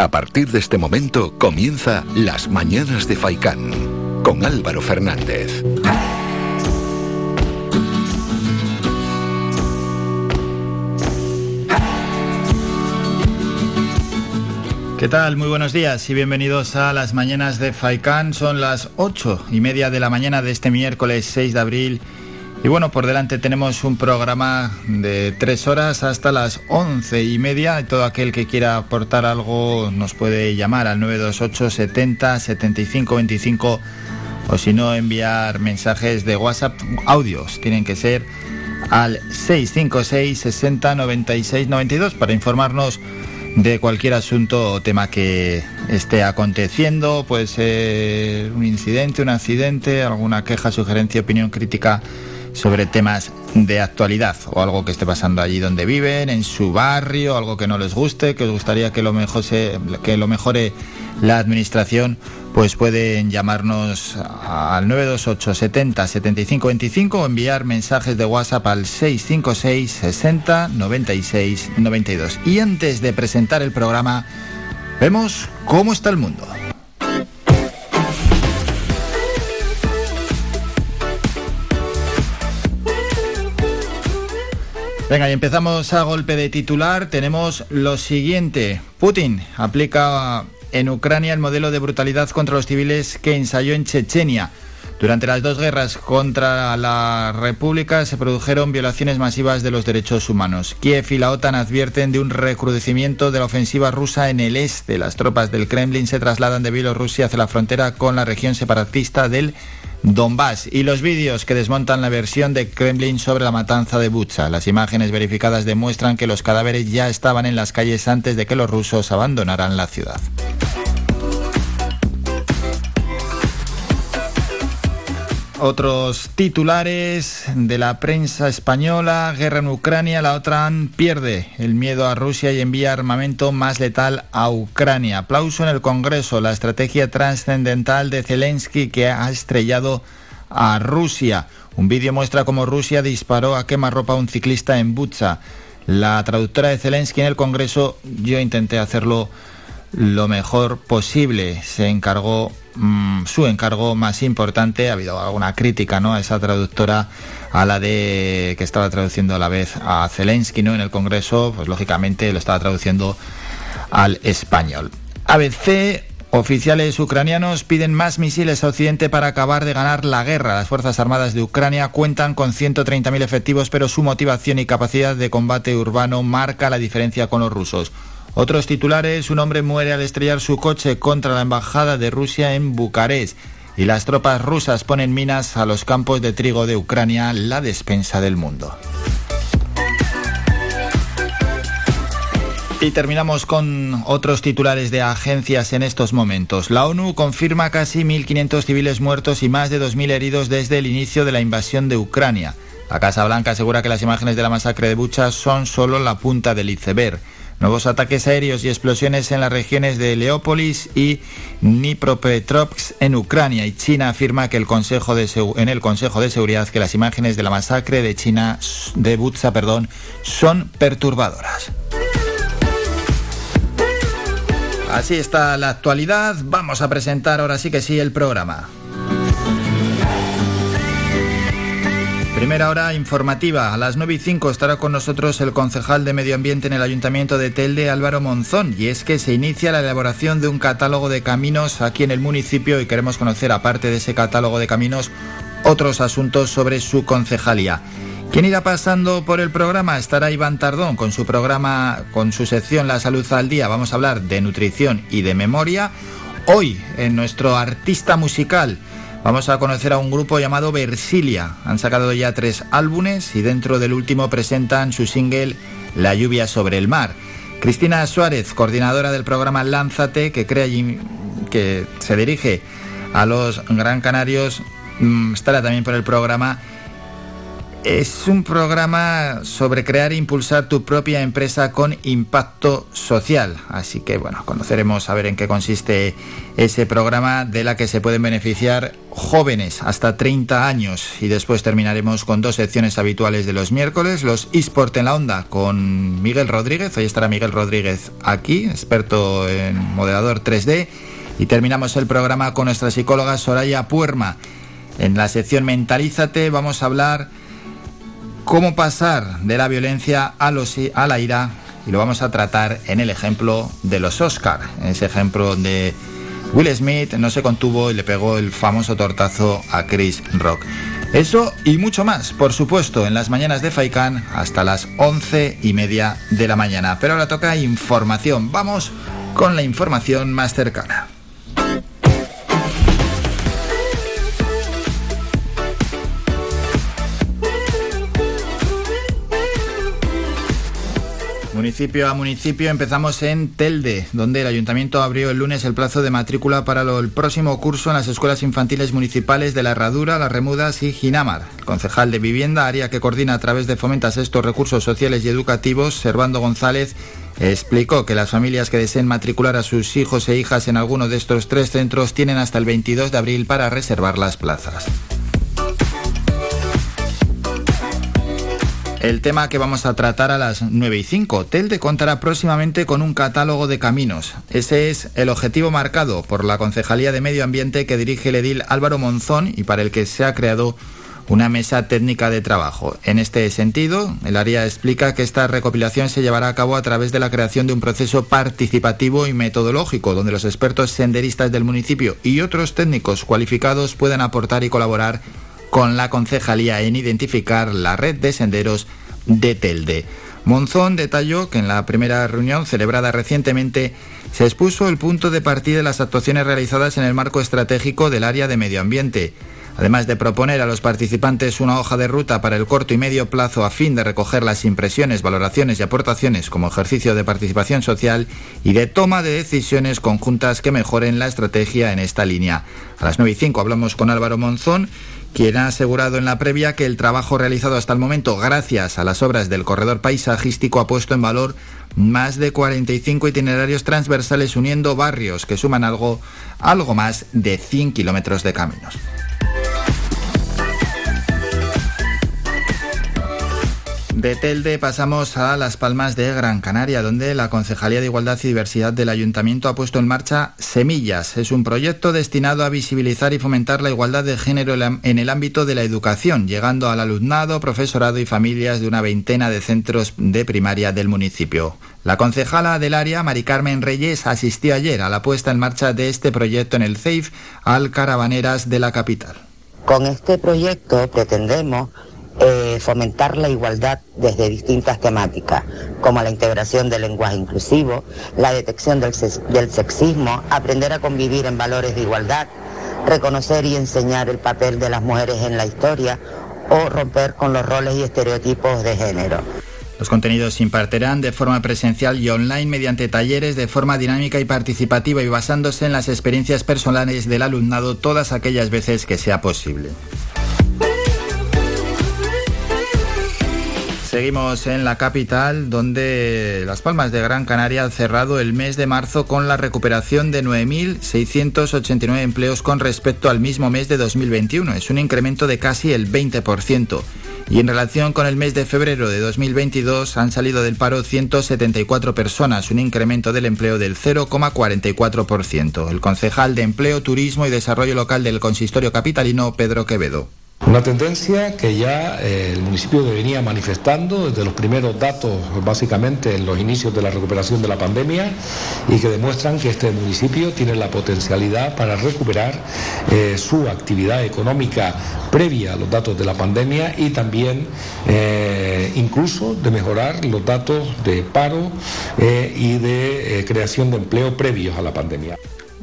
A partir de este momento comienza Las Mañanas de Faicán con Álvaro Fernández. ¿Qué tal? Muy buenos días y bienvenidos a las mañanas de Faicán. Son las ocho y media de la mañana de este miércoles 6 de abril y bueno, por delante tenemos un programa de tres horas hasta las once y media. Todo aquel que quiera aportar algo nos puede llamar al 928 70 75 25 o si no enviar mensajes de WhatsApp audios. Tienen que ser al 656 60 96 92 para informarnos de cualquier asunto o tema que esté aconteciendo, puede ser un incidente, un accidente, alguna queja, sugerencia, opinión crítica sobre temas de actualidad o algo que esté pasando allí donde viven, en su barrio, algo que no les guste, que os gustaría que lo, mejor que lo mejore la administración, pues pueden llamarnos al 928 70 75 25 o enviar mensajes de WhatsApp al 656 60 96 92. Y antes de presentar el programa, vemos cómo está el mundo. Venga, y empezamos a golpe de titular. Tenemos lo siguiente. Putin aplica en Ucrania el modelo de brutalidad contra los civiles que ensayó en Chechenia. Durante las dos guerras contra la República se produjeron violaciones masivas de los derechos humanos. Kiev y la OTAN advierten de un recrudecimiento de la ofensiva rusa en el este. Las tropas del Kremlin se trasladan de Bielorrusia hacia la frontera con la región separatista del Donbass y los vídeos que desmontan la versión de Kremlin sobre la matanza de Bucha. Las imágenes verificadas demuestran que los cadáveres ya estaban en las calles antes de que los rusos abandonaran la ciudad. Otros titulares de la prensa española, guerra en Ucrania, la OTAN pierde el miedo a Rusia y envía armamento más letal a Ucrania. Aplauso en el Congreso, la estrategia trascendental de Zelensky que ha estrellado a Rusia. Un vídeo muestra cómo Rusia disparó a quemarropa a un ciclista en Bucha. La traductora de Zelensky en el Congreso, yo intenté hacerlo lo mejor posible. Se encargó Mm, su encargo más importante. Ha habido alguna crítica ¿no? a esa traductora, a la de que estaba traduciendo a la vez a Zelensky ¿no? en el Congreso, pues lógicamente lo estaba traduciendo al español. ABC Oficiales ucranianos piden más misiles a Occidente para acabar de ganar la guerra. Las Fuerzas Armadas de Ucrania cuentan con 130.000 efectivos, pero su motivación y capacidad de combate urbano marca la diferencia con los rusos. Otros titulares, un hombre muere al estrellar su coche contra la embajada de Rusia en Bucarest y las tropas rusas ponen minas a los campos de trigo de Ucrania, la despensa del mundo. Y terminamos con otros titulares de agencias en estos momentos. La ONU confirma casi 1.500 civiles muertos y más de 2.000 heridos desde el inicio de la invasión de Ucrania. La Casa Blanca asegura que las imágenes de la masacre de Bucha son solo la punta del iceberg. Nuevos ataques aéreos y explosiones en las regiones de Leópolis y Dnipropetrovsk en Ucrania. Y China afirma que el Consejo de en el Consejo de Seguridad que las imágenes de la masacre de China de Butza, perdón, son perturbadoras. Así está la actualidad. Vamos a presentar ahora sí que sí el programa. Primera hora informativa. A las 9 y 5 estará con nosotros el concejal de Medio Ambiente en el Ayuntamiento de Telde, Álvaro Monzón. Y es que se inicia la elaboración de un catálogo de caminos aquí en el municipio y queremos conocer, aparte de ese catálogo de caminos, otros asuntos sobre su concejalía. ¿Quién irá pasando por el programa? Estará Iván Tardón con su programa, con su sección La Salud al Día. Vamos a hablar de nutrición y de memoria. Hoy, en nuestro artista musical, Vamos a conocer a un grupo llamado Versilia. Han sacado ya tres álbumes y dentro del último presentan su single La lluvia sobre el mar. Cristina Suárez, coordinadora del programa Lánzate, que crea que se dirige a los Gran Canarios, mm, estará también por el programa Es un programa sobre crear e impulsar tu propia empresa con impacto social. Así que bueno, conoceremos a ver en qué consiste ese programa de la que se pueden beneficiar jóvenes hasta 30 años. Y después terminaremos con dos secciones habituales de los miércoles, los eSport en la onda con Miguel Rodríguez. Hoy estará Miguel Rodríguez aquí, experto en moderador 3D. Y terminamos el programa con nuestra psicóloga Soraya Puerma. En la sección Mentalízate vamos a hablar cómo pasar de la violencia a, la ira y lo vamos a tratar en el ejemplo de los Oscar, ese ejemplo de Will Smith no se contuvo y le pegó el famoso tortazo a Chris Rock. Eso y mucho más, por supuesto, en las mañanas de Faikan hasta las once y media de la mañana. Pero ahora toca información. Vamos con la información más cercana. Municipio a municipio empezamos en Telde, donde el ayuntamiento abrió el lunes el plazo de matrícula para el próximo curso en las escuelas infantiles municipales de La Herradura, Las Remudas y Ginamar. El concejal de Vivienda, área que coordina a través de Fomentas estos recursos sociales y educativos, Servando González, explicó que las familias que deseen matricular a sus hijos e hijas en alguno de estos tres centros tienen hasta el 22 de abril para reservar las plazas. El tema que vamos a tratar a las 9 y 5. Telde contará próximamente con un catálogo de caminos. Ese es el objetivo marcado por la Concejalía de Medio Ambiente que dirige el edil Álvaro Monzón y para el que se ha creado una mesa técnica de trabajo. En este sentido, el área explica que esta recopilación se llevará a cabo a través de la creación de un proceso participativo y metodológico, donde los expertos senderistas del municipio y otros técnicos cualificados puedan aportar y colaborar con la concejalía en identificar la red de senderos de Telde. Monzón detalló que en la primera reunión celebrada recientemente se expuso el punto de partida de las actuaciones realizadas en el marco estratégico del área de medio ambiente. Además de proponer a los participantes una hoja de ruta para el corto y medio plazo a fin de recoger las impresiones, valoraciones y aportaciones como ejercicio de participación social y de toma de decisiones conjuntas que mejoren la estrategia en esta línea. A las 9 y 5 hablamos con Álvaro Monzón quien ha asegurado en la previa que el trabajo realizado hasta el momento, gracias a las obras del corredor paisajístico, ha puesto en valor más de 45 itinerarios transversales uniendo barrios que suman algo, algo más de 100 kilómetros de caminos. De Telde pasamos a Las Palmas de Gran Canaria, donde la Concejalía de Igualdad y Diversidad del Ayuntamiento ha puesto en marcha Semillas. Es un proyecto destinado a visibilizar y fomentar la igualdad de género en el ámbito de la educación, llegando al alumnado, profesorado y familias de una veintena de centros de primaria del municipio. La concejala del área, Mari Carmen Reyes, asistió ayer a la puesta en marcha de este proyecto en el CEIF al Caravaneras de la capital. Con este proyecto pretendemos eh, fomentar la igualdad desde distintas temáticas, como la integración del lenguaje inclusivo, la detección del, del sexismo, aprender a convivir en valores de igualdad, reconocer y enseñar el papel de las mujeres en la historia o romper con los roles y estereotipos de género. Los contenidos se impartirán de forma presencial y online mediante talleres de forma dinámica y participativa y basándose en las experiencias personales del alumnado todas aquellas veces que sea posible. Seguimos en la capital, donde Las Palmas de Gran Canaria ha cerrado el mes de marzo con la recuperación de 9.689 empleos con respecto al mismo mes de 2021. Es un incremento de casi el 20%. Y en relación con el mes de febrero de 2022 han salido del paro 174 personas, un incremento del empleo del 0,44%. El concejal de Empleo, Turismo y Desarrollo Local del Consistorio Capitalino, Pedro Quevedo. Una tendencia que ya eh, el municipio venía manifestando desde los primeros datos, básicamente en los inicios de la recuperación de la pandemia, y que demuestran que este municipio tiene la potencialidad para recuperar eh, su actividad económica previa a los datos de la pandemia y también eh, incluso de mejorar los datos de paro y de creación de empleo previos a la pandemia.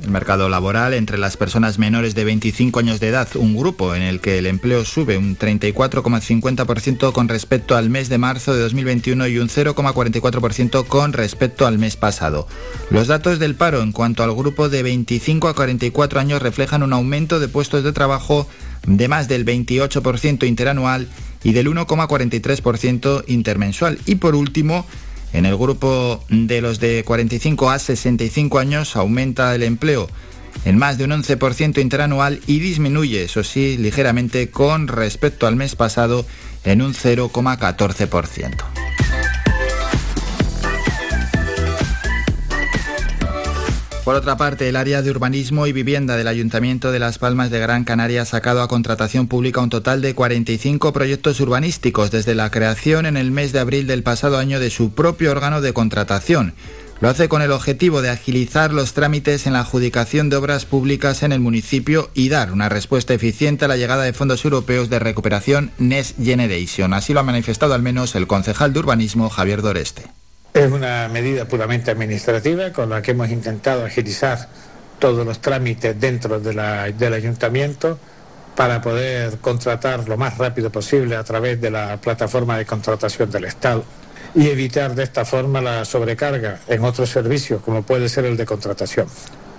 El mercado laboral entre las personas menores de 25 años de edad, un grupo en el que el empleo sube un 34,50% con respecto al mes de marzo de 2021 y un 0,44% con respecto al mes pasado. Los datos del paro en cuanto al grupo de 25 a 44 años reflejan un aumento de puestos de trabajo de más del 28% interanual y del 1,43% intermensual. Y por último, en el grupo de los de 45 a 65 años aumenta el empleo en más de un 11% interanual y disminuye, eso sí, ligeramente con respecto al mes pasado en un 0,14%. Por otra parte, el área de urbanismo y vivienda del Ayuntamiento de Las Palmas de Gran Canaria ha sacado a contratación pública un total de 45 proyectos urbanísticos desde la creación en el mes de abril del pasado año de su propio órgano de contratación. Lo hace con el objetivo de agilizar los trámites en la adjudicación de obras públicas en el municipio y dar una respuesta eficiente a la llegada de fondos europeos de recuperación Next Generation. Así lo ha manifestado al menos el concejal de urbanismo Javier Doreste. Es una medida puramente administrativa con la que hemos intentado agilizar todos los trámites dentro del ayuntamiento para poder contratar lo más rápido posible a través de la plataforma de contratación del Estado y evitar de esta forma la sobrecarga en otros servicios como puede ser el de contratación.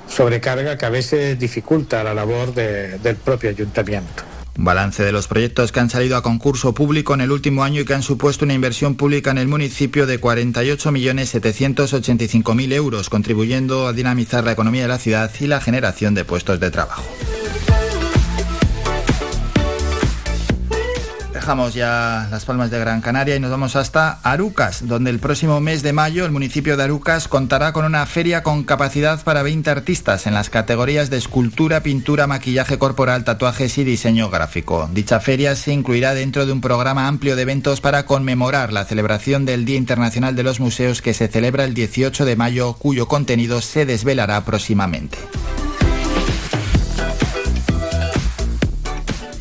Sobrecarga que a veces dificulta la labor del propio ayuntamiento. Balance de los proyectos que han salido a concurso público en el último año y que han supuesto una inversión pública en el municipio de 48.785.000 euros, contribuyendo a dinamizar la economía de la ciudad y la generación de puestos de trabajo. Dejamos ya las Palmas de Gran Canaria y nos vamos hasta Arucas, donde el próximo mes de mayo el municipio de Arucas contará con una feria con capacidad para 20 artistas en las categorías de escultura, pintura, maquillaje corporal, tatuajes y diseño gráfico. Dicha feria se incluirá dentro de un programa amplio de eventos para conmemorar la celebración del Día Internacional de los Museos que se celebra el 18 de mayo, cuyo contenido se desvelará próximamente.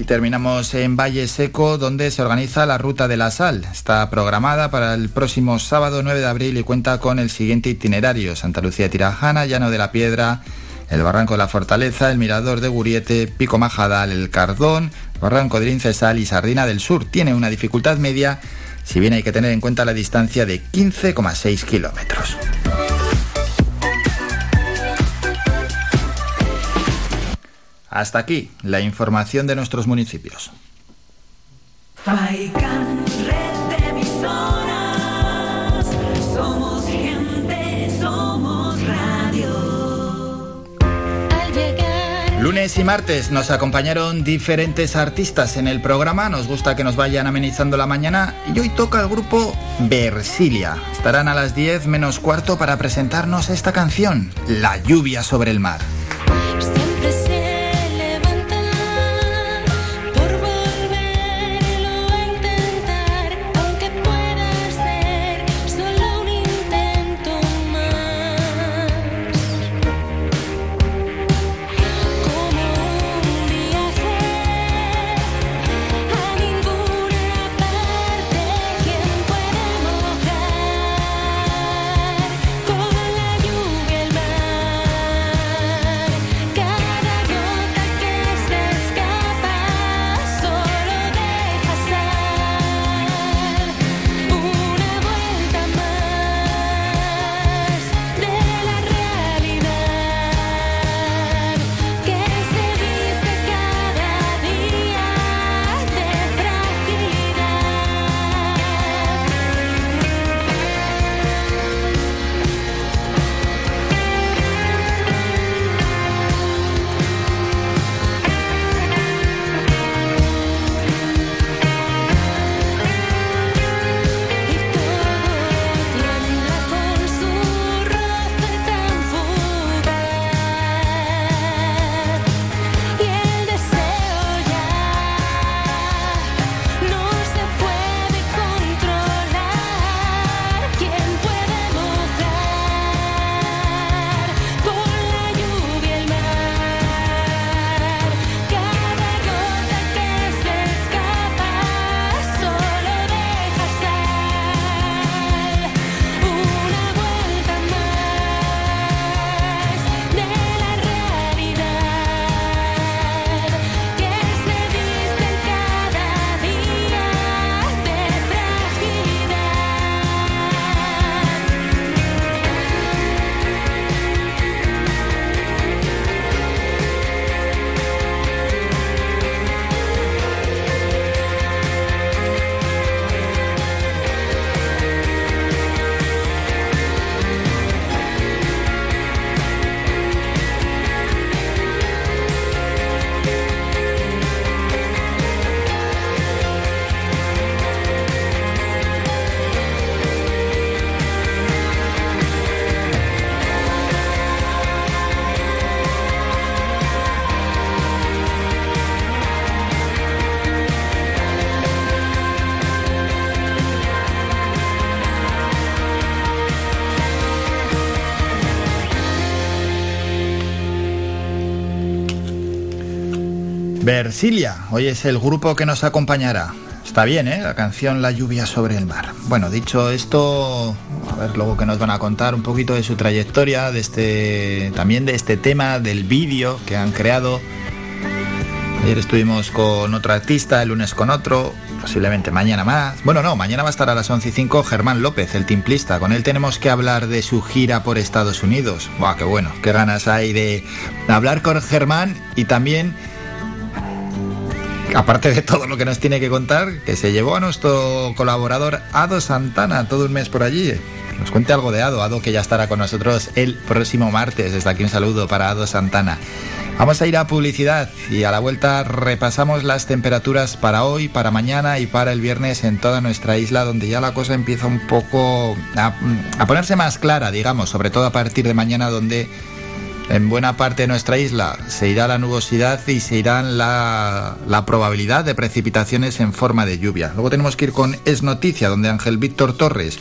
Terminamos en Valle Seco, donde se organiza la Ruta de la Sal. Está programada para el próximo sábado 9 de abril y cuenta con el siguiente itinerario. Santa Lucía Tirajana, Llano de la Piedra, el Barranco de la Fortaleza, el Mirador de Guriete, Pico Majadal, el Cardón, Barranco de Lincesal y Sardina del Sur. Tiene una dificultad media, si bien hay que tener en cuenta la distancia de 15,6 kilómetros. Hasta aquí la información de nuestros municipios. Lunes y martes nos acompañaron diferentes artistas en el programa, nos gusta que nos vayan amenizando la mañana y hoy toca el grupo Versilia. Estarán a las 10 menos cuarto para presentarnos esta canción, La lluvia sobre el mar. Versilia, hoy es el grupo que nos acompañará. Está bien, ¿eh? La canción La lluvia sobre el mar. Bueno, dicho esto, a ver luego que nos van a contar un poquito de su trayectoria, de este, también de este tema, del vídeo que han creado. Ayer estuvimos con otro artista, el lunes con otro, posiblemente mañana más. Bueno, no, mañana va a estar a las 11 y 5 Germán López, el timplista. Con él tenemos que hablar de su gira por Estados Unidos. Buah, qué bueno, qué ganas hay de hablar con Germán y también aparte de todo lo que nos tiene que contar, que se llevó a nuestro colaborador Ado Santana todo un mes por allí. Nos cuente algo de Ado, Ado que ya estará con nosotros el próximo martes. Desde aquí un saludo para Ado Santana. Vamos a ir a publicidad y a la vuelta repasamos las temperaturas para hoy, para mañana y para el viernes en toda nuestra isla, donde ya la cosa empieza un poco a ponerse más clara, digamos, sobre todo a partir de mañana, donde en buena parte de nuestra isla se irá la nubosidad y se irá la, la, probabilidad de precipitaciones en forma de lluvia. Luego tenemos que ir con Es Noticia, donde Ángel Víctor Torres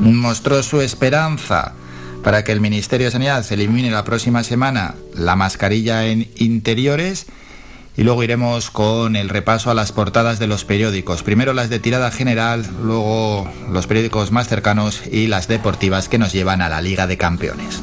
mostró su esperanza para que el Ministerio de Sanidad se elimine la próxima semana la mascarilla en interiores. Y luego iremos con el repaso a las portadas de los periódicos. Primero las de tirada general, luego los periódicos más cercanos y las deportivas que nos llevan a la Liga de Campeones.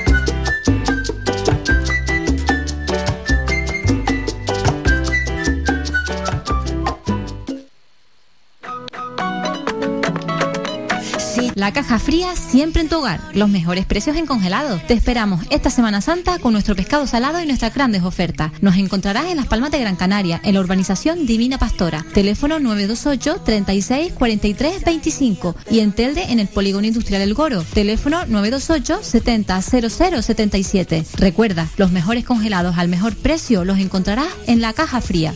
La caja fría siempre en tu hogar. Los mejores precios en congelado. Te esperamos esta Semana Santa con nuestro pescado salado y nuestras grandes ofertas. Nos encontrarás en Las Palmas de Gran Canaria, en la urbanización Divina Pastora. Teléfono 928 36 43 25 y en Telde en el Polígono Industrial El Goro. Teléfono 928 70 00 77. Recuerda, los mejores congelados al mejor precio los encontrarás en la caja fría.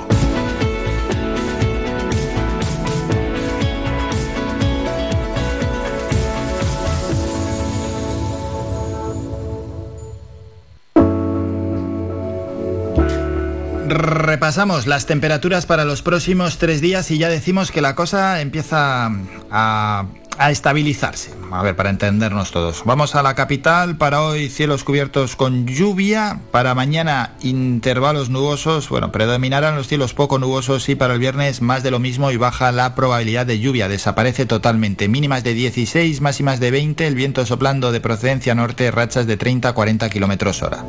Repasamos las temperaturas para los próximos tres días y ya decimos que la cosa empieza a, a estabilizarse. A ver, para entendernos todos. Vamos a la capital. Para hoy cielos cubiertos con lluvia. Para mañana intervalos nubosos. Bueno, predominarán los cielos poco nubosos y para el viernes más de lo mismo y baja la probabilidad de lluvia. Desaparece totalmente. Mínimas de 16, máximas de 20. El viento soplando de procedencia norte, rachas de 30 a 40 kilómetros hora.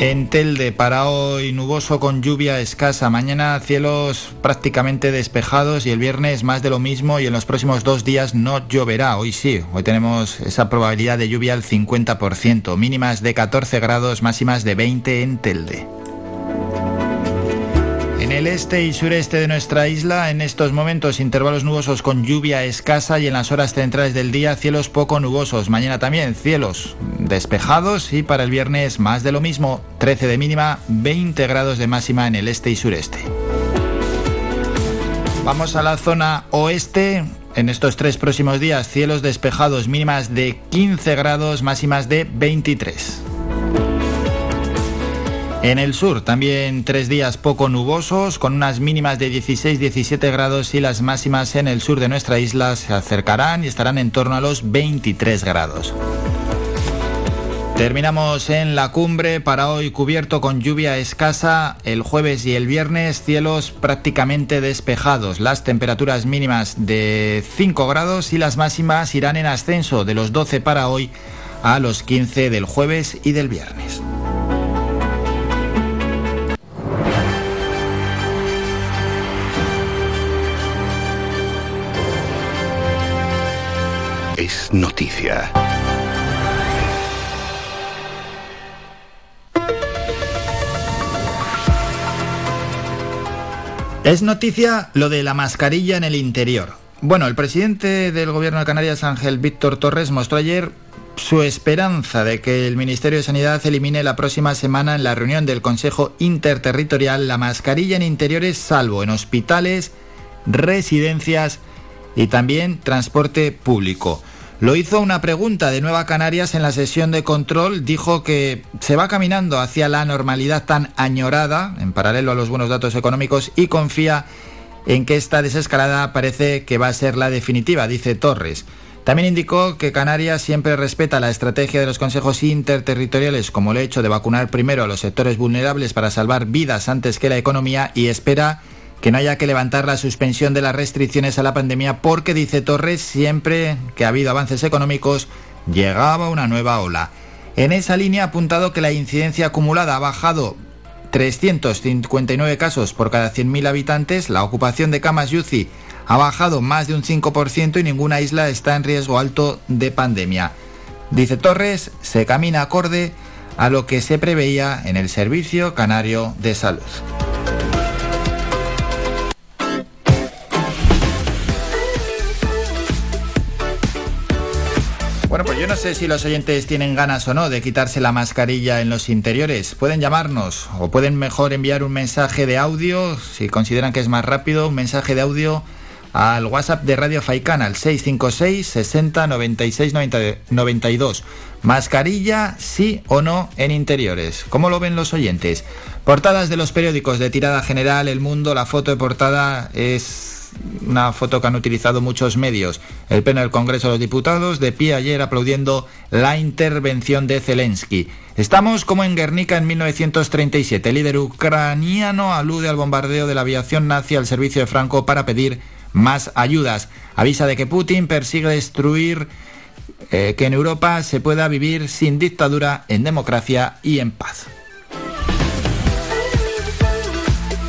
En Telde para hoy nuboso con lluvia escasa. Mañana cielos prácticamente despejados y el viernes más de lo mismo y en los próximos dos días no lloverá. Hoy sí, hoy tenemos esa probabilidad de lluvia al 50%. Mínimas de 14 grados, máximas de 20 en Telde. En el este y sureste de nuestra isla, en estos momentos, intervalos nubosos con lluvia escasa y en las horas centrales del día, cielos poco nubosos. Mañana también, cielos despejados y para el viernes más de lo mismo, 13 de mínima, 20 grados de máxima en el este y sureste. Vamos a la zona oeste. En estos tres próximos días, cielos despejados, mínimas de 15 grados, máximas de 23. En el sur también tres días poco nubosos, con unas mínimas de 16-17 grados y las máximas en el sur de nuestra isla se acercarán y estarán en torno a los 23 grados. Terminamos en la cumbre para hoy cubierto con lluvia escasa. El jueves y el viernes cielos prácticamente despejados. Las temperaturas mínimas de 5 grados y las máximas irán en ascenso de los 12 para hoy a los 15 del jueves y del viernes. Es noticia. Es noticia lo de la mascarilla en el interior. Bueno, el presidente del gobierno de Canarias, Ángel Víctor Torres, mostró ayer su esperanza de que el Ministerio de Sanidad elimine la próxima semana en la reunión del Consejo Interterritorial la mascarilla en interiores, salvo en hospitales, residencias y también transporte público. Lo hizo una pregunta de Nueva Canarias en la sesión de control. Dijo que se va caminando hacia la normalidad tan añorada, en paralelo a los buenos datos económicos, y confía en que esta desescalada parece que va a ser la definitiva, dice Torres. También indicó que Canarias siempre respeta la estrategia de los consejos interterritoriales, como el hecho de vacunar primero a los sectores vulnerables para salvar vidas antes que la economía, y espera que no haya que levantar la suspensión de las restricciones a la pandemia porque, dice Torres, siempre que ha habido avances económicos llegaba una nueva ola. En esa línea ha apuntado que la incidencia acumulada ha bajado 359 casos por cada 100.000 habitantes, la ocupación de camas UCI ha bajado más de un 5% y ninguna isla está en riesgo alto de pandemia. Dice Torres, se camina acorde a lo que se preveía en el Servicio Canario de Salud. Bueno, pues yo no sé si los oyentes tienen ganas o no de quitarse la mascarilla en los interiores. Pueden llamarnos o pueden mejor enviar un mensaje de audio, si consideran que es más rápido, un mensaje de audio al WhatsApp de Radio Faicana al 656 60 96 92. Mascarilla, sí o no en interiores. ¿Cómo lo ven los oyentes? Portadas de los periódicos de tirada general, El Mundo, la foto de portada es una foto que han utilizado muchos medios. El pleno del Congreso de los Diputados de pie ayer aplaudiendo la intervención de Zelensky. Estamos como en Guernica en 1937. El líder ucraniano alude al bombardeo de la aviación nazi al servicio de Franco para pedir más ayudas. Avisa de que Putin persigue destruir eh, que en Europa se pueda vivir sin dictadura, en democracia y en paz.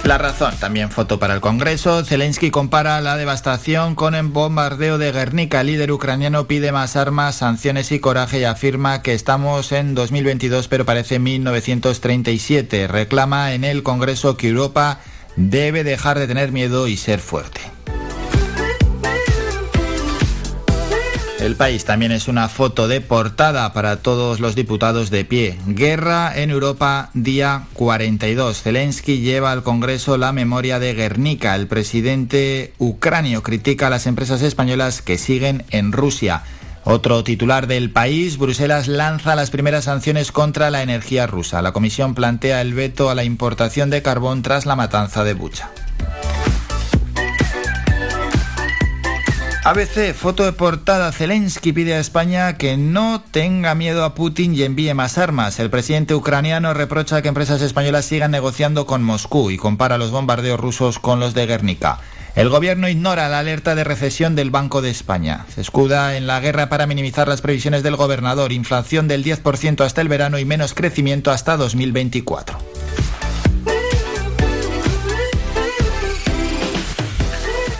La razón, también foto para el Congreso. Zelensky compara la devastación con el bombardeo de Guernica. El líder ucraniano pide más armas, sanciones y coraje y afirma que estamos en 2022 pero parece 1937. Reclama en el Congreso que Europa debe dejar de tener miedo y ser fuerte. El país también es una foto de portada para todos los diputados de pie. Guerra en Europa, día 42. Zelensky lleva al Congreso la memoria de Guernica. El presidente ucranio critica a las empresas españolas que siguen en Rusia. Otro titular del país, Bruselas lanza las primeras sanciones contra la energía rusa. La comisión plantea el veto a la importación de carbón tras la matanza de Bucha. ABC, foto de portada. Zelensky pide a España que no tenga miedo a Putin y envíe más armas. El presidente ucraniano reprocha que empresas españolas sigan negociando con Moscú y compara los bombardeos rusos con los de Guernica. El gobierno ignora la alerta de recesión del Banco de España. Se escuda en la guerra para minimizar las previsiones del gobernador. Inflación del 10% hasta el verano y menos crecimiento hasta 2024.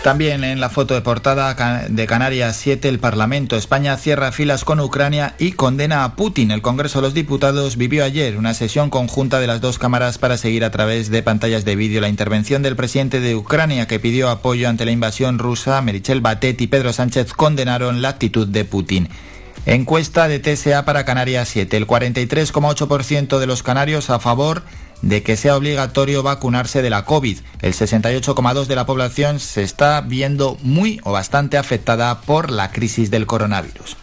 También en la foto de portada de Canarias 7, el Parlamento. España cierra filas con Ucrania y condena a Putin. El Congreso de los Diputados vivió ayer una sesión conjunta de las dos cámaras para seguir a través de pantallas de vídeo la intervención del presidente de Ucrania que pidió apoyo ante la invasión rusa. Merichel Batet y Pedro Sánchez condenaron la actitud de Putin. Encuesta de TSA para Canarias 7. El 43,8% de los canarios a favor de que sea obligatorio vacunarse de la COVID. El 68,2% de la población se está viendo muy o bastante afectada por la crisis del coronavirus.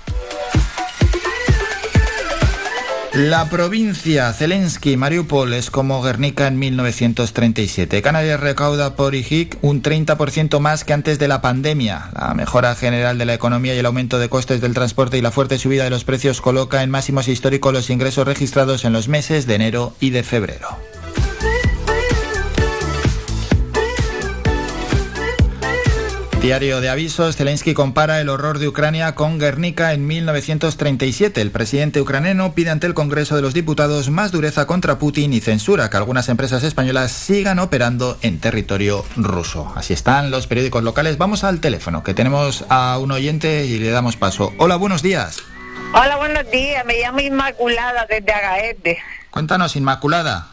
La provincia Zelensky, Mariupol, es como Guernica en 1937. Canarias recauda por IGIC un 30% más que antes de la pandemia. La mejora general de la economía y el aumento de costes del transporte y la fuerte subida de los precios coloca en máximos históricos los ingresos registrados en los meses de enero y de febrero. Diario de avisos, Zelensky compara el horror de Ucrania con Guernica en 1937. El presidente ucraniano pide ante el Congreso de los Diputados más dureza contra Putin y censura que algunas empresas españolas sigan operando en territorio ruso. Así están los periódicos locales. Vamos al teléfono, que tenemos a un oyente y le damos paso. Hola, buenos días. Hola, buenos días. Me llamo Inmaculada desde Agaete. Cuéntanos, Inmaculada.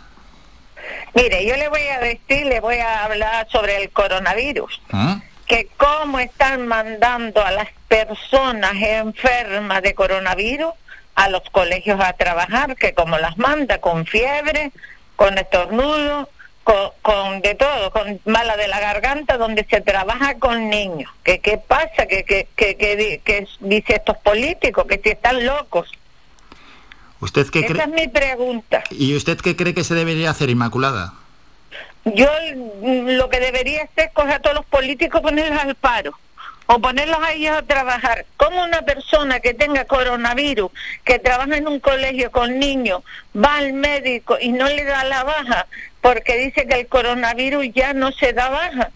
Mire, yo le voy a decir, le voy a hablar sobre el coronavirus. ¿Ah? Que cómo están mandando a las personas enfermas de coronavirus a los colegios a trabajar, que como las manda con fiebre, con estornudo, con, con de todo, con mala de la garganta, donde se trabaja con niños. ¿Qué, qué pasa? que, di- que dice estos políticos? Que si están locos. ¿Usted qué Esa es mi pregunta. ¿Y usted qué cree que se debería hacer, Inmaculada? Yo mm, lo que debería hacer es coger a todos los políticos ponerlos al paro o ponerlos a ellos a trabajar. Como una persona que tenga coronavirus, que trabaja en un colegio con niños, va al médico y no le da la baja porque dice que el coronavirus ya no se da baja?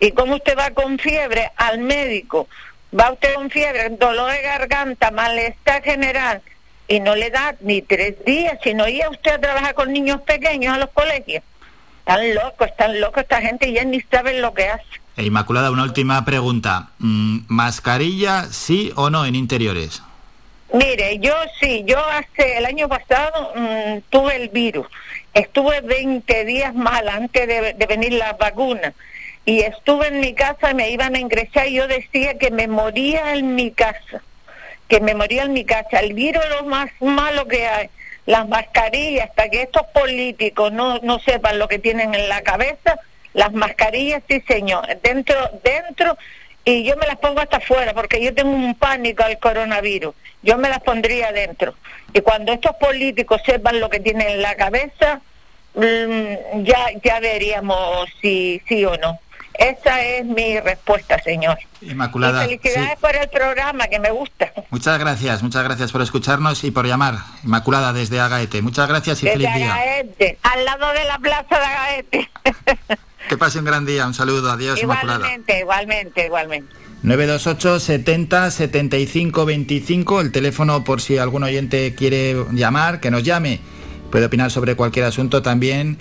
¿Y cómo usted va con fiebre al médico? Va usted con fiebre, dolor de garganta, malestar general y no le da ni tres días, sino ir a usted a trabajar con niños pequeños a los colegios. Están locos, están locos esta gente y ya ni saben lo que hace. E Inmaculada, una última pregunta. Mm, ¿Mascarilla sí o no en interiores? Mire, yo sí, yo hace el año pasado mm, tuve el virus. Estuve 20 días mal antes de, de venir la vacuna. Y estuve en mi casa y me iban a ingresar y yo decía que me moría en mi casa. Que me moría en mi casa. El virus es lo más malo que hay. Las mascarillas, hasta que estos políticos no, no sepan lo que tienen en la cabeza, las mascarillas, sí señor, dentro, dentro, y yo me las pongo hasta afuera, porque yo tengo un pánico al coronavirus, yo me las pondría dentro. Y cuando estos políticos sepan lo que tienen en la cabeza, mm, ya, ya veríamos si sí o no. Esa es mi respuesta, señor. Inmaculada. y felicidades por el programa, que me gusta. Muchas gracias, muchas gracias por escucharnos y por llamar. Inmaculada desde Agaete. Muchas gracias y Desde feliz día. Agaete, al lado de la plaza de Agaete. Que pase un gran día. Un saludo. Adiós, Inmaculada. igualmente, igualmente, igualmente. 928 70 75 25, el teléfono por si algún oyente quiere llamar, que nos llame. Puede opinar sobre cualquier asunto también.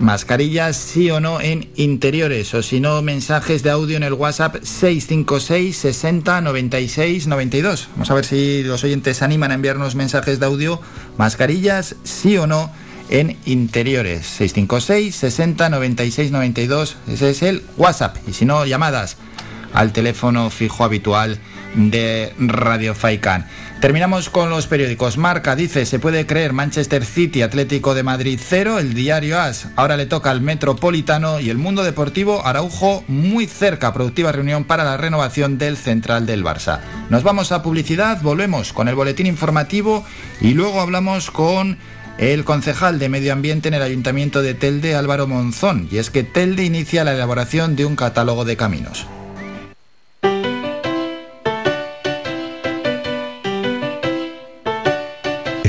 Mascarillas sí o no en interiores o si no mensajes de audio en el WhatsApp 656 60 96 92. Vamos a ver si los oyentes animan a enviarnos mensajes de audio. Mascarillas sí o no en interiores 656 60 96 92. Ese es el WhatsApp y si no llamadas al teléfono fijo habitual de Radio Faikan. Terminamos con los periódicos. Marca dice, se puede creer Manchester City, Atlético de Madrid 0, el diario AS. Ahora le toca al Metropolitano y el mundo deportivo Araujo muy cerca. Productiva reunión para la renovación del central del Barça. Nos vamos a publicidad, volvemos con el boletín informativo y luego hablamos con el concejal de Medio Ambiente en el Ayuntamiento de Telde, Álvaro Monzón. Y es que Telde inicia la elaboración de un catálogo de caminos.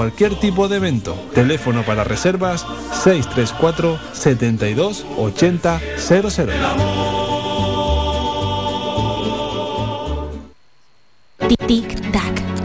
cualquier tipo de evento. Teléfono para reservas 634 72 80 00. Tic-tac.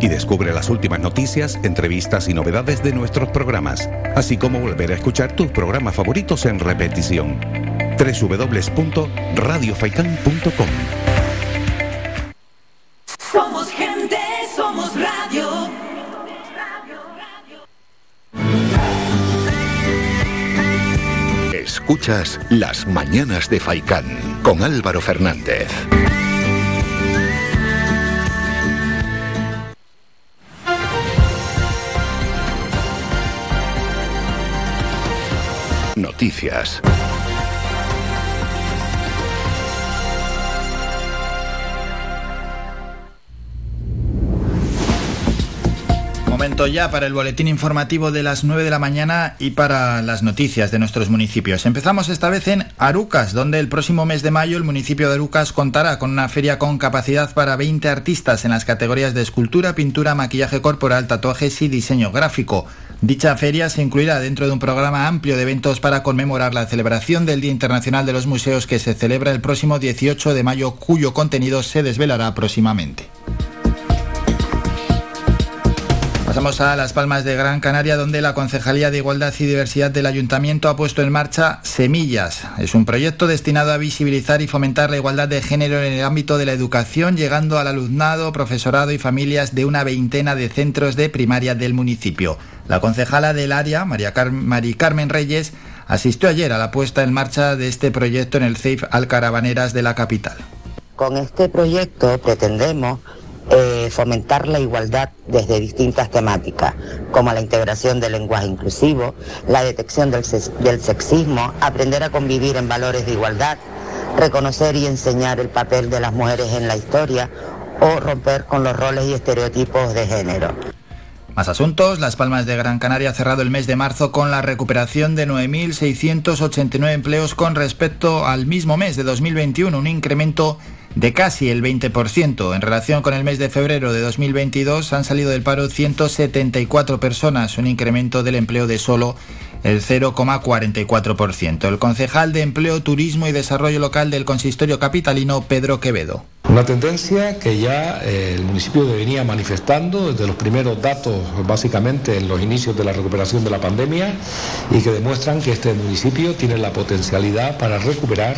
y descubre las últimas noticias, entrevistas y novedades de nuestros programas, así como volver a escuchar tus programas favoritos en repetición. www.radiofaikan.com Somos gente, somos radio. Escuchas Las Mañanas de Faicán con Álvaro Fernández. Momento ya para el boletín informativo de las 9 de la mañana y para las noticias de nuestros municipios. Empezamos esta vez en Arucas, donde el próximo mes de mayo el municipio de Arucas contará con una feria con capacidad para 20 artistas en las categorías de escultura, pintura, maquillaje corporal, tatuajes y diseño gráfico. Dicha feria se incluirá dentro de un programa amplio de eventos para conmemorar la celebración del Día Internacional de los Museos que se celebra el próximo 18 de mayo, cuyo contenido se desvelará próximamente. Pasamos a Las Palmas de Gran Canaria, donde la Concejalía de Igualdad y Diversidad del Ayuntamiento ha puesto en marcha Semillas. Es un proyecto destinado a visibilizar y fomentar la igualdad de género en el ámbito de la educación, llegando al alumnado, profesorado y familias de una veintena de centros de primaria del municipio. La concejala del área, María Mari Carmen Reyes, asistió ayer a la puesta en marcha de este proyecto en el CEIF Alcarabaneras de la capital. Con este proyecto pretendemos eh, fomentar la igualdad desde distintas temáticas, como la integración del lenguaje inclusivo, la detección del sexismo, aprender a convivir en valores de igualdad, reconocer y enseñar el papel de las mujeres en la historia o romper con los roles y estereotipos de género. Más asuntos, Las Palmas de Gran Canaria ha cerrado el mes de marzo con la recuperación de 9.689 empleos con respecto al mismo mes de 2021, un incremento de casi el 20%. En relación con el mes de febrero de 2022 han salido del paro 174 personas, un incremento del empleo de solo el 0,44%. El concejal de Empleo, Turismo y Desarrollo Local del Consistorio Capitalino, Pedro Quevedo. Una tendencia que ya eh, el municipio venía manifestando desde los primeros datos, básicamente en los inicios de la recuperación de la pandemia, y que demuestran que este municipio tiene la potencialidad para recuperar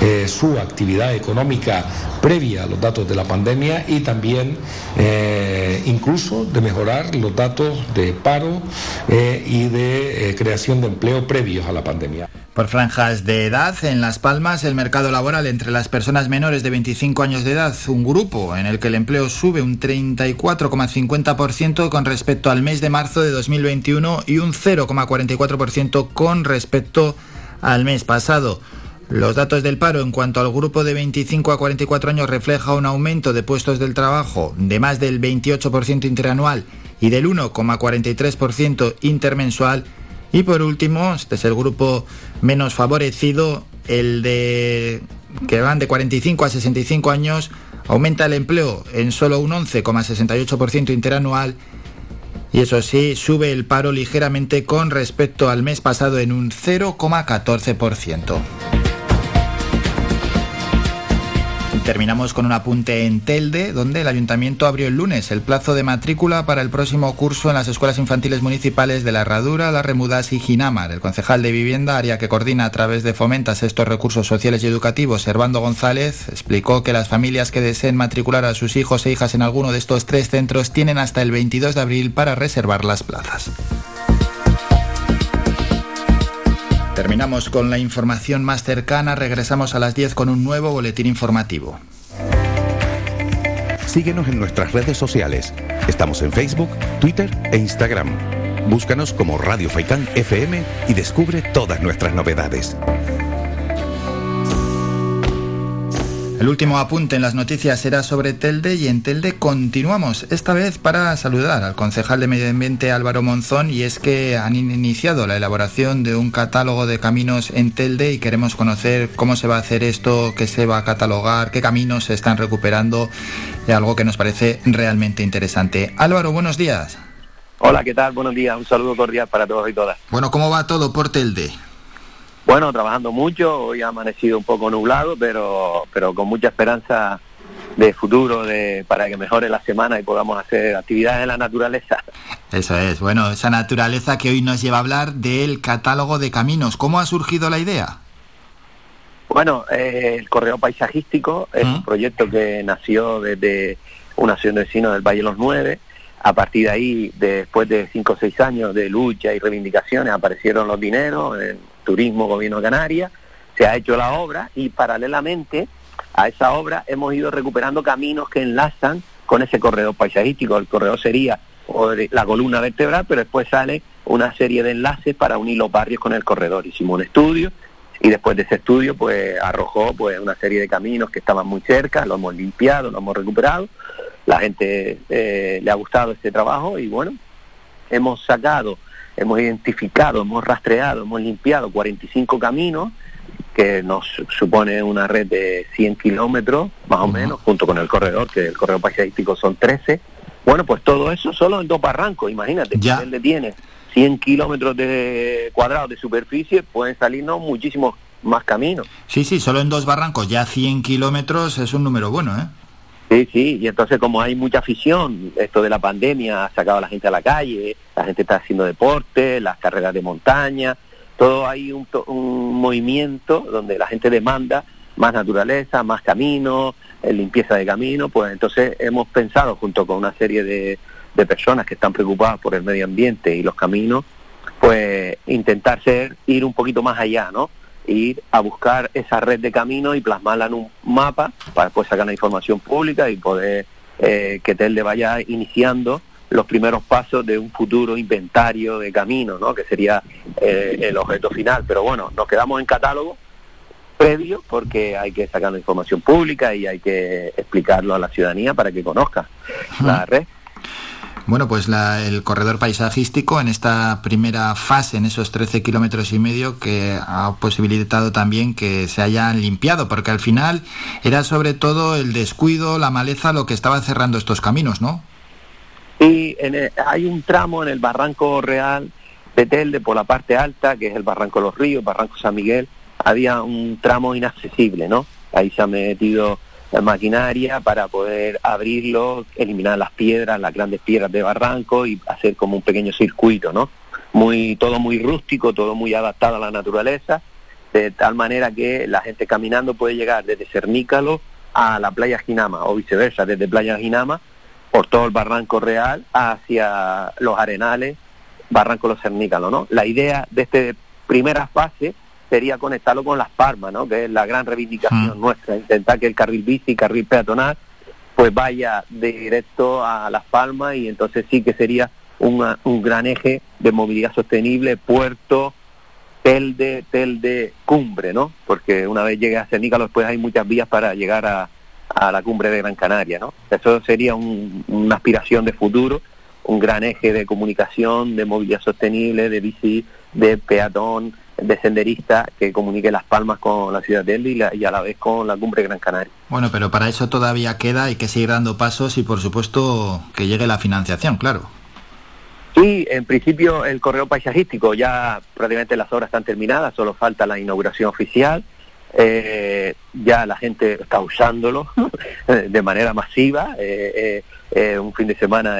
eh, su actividad económica previa a los datos de la pandemia y también eh, incluso de mejorar los datos de paro y de creación de empleo previos a la pandemia. Por franjas de edad, en Las Palmas, el mercado laboral entre las personas menores de 25 años de edad, un grupo en el que el empleo sube un 34,50% con respecto al mes de marzo de 2021 y un 0,44% con respecto al mes pasado. Los datos del paro en cuanto al grupo de 25 a 44 años refleja un aumento de puestos del trabajo de más del 28% interanual y del 1,43% intermensual. Y por último, este es el grupo menos favorecido, el de que van de 45 a 65 años, aumenta el empleo en solo un 11,68% interanual y eso sí, sube el paro ligeramente con respecto al mes pasado en un 0,14%. Terminamos con un apunte en Telde, donde el ayuntamiento abrió el lunes el plazo de matrícula para el próximo curso en las escuelas infantiles municipales de La Herradura, Las Remudas y Ginamar. El concejal de vivienda, área que coordina a través de Fomentas estos recursos sociales y educativos, Servando González, explicó que las familias que deseen matricular a sus hijos e hijas en alguno de estos tres centros tienen hasta el 22 de abril para reservar las plazas. Terminamos con la información más cercana, regresamos a las 10 con un nuevo boletín informativo. Síguenos en nuestras redes sociales. Estamos en Facebook, Twitter e Instagram. Búscanos como Radio Faicán FM y descubre todas nuestras novedades. El último apunte en las noticias será sobre Telde y en Telde continuamos, esta vez para saludar al concejal de Medio Ambiente Álvaro Monzón y es que han iniciado la elaboración de un catálogo de caminos en Telde y queremos conocer cómo se va a hacer esto, qué se va a catalogar, qué caminos se están recuperando, algo que nos parece realmente interesante. Álvaro, buenos días. Hola, ¿qué tal? Buenos días, un saludo cordial para todos y todas. Bueno, ¿cómo va todo por Telde? Bueno, trabajando mucho, hoy ha amanecido un poco nublado, pero, pero con mucha esperanza de futuro de, para que mejore la semana y podamos hacer actividades en la naturaleza. Eso es, bueno, esa naturaleza que hoy nos lleva a hablar del catálogo de caminos. ¿Cómo ha surgido la idea? Bueno, eh, el Correo Paisajístico es un proyecto que nació desde una asociación de vecinos del Valle de los Nueve. A partir de ahí, después de cinco o seis años de lucha y reivindicaciones, aparecieron los dineros, Turismo Gobierno de Canarias, se ha hecho la obra y paralelamente a esa obra hemos ido recuperando caminos que enlazan con ese corredor paisajístico. El corredor sería la columna vertebral, pero después sale una serie de enlaces para unir los barrios con el corredor. Hicimos un estudio y después de ese estudio pues arrojó pues una serie de caminos que estaban muy cerca, lo hemos limpiado, lo hemos recuperado. La gente eh, le ha gustado este trabajo y bueno, hemos sacado hemos identificado, hemos rastreado, hemos limpiado 45 caminos, que nos supone una red de 100 kilómetros, más o menos, junto con el corredor, que el corredor paisajístico son 13. Bueno, pues todo eso solo en dos barrancos, imagínate, ya. él le tiene 100 kilómetros de cuadrados de superficie, pueden salirnos muchísimos más caminos. Sí, sí, solo en dos barrancos, ya 100 kilómetros es un número bueno, ¿eh? Sí, sí, y entonces como hay mucha afición, esto de la pandemia ha sacado a la gente a la calle, la gente está haciendo deporte, las carreras de montaña, todo hay un, movimiento donde la gente demanda más naturaleza, más caminos, eh, limpieza de camino, pues entonces hemos pensado junto con una serie de, de personas que están preocupadas por el medio ambiente y los caminos, pues intentar ser, ir un poquito más allá, ¿no? Ir a buscar esa red de caminos y plasmarla en un mapa para después sacar la información pública y poder eh, que Telde vaya iniciando los primeros pasos de un futuro inventario de caminos, ¿no? que sería eh, el objeto final. Pero bueno, nos quedamos en catálogo previo porque hay que sacar la información pública y hay que explicarlo a la ciudadanía para que conozca la red. Bueno, pues el corredor paisajístico en esta primera fase, en esos 13 kilómetros y medio, que ha posibilitado también que se hayan limpiado, porque al final era sobre todo el descuido, la maleza, lo que estaba cerrando estos caminos, ¿no? Sí, hay un tramo en el Barranco Real de Telde por la parte alta, que es el Barranco Los Ríos, Barranco San Miguel, había un tramo inaccesible, ¿no? Ahí se ha metido maquinaria para poder abrirlo, eliminar las piedras, las grandes piedras de barranco y hacer como un pequeño circuito, ¿no? Muy, todo muy rústico, todo muy adaptado a la naturaleza, de tal manera que la gente caminando puede llegar desde Cernícalo a la playa Ginama o viceversa, desde playa Ginama por todo el barranco real hacia los arenales, barranco Los Cernícalos, ¿no? La idea de esta primera fase sería conectarlo con Las Palmas, ¿no? que es la gran reivindicación mm. nuestra, intentar que el carril bici y carril peatonal pues vaya directo a Las Palmas y entonces sí que sería un gran eje de movilidad sostenible, puerto, telde, telde, cumbre, ¿no? Porque una vez llegue a Cernícalo después hay muchas vías para llegar a, a la cumbre de Gran Canaria, ¿no? Eso sería una aspiración de futuro, un gran eje de comunicación, de movilidad sostenible, de bici, de peatón, de senderista que comunique Las Palmas con la ciudad de Eldi y, a la vez con la cumbre Gran Canaria. Bueno, pero para eso todavía queda, hay que seguir dando pasos y por supuesto que llegue la financiación, claro. Sí, en principio el correo paisajístico ya prácticamente las obras están terminadas, solo falta la inauguración oficial. eh, ya la gente está usándolo de manera masiva. Eh, eh, un fin de semana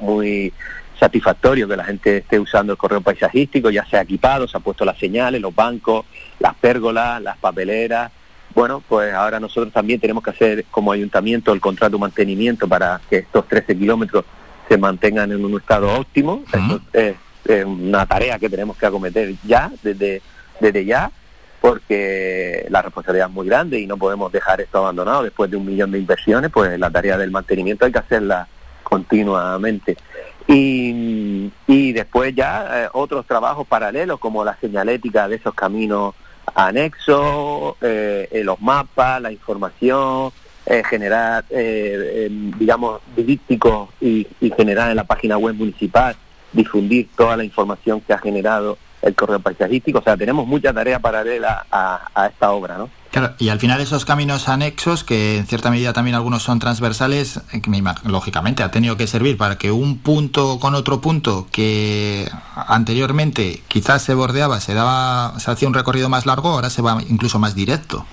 muy satisfactorio que la gente esté usando el correo paisajístico, ya se ha equipado, se ha puesto las señales, los bancos, las pérgolas, las papeleras. Bueno, pues ahora nosotros también tenemos que hacer como ayuntamiento el contrato de mantenimiento para que estos 13 kilómetros se mantengan en un estado óptimo. es, una tarea que tenemos que acometer ya, desde, desde ya porque la responsabilidad es muy grande y no podemos dejar esto abandonado después de un millón de inversiones, pues la tarea del mantenimiento hay que hacerla continuamente. Y, y después ya eh, otros trabajos paralelos como la señalética de esos caminos anexos, eh, eh, los mapas, la información, generar, digamos, dípticos y, y generar en la página web municipal, difundir toda la información que ha generado el correo paisajístico. O sea, tenemos mucha tarea paralela a, esta obra, ¿no? Claro, y al final esos caminos anexos, que en cierta medida también algunos son transversales, eh, que lógicamente ha tenido que servir para que un punto con otro punto que anteriormente quizás se bordeaba, se daba, se hacía un recorrido más largo, ahora se va incluso más directo.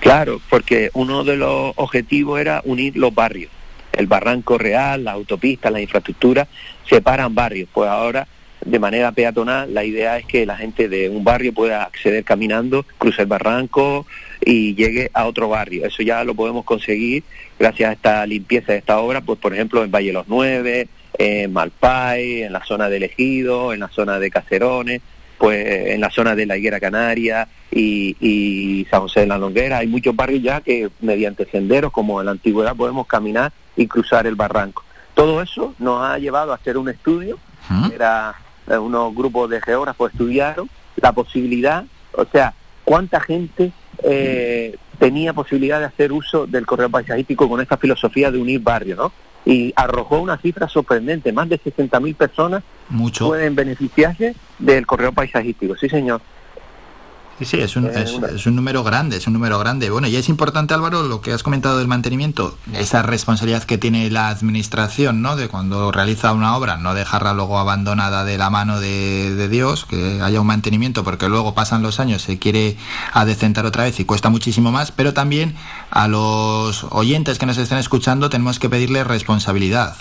Claro, porque uno de los objetivos era unir los barrios. El barranco real, la autopista, la infraestructura, separan barrios. Pues ahora de manera peatonal, la idea es que la gente de un barrio pueda acceder caminando, cruce el barranco y llegue a otro barrio. Eso ya lo podemos conseguir gracias a esta limpieza de esta obra, pues por ejemplo en Valle Los Nueve, en Malpay, en la zona de Ejido, en la zona de Cacerones, pues en la zona de la Higuera Canaria y, y San José de la Longuera. Hay muchos barrios ya que mediante senderos como en la antigüedad podemos caminar y cruzar el barranco. Todo eso nos ha llevado a hacer un estudio, era eh, unos grupos de geógrafos estudiaron la posibilidad, o sea, cuánta gente eh, tenía posibilidad de hacer uso del correo paisajístico con esta filosofía de unir barrios, ¿no? Y arrojó una cifra sorprendente, más de 60.000 personas pueden beneficiarse del correo paisajístico, sí señor. Sí, sí, es un, es, un número grande, es un número grande. Bueno, y es importante, Álvaro, lo que has comentado del mantenimiento, esa responsabilidad que tiene la administración, ¿no? De cuando realiza una obra, no dejarla luego abandonada de la mano de, de Dios, que haya un mantenimiento, porque luego pasan los años, se quiere adecentar otra vez y cuesta muchísimo más, pero también a los oyentes que nos estén escuchando tenemos que pedirle responsabilidad.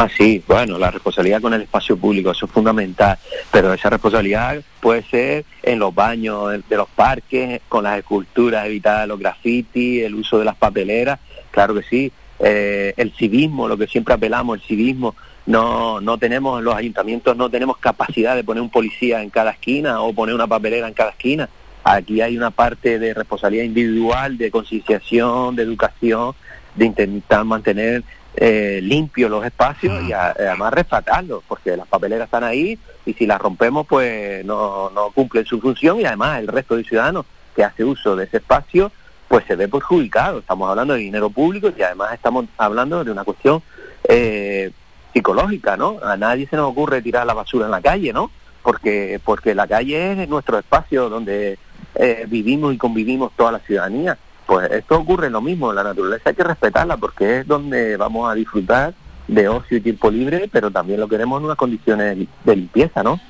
Ah, sí, bueno, la responsabilidad con el espacio público, eso es fundamental, pero esa responsabilidad puede ser en los baños de los parques, con las esculturas, evitar los grafitis, el uso de las papeleras, claro que sí, eh, el civismo, lo que siempre apelamos, el civismo, no, no tenemos, los ayuntamientos no tenemos capacidad de poner un policía en cada esquina o poner una papelera en cada esquina, aquí hay una parte de responsabilidad individual, de concienciación, de educación, de intentar mantener eh, limpio los espacios y además rescatarlos, porque las papeleras están ahí y si las rompemos pues no, no cumplen su función y además el resto de ciudadanos que hace uso de ese espacio pues se ve perjudicado. Estamos hablando de dinero público y además estamos hablando de una cuestión eh, psicológica, ¿no? A nadie se nos ocurre tirar la basura en la calle, ¿no? Porque, porque la calle es nuestro espacio donde eh, vivimos y convivimos toda la ciudadanía pues esto ocurre lo mismo, la naturaleza hay que respetarla porque es donde vamos a disfrutar de ocio y tiempo libre, pero también lo queremos en unas condiciones de limpieza, ¿no?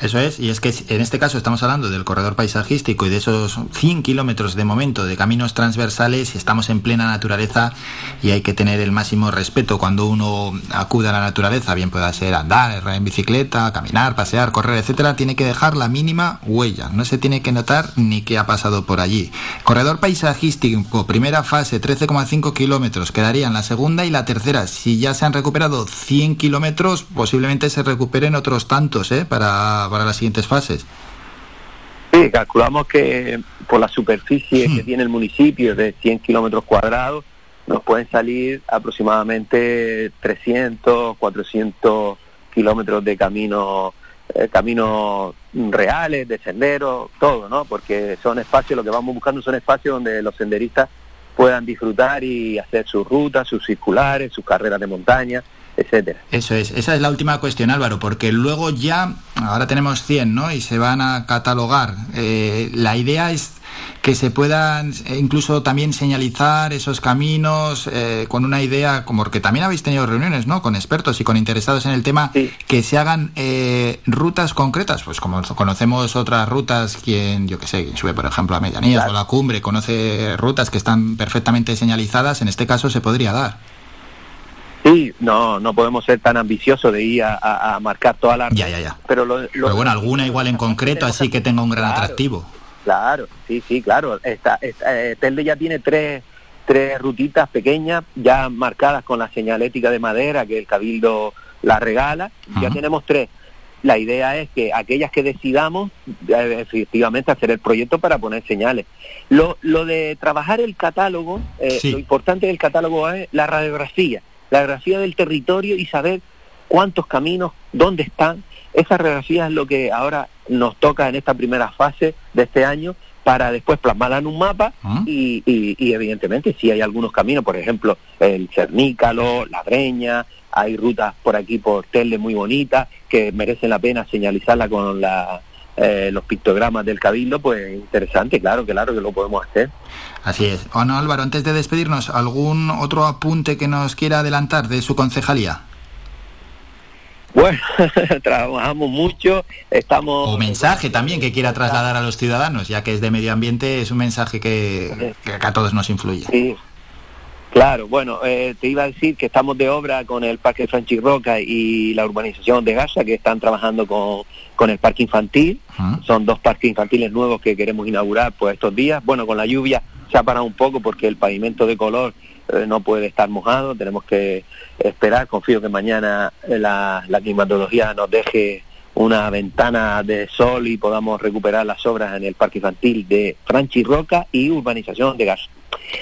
Eso es, y es que en este caso estamos hablando del corredor paisajístico y de esos 100 kilómetros de momento de caminos transversales estamos en plena naturaleza y hay que tener el máximo respeto cuando uno acude a la naturaleza, bien pueda ser andar, en bicicleta, caminar, pasear, correr, etcétera, tiene que dejar la mínima huella, no se tiene que notar ni qué ha pasado por allí. Corredor paisajístico, primera fase, 13,5 kilómetros, quedarían la segunda y la tercera. Si ya se han recuperado 100 kilómetros, posiblemente se recuperen otros tantos, ¿eh? Para para, las siguientes fases? Sí, calculamos que por la superficie que hmm. tiene el municipio de 100 kilómetros cuadrados, nos pueden salir aproximadamente 300, 400 kilómetros de camino eh, caminos reales, de senderos, todo, ¿no? Porque son espacios, lo que vamos buscando son espacios donde los senderistas puedan disfrutar y hacer sus rutas, sus circulares, sus carreras de montaña. Etcétera. Eso es, esa es la última cuestión, Álvaro, porque luego ya, ahora tenemos 100, ¿no? Y se van a catalogar. Eh, la idea es que se puedan eh, incluso también señalizar esos caminos eh, con una idea, como que también habéis tenido reuniones, ¿no? Con expertos y con interesados en el tema, que se hagan eh, rutas concretas, pues como conocemos otras rutas, quien, yo que sé, sube por ejemplo a Medianías o a la cumbre, conoce rutas que están perfectamente señalizadas, en este caso se podría dar. Sí, no, no podemos ser tan ambiciosos de ir a, marcar toda la... Ya, ya, ya. Pero, Pero bueno, alguna igual en concreto, así que tenga un gran atractivo. Claro, sí, sí, claro. Esta, eh, Telde ya tiene tres, tres rutitas pequeñas ya marcadas con la señalética de madera que el Cabildo la regala. Ya tenemos tres. La idea es que aquellas que decidamos, eh, efectivamente, hacer el proyecto para poner señales. Lo, lo de trabajar el catálogo, eh, lo importante del catálogo es la radiografía, la radiografía del territorio y saber cuántos caminos, dónde están. Esa radiografía es lo que ahora nos toca en esta primera fase de este año para después plasmarla en un mapa ah. y, evidentemente si hay algunos caminos, por ejemplo el Cernícalo, La Breña, hay rutas por aquí por Tele muy bonitas que merecen la pena señalizarla con la, eh, los pictogramas del cabildo, pues interesante, claro, claro que lo podemos hacer. Así es. Bueno, Álvaro, antes de despedirnos, ¿algún otro apunte que nos quiera adelantar de su concejalía? Bueno, trabajamos mucho, estamos... O mensaje también que quiera trasladar a los ciudadanos, ya que es de medio ambiente, es un mensaje que, a todos nos influye. Sí, claro, bueno, eh, te iba a decir que estamos de obra con el Parque Franchi Roca y la urbanización de Gaza, que están trabajando con, con el parque infantil. Son dos parques infantiles nuevos que queremos inaugurar pues estos días. Bueno, con la lluvia se ha parado un poco porque el pavimento de color eh, no puede estar mojado, tenemos que esperar, confío que mañana la, climatología nos deje una ventana de sol y podamos recuperar las obras en el parque infantil de Franchi Roca y urbanización de gas.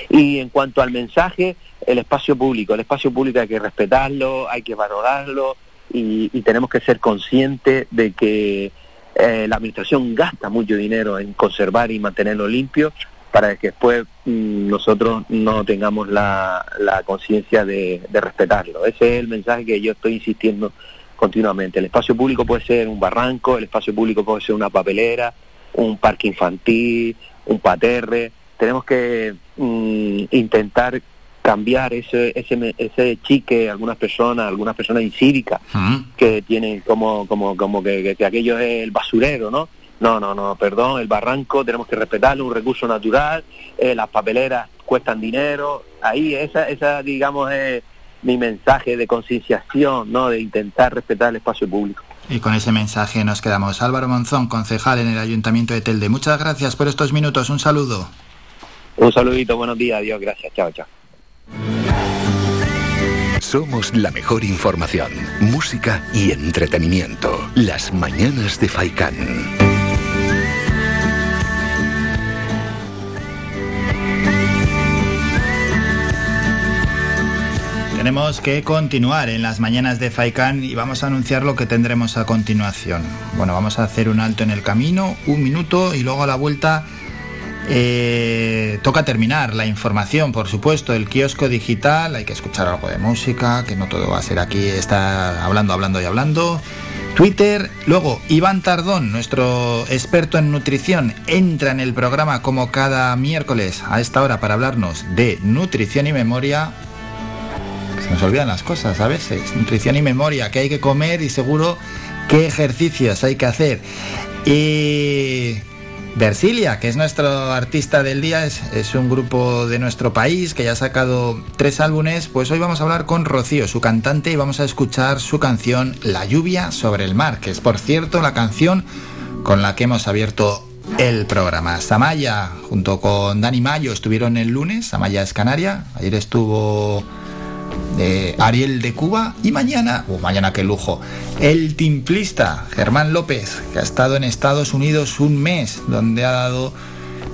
Y en cuanto al mensaje, el espacio público, el espacio público hay que respetarlo, hay que valorarlo y, tenemos que ser conscientes de que eh, la administración gasta mucho dinero en conservar y mantenerlo limpio, para que después mm, nosotros no tengamos la, conciencia de, respetarlo. Ese es el mensaje que yo estoy insistiendo continuamente. El espacio público puede ser un barranco, el espacio público puede ser una papelera, un parque infantil, un paterre. Tenemos que mm, intentar cambiar ese, ese, ese chique algunas personas, algunas personas incívicas que tienen como, como, como que aquello es el basurero, ¿no? No, no, no, perdón, el barranco tenemos que respetarlo, un recurso natural, eh, las papeleras cuestan dinero, ahí esa, esa digamos, es mi mensaje de concienciación, ¿no? De intentar respetar el espacio público. Y con ese mensaje nos quedamos. Álvaro Monzón, concejal en el Ayuntamiento de Telde. Muchas gracias por estos minutos. Un saludo. Un saludito, buenos días, adiós, gracias, chao, chao. Somos la mejor información, música y entretenimiento. Las mañanas de Faikán. Tenemos que continuar en las mañanas de Faikan y vamos a anunciar lo que tendremos a continuación. Bueno, vamos a hacer un alto en el camino, un minuto y luego a la vuelta eh, toca terminar la información, por supuesto, el kiosco digital, hay que escuchar algo de música, que no todo va a ser aquí, está hablando, hablando y hablando. Twitter, luego Iván Tardón, nuestro experto en nutrición, entra en el programa como cada miércoles a esta hora para hablarnos de nutrición y memoria se nos olvidan las cosas a veces. Nutrición y memoria, que hay que comer y seguro qué ejercicios hay que hacer. Y Versilia, que es nuestro artista del día, es, un grupo de nuestro país que ya ha sacado tres álbumes. Pues hoy vamos a hablar con Rocío, su cantante, y vamos a escuchar su canción La lluvia sobre el mar, que es por cierto la canción con la que hemos abierto el programa. Samaya, junto con Dani Mayo, estuvieron el lunes. Samaya es canaria. Ayer estuvo de Ariel de Cuba y mañana, o mañana qué lujo, el timplista Germán López, que ha estado en Estados Unidos un mes, donde ha dado,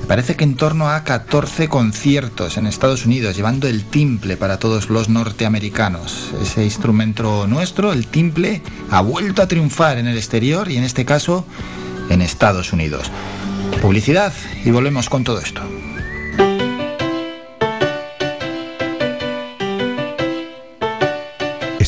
me parece que en torno a 14 conciertos en Estados Unidos, llevando el timple para todos los norteamericanos. Ese instrumento nuestro, el timple, ha vuelto a triunfar en el exterior y en este caso en Estados Unidos. Publicidad y volvemos con todo esto.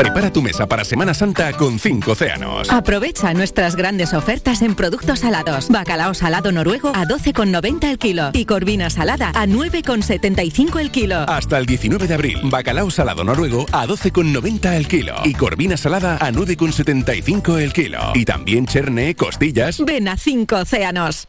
Prepara tu mesa para Semana Santa con 5 océanos. Aprovecha nuestras grandes ofertas en productos salados. Bacalao salado noruego a 12,90 el kilo y corvina salada a 9,75 el kilo. Hasta el 19 de abril, bacalao salado noruego a 12,90 el kilo y corvina salada a 9,75 el kilo. Y también cherne, costillas. Ven a 5 océanos.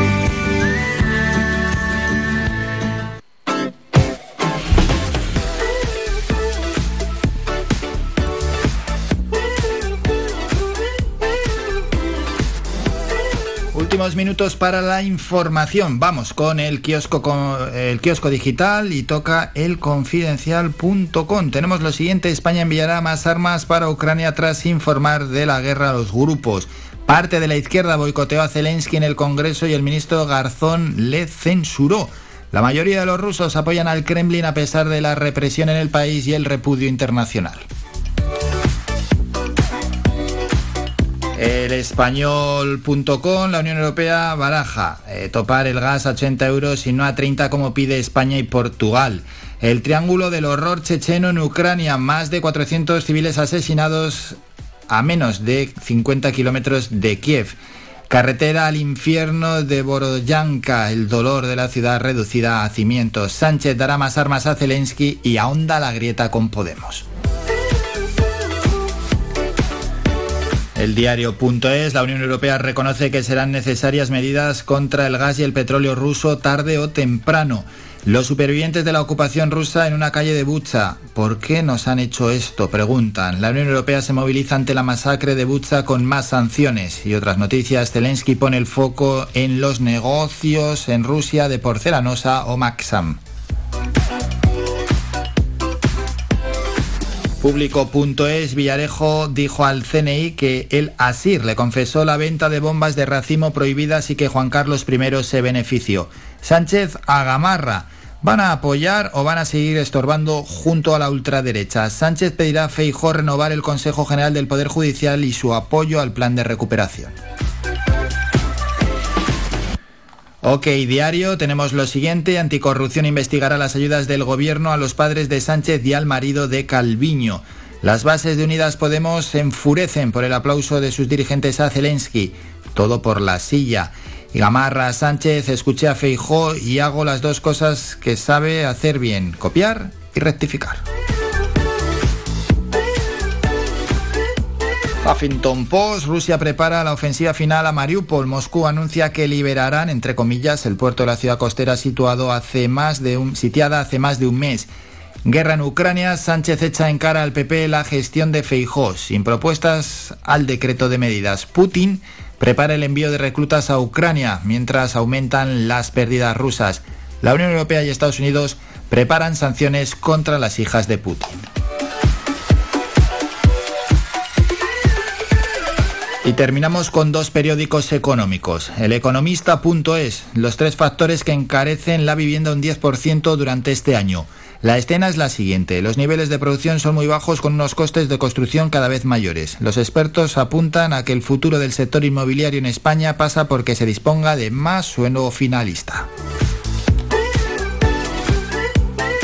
Últimos minutos para la información. Vamos con el kiosco con el kiosco digital y toca el confidencial.com. Tenemos lo siguiente, España enviará más armas para Ucrania tras informar de la guerra a los grupos. Parte de la izquierda boicoteó a Zelensky en el Congreso y el ministro Garzón le censuró. La mayoría de los rusos apoyan al Kremlin a pesar de la represión en el país y el repudio internacional. El español.com, la Unión Europea baraja eh, topar el gas a 80 euros y no a 30 como pide España y Portugal. El triángulo del horror checheno en Ucrania, más de 400 civiles asesinados a menos de 50 kilómetros de Kiev. Carretera al infierno de Boroyanka, el dolor de la ciudad reducida a cimientos. Sánchez dará más armas a Zelensky y ahonda la grieta con Podemos. El diario.es, la Unión Europea reconoce que serán necesarias medidas contra el gas y el petróleo ruso tarde o temprano. Los supervivientes de la ocupación rusa en una calle de Bucha. ¿Por qué nos han hecho esto? Preguntan. La Unión Europea se moviliza ante la masacre de Bucha con más sanciones. Y otras noticias, Zelensky pone el foco en los negocios en Rusia de porcelanosa o Maxam. Público.es Villarejo dijo al CNI que el ASIR le confesó la venta de bombas de racimo prohibidas y que Juan Carlos I se benefició. Sánchez Agamarra. ¿Van a apoyar o van a seguir estorbando junto a la ultraderecha? Sánchez pedirá a Feijó renovar el Consejo General del Poder Judicial y su apoyo al plan de recuperación. Ok, diario, tenemos lo siguiente. Anticorrupción investigará las ayudas del gobierno a los padres de Sánchez y al marido de Calviño. Las bases de Unidas Podemos se enfurecen por el aplauso de sus dirigentes a Zelensky. Todo por la silla. Y Gamarra Sánchez, escuché a Feijó y hago las dos cosas que sabe hacer bien, copiar y rectificar. Huffington Post, Rusia prepara la ofensiva final a Mariupol. Moscú anuncia que liberarán, entre comillas, el puerto de la ciudad costera situado hace más de un, sitiada hace más de un mes. Guerra en Ucrania, Sánchez echa en cara al PP la gestión de Feijó, sin propuestas al decreto de medidas. Putin prepara el envío de reclutas a Ucrania mientras aumentan las pérdidas rusas. La Unión Europea y Estados Unidos preparan sanciones contra las hijas de Putin. Y terminamos con dos periódicos económicos. El economista.es, los tres factores que encarecen la vivienda un 10% durante este año. La escena es la siguiente. Los niveles de producción son muy bajos con unos costes de construcción cada vez mayores. Los expertos apuntan a que el futuro del sector inmobiliario en España pasa porque se disponga de más suelo finalista.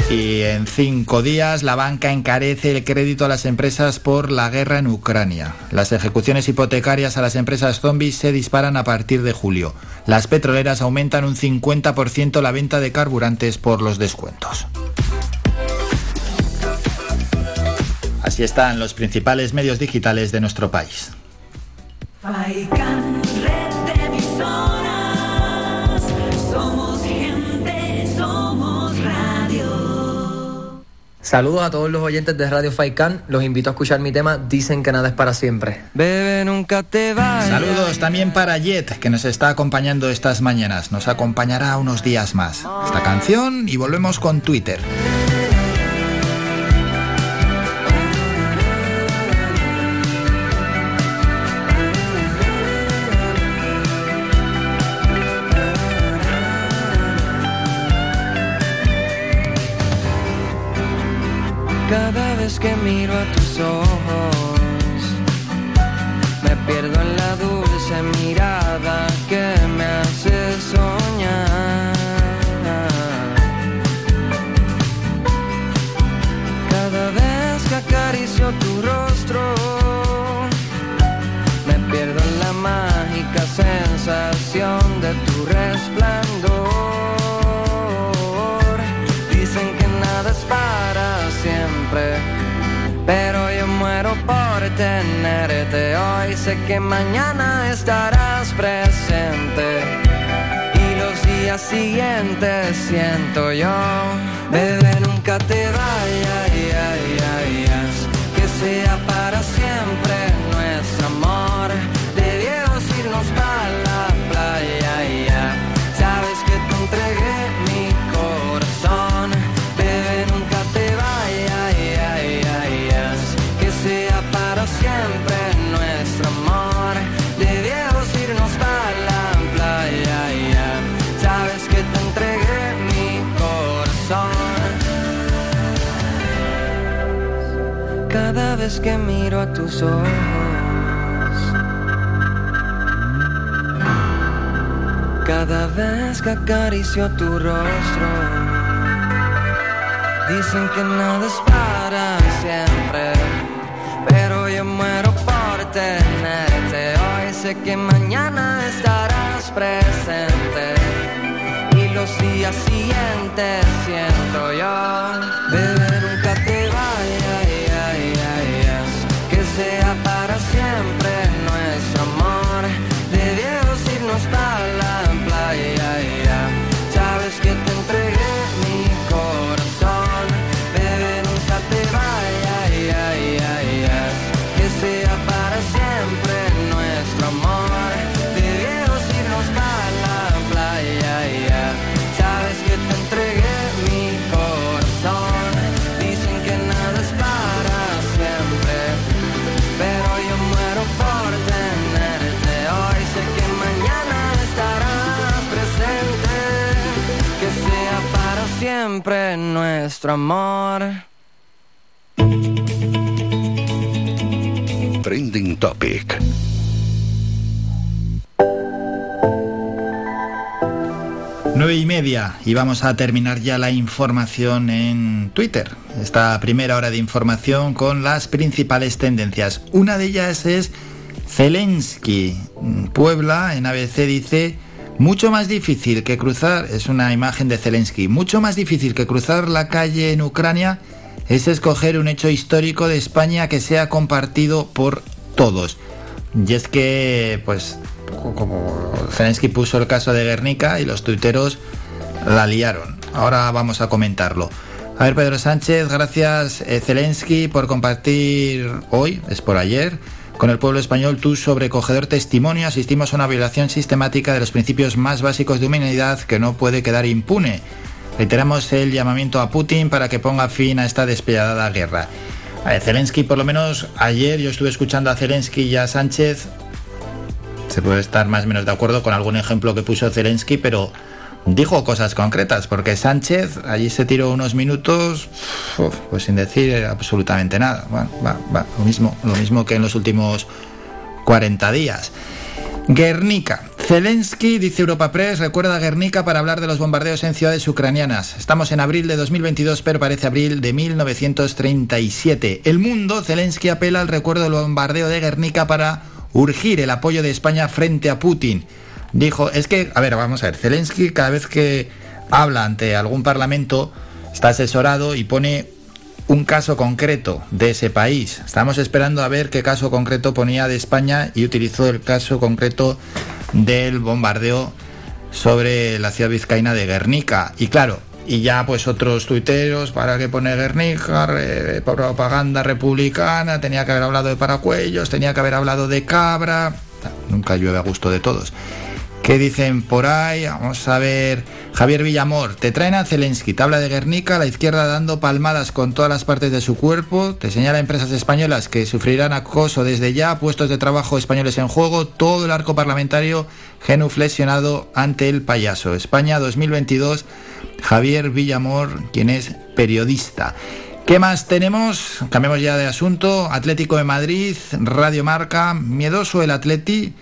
Y en cinco días la banca encarece el crédito a las empresas por la guerra en Ucrania. Las ejecuciones hipotecarias a las empresas zombies se disparan a partir de julio. Las petroleras aumentan un 50% la venta de carburantes por los descuentos. Así están los principales medios digitales de nuestro país. Saludos a todos los oyentes de Radio Faikan. Los invito a escuchar mi tema Dicen que nada es para siempre. Bebe, nunca te vayas. Saludos también para Jet, que nos está acompañando estas mañanas. Nos acompañará unos días más. Esta canción y volvemos con Twitter. Miro a tus ojos, me pierdo en la dulce mirada que me hace soñar. Cada vez que acaricio tu rostro, me pierdo en la mágica sensación tenerte hoy. Sé que mañana estarás presente y los días siguientes siento yo. Bebé, nunca te vayas, que sea para vez que miro a tus ojos. Cada vez que acaricio tu rostro, dicen que nada es para siempre, pero yo muero por tenerte. Hoy sé que mañana estarás presente y los días siguientes siento yo. Bebé, nuestro amor. Trending Topic. Nueve y media y vamos a terminar ya la información en Twitter. Esta primera hora de información con las principales tendencias. Una de ellas es Zelensky. Puebla en ABC dice mucho más difícil que cruzar, es una imagen de Zelensky, mucho más difícil que cruzar la calle en Ucrania es escoger un hecho histórico de España que sea compartido por todos. Y es que, pues, como Zelensky puso el caso de Guernica y los tuiteros la liaron. Ahora vamos a comentarlo. A ver, Pedro Sánchez, gracias eh, Zelensky por compartir hoy, es por ayer, con el pueblo español tu sobrecogedor testimonio. Asistimos a una violación sistemática de los principios más básicos de humanidad que no puede quedar impune. Reiteramos el llamamiento a Putin para que ponga fin a esta despiadada guerra. A Zelensky, por lo menos ayer yo estuve escuchando a Zelensky y a Sánchez. Se puede estar más o menos de acuerdo con algún ejemplo que puso Zelensky, pero dijo cosas concretas, porque Sánchez allí se tiró unos minutos pues sin decir absolutamente nada. Lo, mismo, lo mismo que en los últimos 40 días. Guernica. Zelensky, dice Europa Press, recuerda Guernica para hablar de los bombardeos en ciudades ucranianas. Estamos en abril de 2022, pero parece abril de 1937. El mundo, Zelensky apela al recuerdo del bombardeo de Guernica para urgir el apoyo de España frente a Putin. Dijo, es que, a ver, vamos a ver, Zelensky cada vez que habla ante algún parlamento está asesorado y pone un caso concreto de ese país. Estamos esperando a ver qué caso concreto ponía de España y utilizó el caso concreto del bombardeo sobre la ciudad vizcaína de Guernica. Y claro, y ya pues otros tuiteros, ¿para qué pone Guernica? Propaganda republicana, tenía que haber hablado de Paracuellos, tenía que haber hablado de Cabra. Nunca llueve a gusto de todos. ¿Qué dicen por ahí? Vamos a ver. Javier Villamor, te traen a Zelensky, te habla de Guernica, la izquierda dando palmadas con todas las partes de su cuerpo, te señala empresas españolas que sufrirán acoso desde ya, puestos de trabajo españoles en juego, todo el arco parlamentario genuflexionado ante el payaso. España 2022, Javier Villamor, quien es periodista. ¿Qué más tenemos? Cambiamos ya de asunto. Atlético de Madrid, Radio Marca, miedoso el Atleti.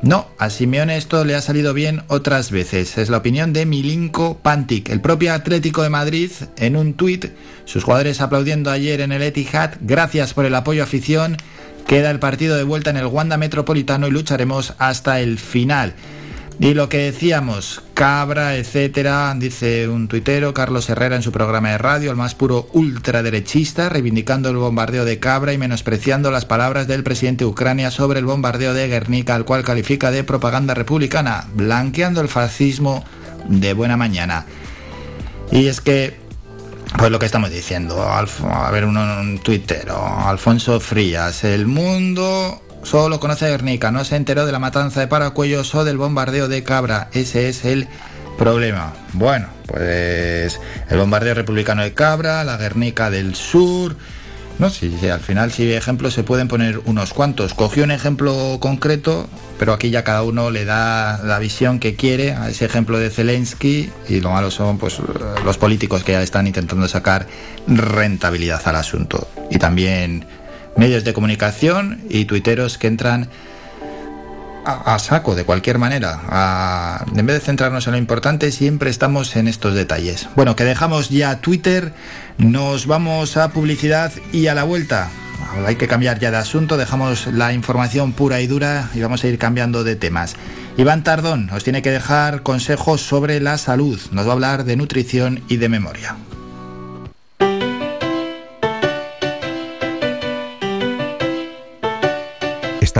No, a Simeone esto le ha salido bien otras veces. Es la opinión de Milinko Pantic, el propio Atlético de Madrid, en un tuit, sus jugadores aplaudiendo ayer en el Etihad, gracias por el apoyo afición, queda el partido de vuelta en el Wanda Metropolitano y lucharemos hasta el final. Y lo que decíamos, cabra, etcétera, dice un tuitero, Carlos Herrera en su programa de radio, el más puro ultraderechista, reivindicando el bombardeo de Cabra y menospreciando las palabras del presidente de Ucrania sobre el bombardeo de Guernica, al cual califica de propaganda republicana, blanqueando el fascismo de buena mañana. Y es que, pues lo que estamos diciendo, a ver, un, un tuitero, Alfonso Frías, el mundo solo conoce Guernica, no se enteró de la matanza de Paracuellos o del bombardeo de Cabra. Ese es el problema. Bueno, pues el bombardeo republicano de Cabra, la Guernica del Sur. No, sí, sí, al final sí ejemplos se pueden poner unos cuantos. Cogió un ejemplo concreto, pero aquí ya cada uno le da la visión que quiere a ese ejemplo de Zelensky y lo malo son pues los políticos que ya están intentando sacar rentabilidad al asunto. Y también medios de comunicación y tuiteros que entran a, saco de cualquier manera. En vez de centrarnos en lo importante, siempre estamos en estos detalles. Bueno, que dejamos ya Twitter, nos vamos a publicidad y a la vuelta. Hay que cambiar ya de asunto, dejamos la información pura y dura y vamos a ir cambiando de temas. Iván Tardón os tiene que dejar consejos sobre la salud, nos va a hablar de nutrición y de memoria.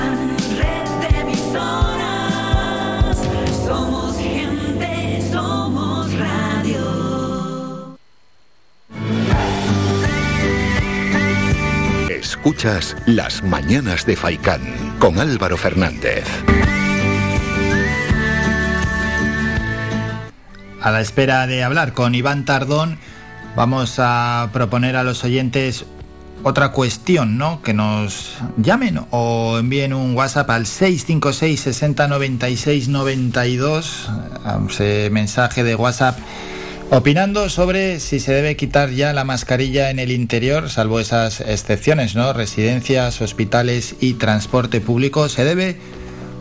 red Escuchas Las Mañanas de Faicán con Álvaro Fernández. A la espera de hablar con Iván Tardón, vamos a proponer a los oyentes otra cuestión, ¿no? Que nos llamen o envíen un WhatsApp al 656 60 96 92, ese mensaje de WhatsApp opinando sobre si se debe quitar ya la mascarilla en el interior, salvo esas excepciones, ¿no? Residencias, hospitales y transporte público, ¿se debe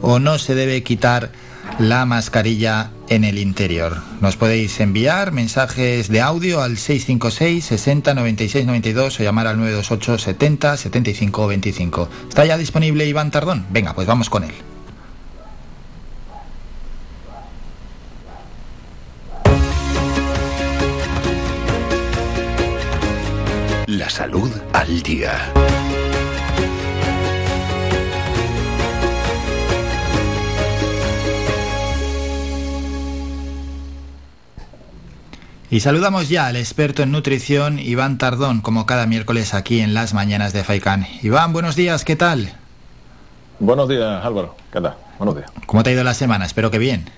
o no se debe quitar la mascarilla en el interior. Nos podéis enviar mensajes de audio al 656 60 96 92 o llamar al 928 70 75 25. ¿Está ya disponible Iván Tardón? Venga, pues vamos con él. La salud al día. Y saludamos ya al experto en nutrición, Iván Tardón, como cada miércoles aquí en las mañanas de Faicán. Iván, buenos días, ¿qué tal? Buenos días, Álvaro. ¿Qué tal? Buenos días. ¿Cómo te ha ido la semana? Espero que bien.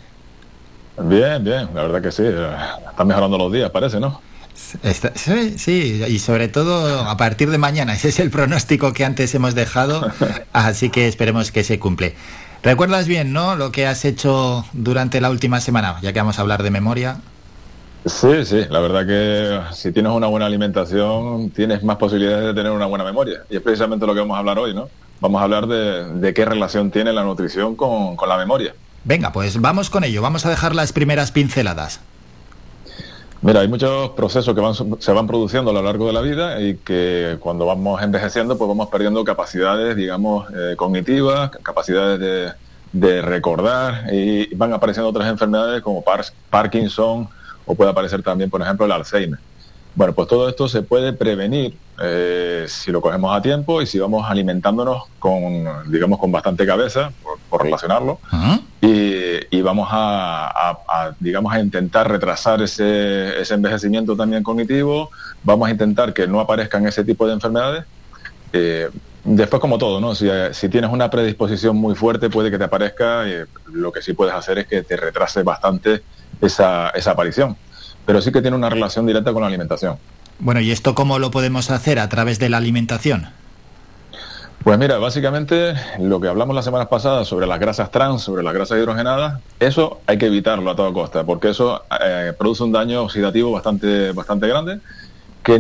Bien, bien, la verdad que sí. Están mejorando los días, parece, ¿no? Está- sí, sí, y sobre todo a partir de mañana. Ese es el pronóstico que antes hemos dejado, así que esperemos que se cumple. ¿Recuerdas bien, no? Lo que has hecho durante la última semana, ya que vamos a hablar de memoria. Sí, sí, la verdad que si tienes una buena alimentación, tienes más posibilidades de tener una buena memoria. Y es precisamente lo que vamos a hablar hoy, ¿no? Vamos a hablar de, de qué relación tiene la nutrición con, con la memoria. Venga, pues vamos con ello. Vamos a dejar las primeras pinceladas. Mira, hay muchos procesos que van, se van produciendo a lo largo de la vida y que cuando vamos envejeciendo, pues vamos perdiendo capacidades, digamos, eh, cognitivas, capacidades de, de recordar y van apareciendo otras enfermedades como Par- Parkinson o puede aparecer también, por ejemplo, el Alzheimer. Bueno, pues todo esto se puede prevenir eh, si lo cogemos a tiempo y si vamos alimentándonos con, digamos, con bastante cabeza, por, por relacionarlo, y, y vamos a, a- a, digamos, a intentar retrasar ese, ese envejecimiento también cognitivo, vamos a intentar que no aparezcan ese tipo de enfermedades. Eh, después, como todo, ¿no? Si, si tienes una predisposición muy fuerte, puede que te aparezca, eh, lo que sí puedes hacer es que te retrase bastante esa, esa aparición. Pero sí que tiene una relación directa con la alimentación. Bueno, ¿y esto cómo lo podemos hacer? ¿A través de la alimentación? Pues mira, básicamente lo que hablamos las semanas pasadas sobre las grasas trans, sobre las grasas hidrogenadas, eso hay que evitarlo a toda costa, porque eso eh, produce un daño oxidativo bastante, bastante grande que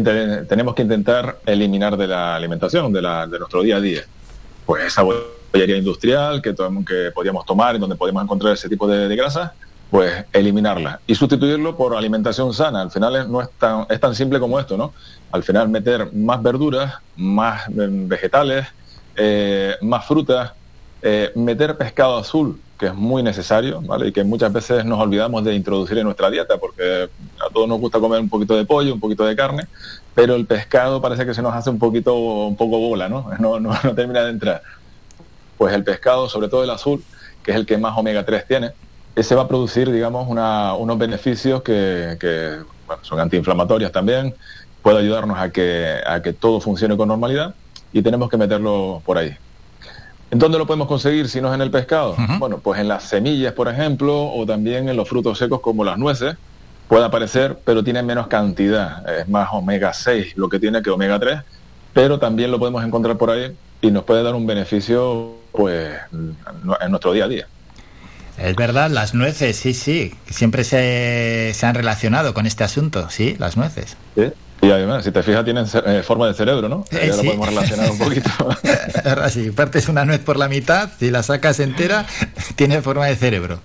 tenemos que intentar eliminar de la alimentación, de, la, de nuestro día a día. Pues esa bollería industrial que, que podíamos tomar y donde podíamos encontrar ese tipo de, de grasas, pues eliminarla y sustituirlo por alimentación sana. Al final no es tan, es tan simple como esto, ¿no? Al final meter más verduras, más eh, vegetales, eh, más frutas, eh, meter pescado azul, que es muy necesario, ¿vale? Y que muchas veces nos olvidamos de introducir en nuestra dieta, porque a todos nos gusta comer un poquito de pollo, un poquito de carne, pero el pescado parece que se nos hace un poquito, un poco bola, ¿no? No, no, no termina de entrar. Pues el pescado, sobre todo el azul, que es el que más omega 3 tiene, ese va a producir, digamos, una- unos beneficios que, que, bueno, son antiinflamatorios también, puede ayudarnos a que, a que todo funcione con normalidad y tenemos que meterlo por ahí. ¿En dónde lo podemos conseguir si no es en el pescado? Bueno, pues en las semillas, por ejemplo, o también en los frutos secos como las nueces, puede aparecer, pero tiene menos cantidad, es más omega 6 lo que tiene que omega 3, pero también lo podemos encontrar por ahí y nos puede dar un beneficio pues en nuestro día a día. Es verdad, las nueces, sí, sí. Siempre se, se han relacionado con este asunto, sí, las nueces. ¿sí? Y además, si te fijas, tienen eh, forma de cerebro, ¿no? Eh, ya sí. lo podemos relacionar un poquito. Ahora sí, partes una nuez por la mitad, si la sacas entera, tiene forma de cerebro.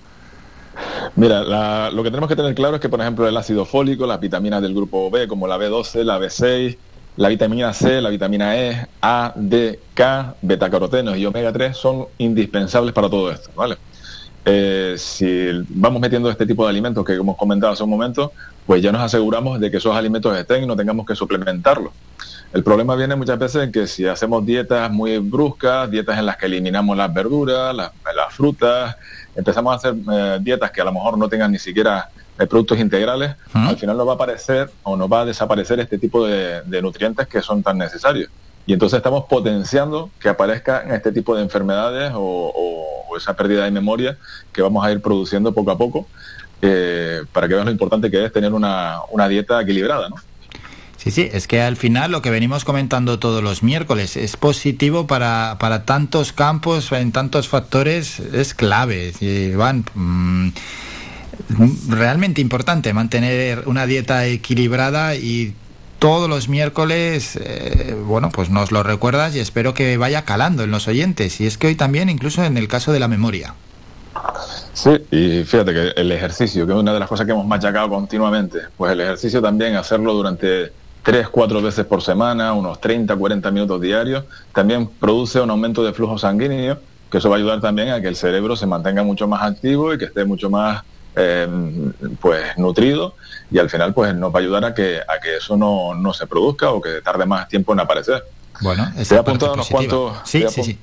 Mira, la- lo que tenemos que tener claro es que, por ejemplo, el ácido fólico, las vitaminas del grupo B, como la B12, la B6, la vitamina C, la vitamina E, A, D, K, betacarotenos y omega 3 son indispensables para todo esto, ¿vale? Eh, si vamos metiendo este tipo de alimentos que hemos comentado hace un momento, pues ya nos aseguramos de que esos alimentos estén y no tengamos que suplementarlos. El problema viene muchas veces en que si hacemos dietas muy bruscas, dietas en las que eliminamos las verduras, las, las frutas, empezamos a hacer eh, dietas que a lo mejor no tengan ni siquiera eh, productos integrales, al final nos va a aparecer o nos va a desaparecer este tipo de, de nutrientes que son tan necesarios. Y entonces estamos potenciando que aparezcan este tipo de enfermedades o, esa pérdida de memoria que vamos a ir produciendo poco a poco eh, para que veas lo importante que es tener una, una dieta equilibrada, ¿no? Sí, sí, es que al final lo que venimos comentando todos los miércoles es positivo para, para tantos campos, en tantos factores, es clave. Van mm, realmente importante mantener una dieta equilibrada y todos los miércoles, eh, bueno, pues nos lo recuerdas y espero que vaya calando en los oyentes. Y es que hoy también, incluso en el caso de la memoria. Sí, y fíjate que el ejercicio, que es una de las cosas que hemos machacado continuamente, pues el ejercicio también, hacerlo durante tres, cuatro veces por semana, unos 30, 40 minutos diarios, también produce un aumento de flujo sanguíneo, que eso va a ayudar también a que el cerebro se mantenga mucho más activo y que esté mucho más eh, pues nutrido y al final pues nos va a ayudar a que, a que eso no, no se produzca o que tarde más tiempo en aparecer. Bueno, Te he apuntado unos cuantos. Sí, sí, sí.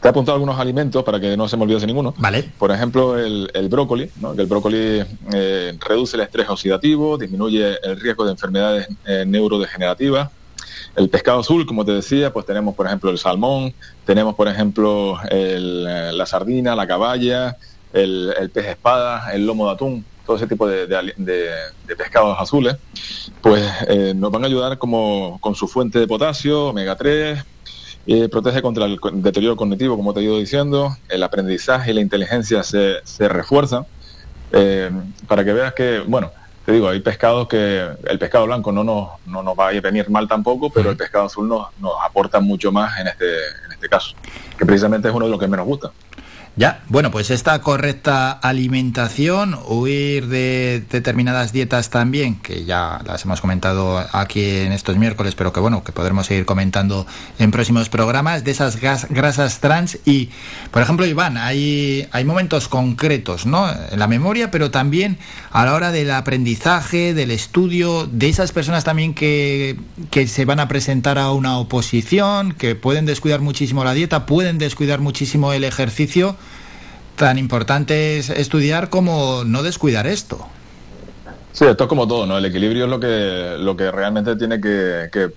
Te he apuntado algunos alimentos para que no se me olvide ninguno. Vale. Por ejemplo, el, el brócoli, ¿no? que el brócoli eh, reduce el estrés oxidativo, disminuye el riesgo de enfermedades eh, neurodegenerativas. El pescado azul, como te decía, pues tenemos, por ejemplo, el salmón, tenemos, por ejemplo, el, eh, la sardina, la caballa, el, el pez espada, el lomo de atún, todo ese tipo de, de de- de pescados azules, pues eh, nos van a ayudar como con su fuente de potasio, omega 3, eh, protege contra el deterioro cognitivo, como te he ido diciendo, el aprendizaje y la inteligencia se, se refuerzan, eh, para que veas que, bueno, te digo, hay pescados que el pescado blanco no nos, no nos va a venir mal tampoco, pero el pescado azul nos, nos aporta mucho más en este, en este caso, que precisamente es uno de los que menos gusta. Ya, bueno, pues esta correcta alimentación, huir de determinadas dietas también, que ya las hemos comentado aquí en estos miércoles, pero que bueno, que podremos seguir comentando en próximos programas, de esas gas- grasas trans y, por ejemplo, Iván, hay, hay momentos concretos, ¿no? En la memoria, pero también a la hora del aprendizaje, del estudio, de esas personas también que, que se van a presentar a una oposición, que pueden descuidar muchísimo la dieta, pueden descuidar muchísimo el ejercicio. Tan importante es estudiar como no descuidar esto. Sí, esto es como todo, ¿no? El equilibrio es lo que, lo que realmente tiene que, que,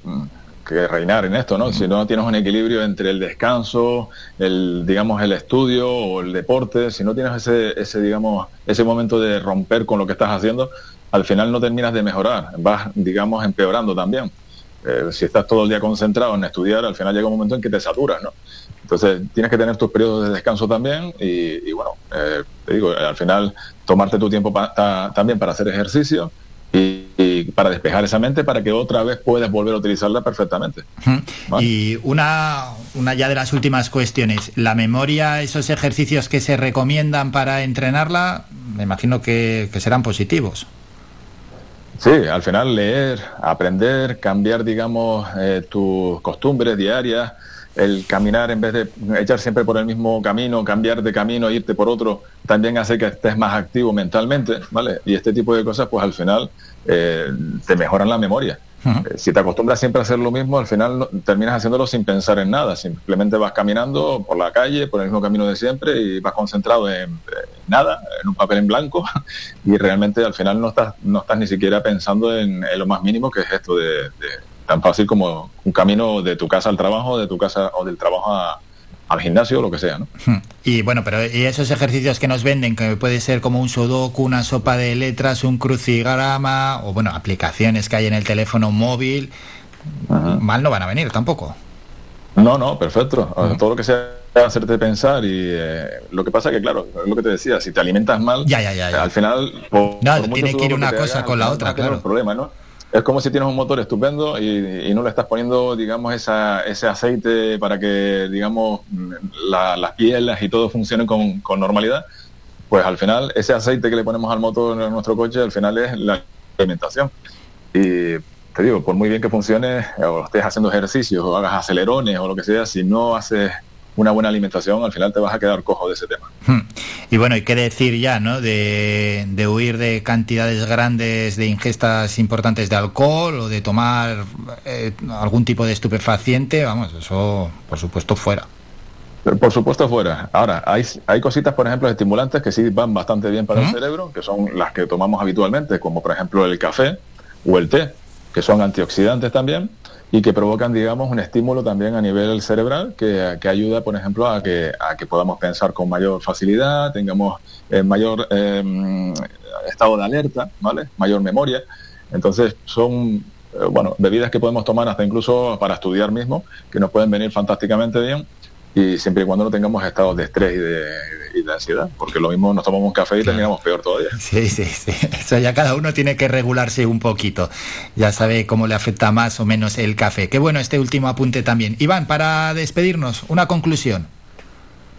que reinar en esto, ¿no? Si no tienes un equilibrio entre el descanso, el, digamos, el estudio o el deporte, si no tienes ese, ese, digamos, ese momento de romper con lo que estás haciendo, al final no terminas de mejorar, vas, digamos, empeorando también. Eh, si estás todo el día concentrado en estudiar, al final llega un momento en que te saturas, ¿no? Entonces tienes que tener tus periodos de descanso también y, y bueno, eh, te digo, al final tomarte tu tiempo pa- ta- también para hacer ejercicio y, y para despejar esa mente para que otra vez puedas volver a utilizarla perfectamente. Y una, una ya de las últimas cuestiones, la memoria, esos ejercicios que se recomiendan para entrenarla, me imagino que, que serán positivos. Sí, al final leer, aprender, cambiar, digamos, eh, tus costumbres diarias, el caminar en vez de echar siempre por el mismo camino, cambiar de camino, irte por otro, también hace que estés más activo mentalmente, ¿vale? Y este tipo de cosas, pues al final eh, te mejoran la memoria. Eh, Si te acostumbras siempre a hacer lo mismo, al final no- terminas haciéndolo sin pensar en nada. Simplemente vas caminando por la calle, por el mismo camino de siempre y vas concentrado en, en nada, en un papel en blanco y realmente al final no estás, no estás ni siquiera pensando en, en lo más mínimo que es esto de, de- tan fácil como un camino de tu casa al trabajo, de tu casa o del trabajo a- al gimnasio o lo que sea, ¿no? Y bueno, pero y esos ejercicios que nos venden, que puede ser como un sudoku, una sopa de letras, un crucigrama, o bueno, aplicaciones que hay en el teléfono móvil, mal no van a venir tampoco. No, no, perfecto. Todo lo que sea hacerte pensar y eh, lo que pasa que claro, es lo que te decía, si te alimentas mal, Ya, ya, ya, ya. al final por- No, por tiene que ir una cosa hagas, con la otra, claro. problema, ¿no? Es como si tienes un motor estupendo y, no le estás poniendo, digamos, esa, ese aceite para que, digamos, la- las pielas y todo funcione con, con normalidad. Pues al final, ese aceite que le ponemos al motor en nuestro coche, al final es la alimentación. Y te digo, por muy bien que funcione, o estés haciendo ejercicios, o hagas acelerones, o lo que sea, si no haces una buena alimentación, al final te vas a quedar cojo de ese tema. Y bueno, y qué decir ya, ¿no? De, de huir de cantidades grandes de ingestas importantes de alcohol o de tomar eh, algún tipo de estupefaciente, vamos, eso por supuesto fuera. Pero por supuesto fuera. Ahora, hay, hay cositas, por ejemplo, estimulantes que sí van bastante bien para el cerebro, que son las que tomamos habitualmente, como por ejemplo el café o el té, que son antioxidantes también y que provocan, digamos, un estímulo también a nivel cerebral que, que ayuda, por ejemplo, a que, a que podamos pensar con mayor facilidad, tengamos eh, mayor eh, estado de alerta, ¿vale? Mayor memoria. Entonces, son, eh, bueno, bebidas que podemos tomar hasta incluso para estudiar mismo, que nos pueden venir fantásticamente bien y siempre y cuando no tengamos estados de estrés y de, y de ansiedad, porque lo mismo nos tomamos un café y terminamos peor todavía. Sí, sí, sí. Eso ya cada uno tiene que regularse un poquito. Ya sabe cómo le afecta más o menos el café. Qué bueno este último apunte también. Iván, para despedirnos, una conclusión.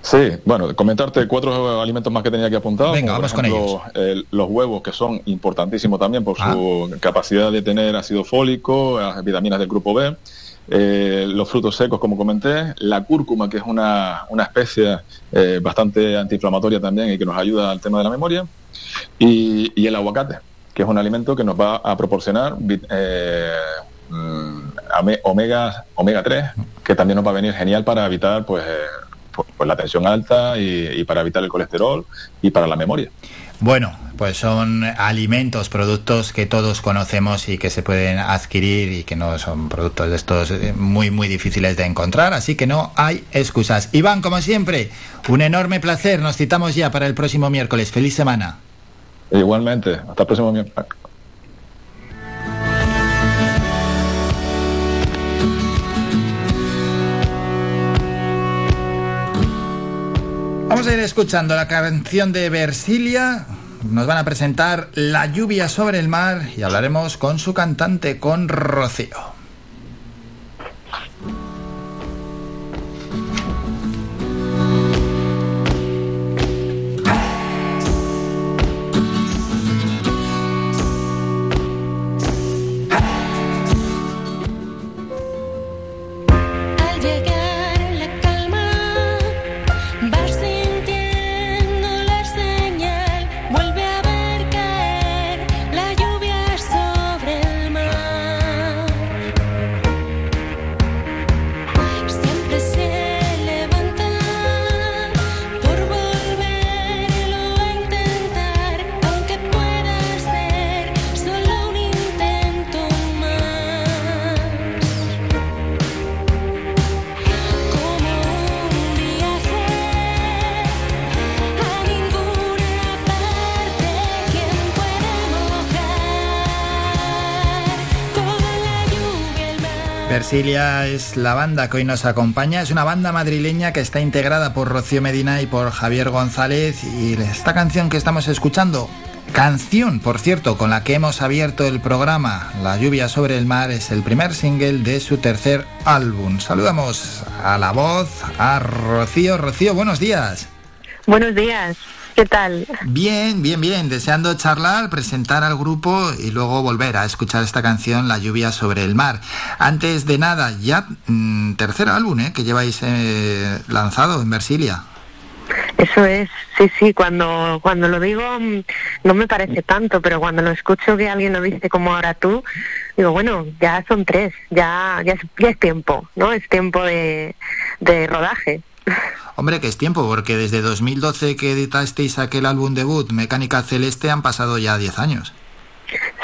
Sí, bueno, comentarte cuatro alimentos más que tenía que apuntar. Venga, vamos con ejemplo, el- los huevos, que son importantísimos también por su capacidad de tener ácido fólico, vitaminas del grupo B. Eh, los frutos secos, como comenté, la cúrcuma, que es una, una especie eh, bastante antiinflamatoria también y que nos ayuda al tema de la memoria, y, el aguacate, que es un alimento que nos va a proporcionar eh, mm, omega, omega 3, que también nos va a venir genial para evitar pues, pues, pues la tensión alta y para evitar el colesterol y para la memoria. Bueno, pues son alimentos, productos que todos conocemos y que se pueden adquirir y que no son productos de estos eh, muy, muy difíciles de encontrar, así que no hay excusas. Iván, como siempre, un enorme placer. Nos citamos ya para el próximo miércoles. Feliz semana. Igualmente, hasta el próximo miércoles. Vamos a ir escuchando la canción de Versilia. Nos van a presentar La lluvia sobre el mar y hablaremos con su cantante, con Rocío. Mar? Versilia es la banda que hoy nos acompaña. Es una banda madrileña que está integrada por Rocío Medina y por Javier González. Y esta canción que estamos escuchando, canción, por cierto, con la que hemos abierto el programa, La lluvia sobre el mar, es el primer single de su tercer álbum. Saludamos a la voz, a Rocío. Rocío, buenos días. Buenos días, ¿qué tal? Bien, bien, bien. Deseando charlar, presentar al grupo y luego volver a escuchar esta canción, La lluvia sobre el mar. Antes de nada, ya mm, tercer álbum ¿eh? que lleváis eh, lanzado en Versilia. Eso es, sí, sí, cuando, cuando lo digo mm, no me parece tanto, pero cuando lo escucho que alguien lo dice como ahora tú, digo, bueno, ya son tres, ya, ya, es, ya es tiempo, ¿no? Es tiempo de, de rodaje. Hombre, que es tiempo, porque desde 2012 que editasteis aquel álbum debut, Mecánica Celeste, han pasado ya 10 años.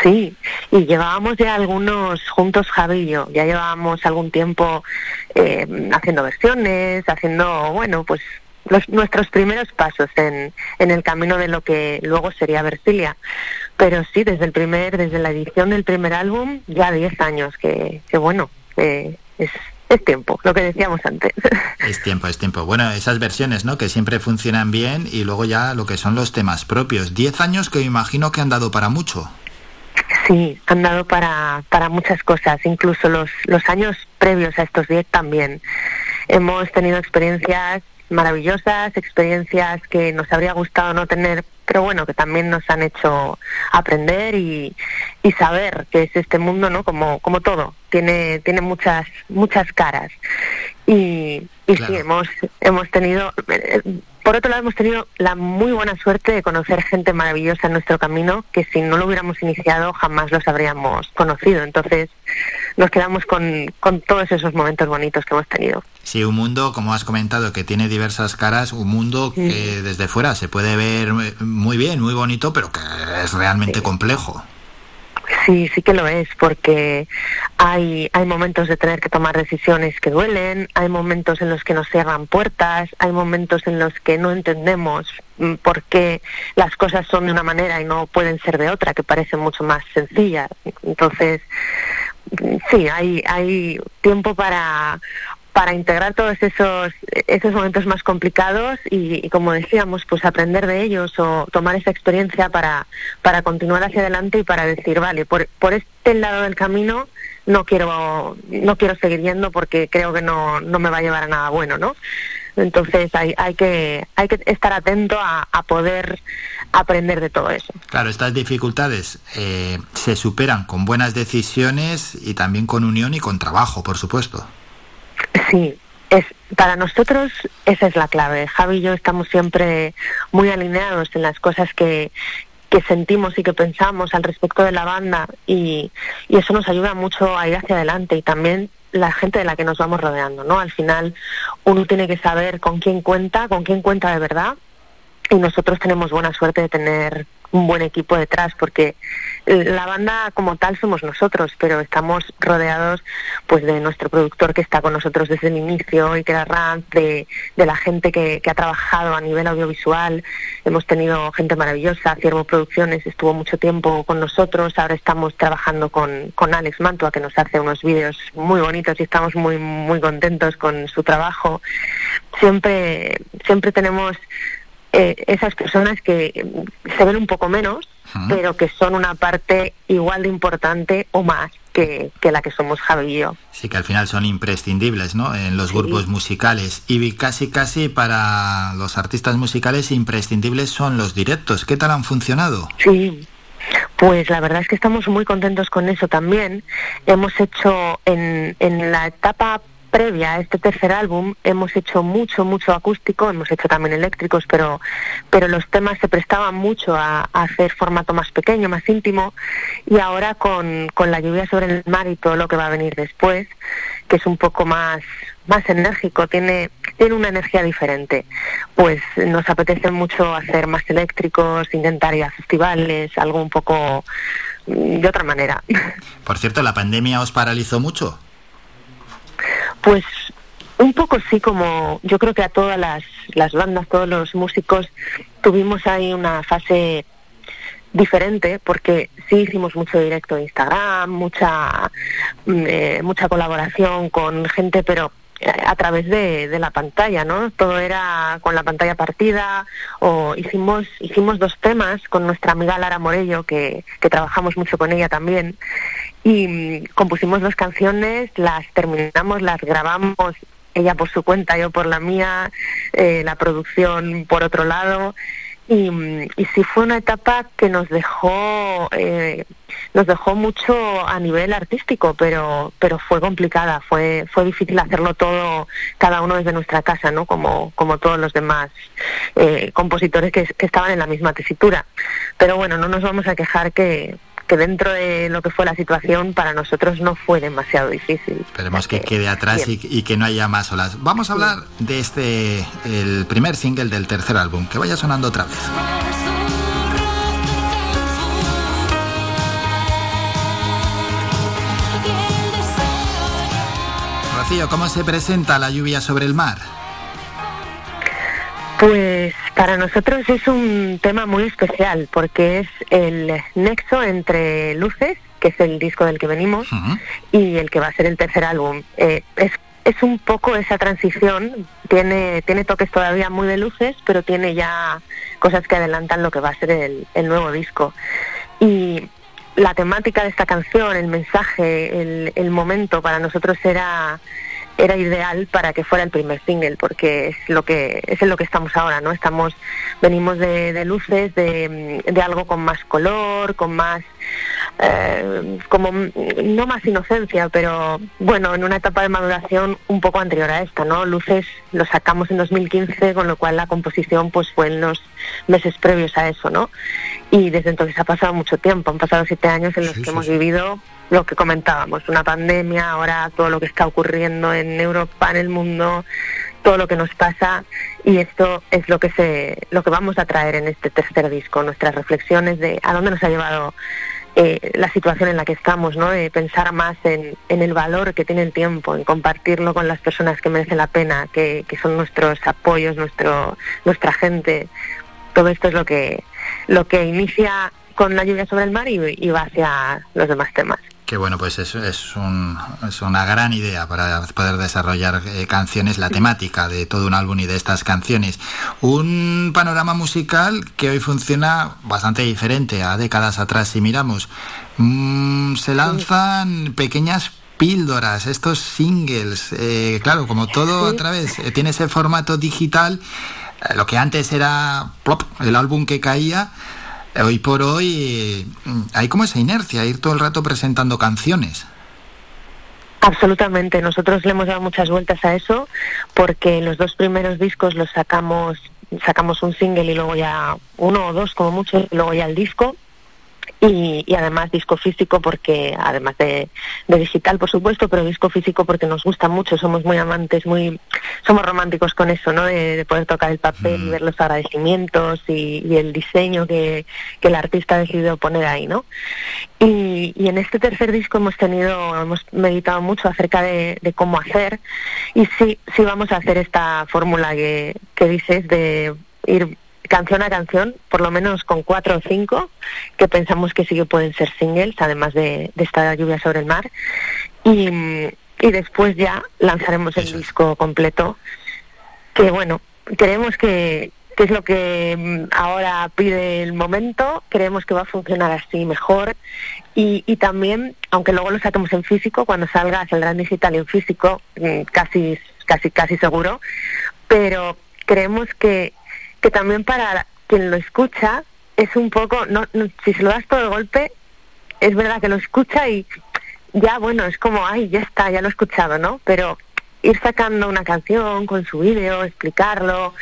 Sí, y llevábamos ya algunos juntos, Javi y yo, ya llevábamos algún tiempo eh, haciendo versiones, haciendo, bueno, pues los, nuestros primeros pasos en, en el camino de lo que luego sería Versilia. Pero sí, desde el primer, desde la edición del primer álbum, ya 10 años, que, que bueno, eh, es, es tiempo, lo que decíamos antes. Es tiempo, es tiempo. Bueno, esas versiones, ¿no? Que siempre funcionan bien y luego ya lo que son los temas propios. 10 años que imagino que han dado para mucho. Sí, han dado para, para muchas cosas, incluso los, los años previos a estos 10 también. Hemos tenido experiencias maravillosas, experiencias que nos habría gustado no tener, pero bueno, que también nos han hecho aprender y, y saber que es este mundo, ¿no? Como, como todo, tiene, tiene muchas, muchas caras. Y, y sí, hemos, hemos tenido, eh, por otro lado, hemos tenido la muy buena suerte de conocer gente maravillosa en nuestro camino que si no lo hubiéramos iniciado jamás los habríamos conocido. Entonces, nos quedamos con, con todos esos momentos bonitos que hemos tenido. Sí, un mundo, como has comentado, que tiene diversas caras, un mundo que desde fuera se puede ver muy bien, muy bonito, pero que es realmente complejo. Sí, sí que lo es, porque hay, hay momentos de tener que tomar decisiones que duelen, hay momentos en los que nos cierran puertas, hay momentos en los que no entendemos mm, por qué las cosas son de una manera y no pueden ser de otra, que parece mucho más sencilla. Entonces, mm, sí, hay, hay tiempo para, para integrar todos esos, esos momentos más complicados y, como decíamos, pues aprender de ellos o tomar esa experiencia para, para continuar hacia adelante y para decir, vale, por, por este lado del camino no quiero, no quiero seguir yendo porque creo que no, no me va a llevar a nada bueno, ¿no? Entonces hay, hay, que, hay que estar atento a, a poder aprender de todo eso. Claro, estas dificultades eh, se superan con buenas decisiones y también con unión y con trabajo, por supuesto. Sí, es para nosotros esa es la clave. Javi y yo estamos siempre muy alineados en las cosas que, que sentimos y que pensamos al respecto de la banda y, y eso nos ayuda mucho a ir hacia adelante y también la gente de la que nos vamos rodeando, ¿no? Al final uno tiene que saber con quién cuenta, con quién cuenta de verdad y nosotros tenemos buena suerte de tener un buen equipo detrás porque la banda como tal somos nosotros, pero estamos rodeados pues de nuestro productor que está con nosotros desde el inicio, era Rand, de, de la gente que, que ha trabajado a nivel audiovisual. Hemos tenido gente maravillosa, Ciervo Producciones estuvo mucho tiempo con nosotros, ahora estamos trabajando con, con Alex Mantua que nos hace unos vídeos muy bonitos y estamos muy muy contentos con su trabajo. Siempre siempre tenemos eh, esas personas que se ven un poco menos, pero que son una parte igual de importante o más que, que la que somos Javi y yo. Sí, que al final son imprescindibles, ¿no? En los grupos musicales. Y casi, casi para los artistas musicales imprescindibles son los directos. ¿Qué tal han funcionado? Sí. Pues la verdad es que estamos muy contentos con eso también. Hemos hecho en, en la etapa previa a este tercer álbum hemos hecho mucho, mucho acústico, hemos hecho también eléctricos, pero, pero los temas se prestaban mucho a, hacer formato más pequeño, más íntimo, y ahora con, con la lluvia sobre el mar y todo lo que va a venir después, que es un poco más, más enérgico, tiene, tiene una energía diferente. Pues nos apetece mucho hacer más eléctricos, intentar ir a festivales, algo un poco mm, de otra manera. Por cierto, ¿la pandemia os paralizó mucho? Pues un poco sí, como yo creo que a todas las, las bandas, todos los músicos, tuvimos ahí una fase diferente porque sí hicimos mucho directo en Instagram, mucha mm, eh, mucha colaboración con gente, pero eh, a través de, de la pantalla, ¿no? Todo era con la pantalla partida o hicimos hicimos dos temas con nuestra amiga Lara Morello que, que trabajamos mucho con ella también y mm, compusimos dos canciones, las terminamos, las grabamos ella por su cuenta, yo por la mía, eh, la producción por otro lado y, mm, y sí fue una etapa que nos dejó eh, nos dejó mucho a nivel artístico pero pero fue complicada fue fue difícil hacerlo todo cada uno desde nuestra casa no como como todos los demás eh, compositores que, que estaban en la misma tesitura. Pero bueno no nos vamos a quejar que que dentro de lo que fue la situación para nosotros no fue demasiado difícil. Esperemos que quede atrás y, y que no haya más olas. Vamos a hablar de este, el primer single del tercer álbum, que vaya sonando otra vez. Rocío, ¿cómo se presenta la lluvia sobre el mar? Pues para nosotros es un tema muy especial porque es el nexo entre Luces, que es el disco del que venimos, y el que va a ser el tercer álbum. Eh, es, es un poco esa transición, tiene, tiene toques todavía muy de Luces, pero tiene ya cosas que adelantan lo que va a ser el, el nuevo disco. Y la temática de esta canción, el mensaje, el, el momento para nosotros era era ideal para que fuera el primer single porque es lo que es en lo que estamos ahora no estamos venimos de, de luces de, de algo con más color con más eh, como no más inocencia pero bueno en una etapa de maduración un poco anterior a esta no luces lo sacamos en 2015 con lo cual la composición pues fue en los meses previos a eso no y desde entonces ha pasado mucho tiempo han pasado siete años en los Sí, que sí, hemos sí. vivido lo que comentábamos, una pandemia, ahora todo lo que está ocurriendo en Europa, en el mundo, todo lo que nos pasa y esto es lo que se lo que vamos a traer en este tercer disco, nuestras reflexiones de a dónde nos ha llevado eh, la situación en la que estamos, ¿no? De pensar más en, en el valor que tiene el tiempo, en compartirlo con las personas que merecen la pena, que, que son nuestros apoyos, nuestro, nuestra gente. Todo esto es lo que, lo que inicia con la lluvia sobre el mar y, y va hacia los demás temas. Que bueno, pues es, es, un- es una gran idea para poder desarrollar eh, canciones, la temática de todo un álbum y de estas canciones. Un panorama musical que hoy funciona bastante diferente a décadas atrás si miramos. Mm, se lanzan pequeñas píldoras, estos singles. eh, claro, como todo a través, eh, tiene ese formato digital. lo que antes era plop, el álbum que caía, hoy por hoy eh, hay como esa inercia, ir todo el rato presentando canciones. Absolutamente, nosotros le hemos dado muchas vueltas a eso porque los dos primeros discos los sacamos, sacamos un single y luego ya uno o dos como mucho, luego ya el disco. Y, y además disco físico porque, además de, de digital por supuesto, pero disco físico porque nos gusta mucho, somos muy amantes, muy somos románticos con eso, ¿no? De, de poder tocar el papel y ver los agradecimientos y, y el diseño que, que el artista ha decidido poner ahí, ¿no? Y, y en este tercer disco hemos tenido, hemos meditado mucho acerca de, de cómo hacer y sí, sí vamos a hacer esta fórmula que, que dices de ir canción a canción, por lo menos con cuatro o cinco, que pensamos que sí que pueden ser singles, además de, de esta lluvia sobre el mar. Y, y después ya lanzaremos el disco completo, que bueno, creemos que, que es lo que mm, ahora pide el momento, creemos que va a funcionar así mejor y, y también, aunque luego lo saquemos en físico, cuando salga saldrá en digital y en físico, mm, casi, casi, casi seguro, pero creemos que, que también para quien lo escucha es un poco, no, no- si se lo das todo de golpe, es verdad que lo escucha y ya bueno, es como, ay, ya está, ya lo he escuchado, ¿no? Pero ir sacando una canción con su vídeo, explicarlo,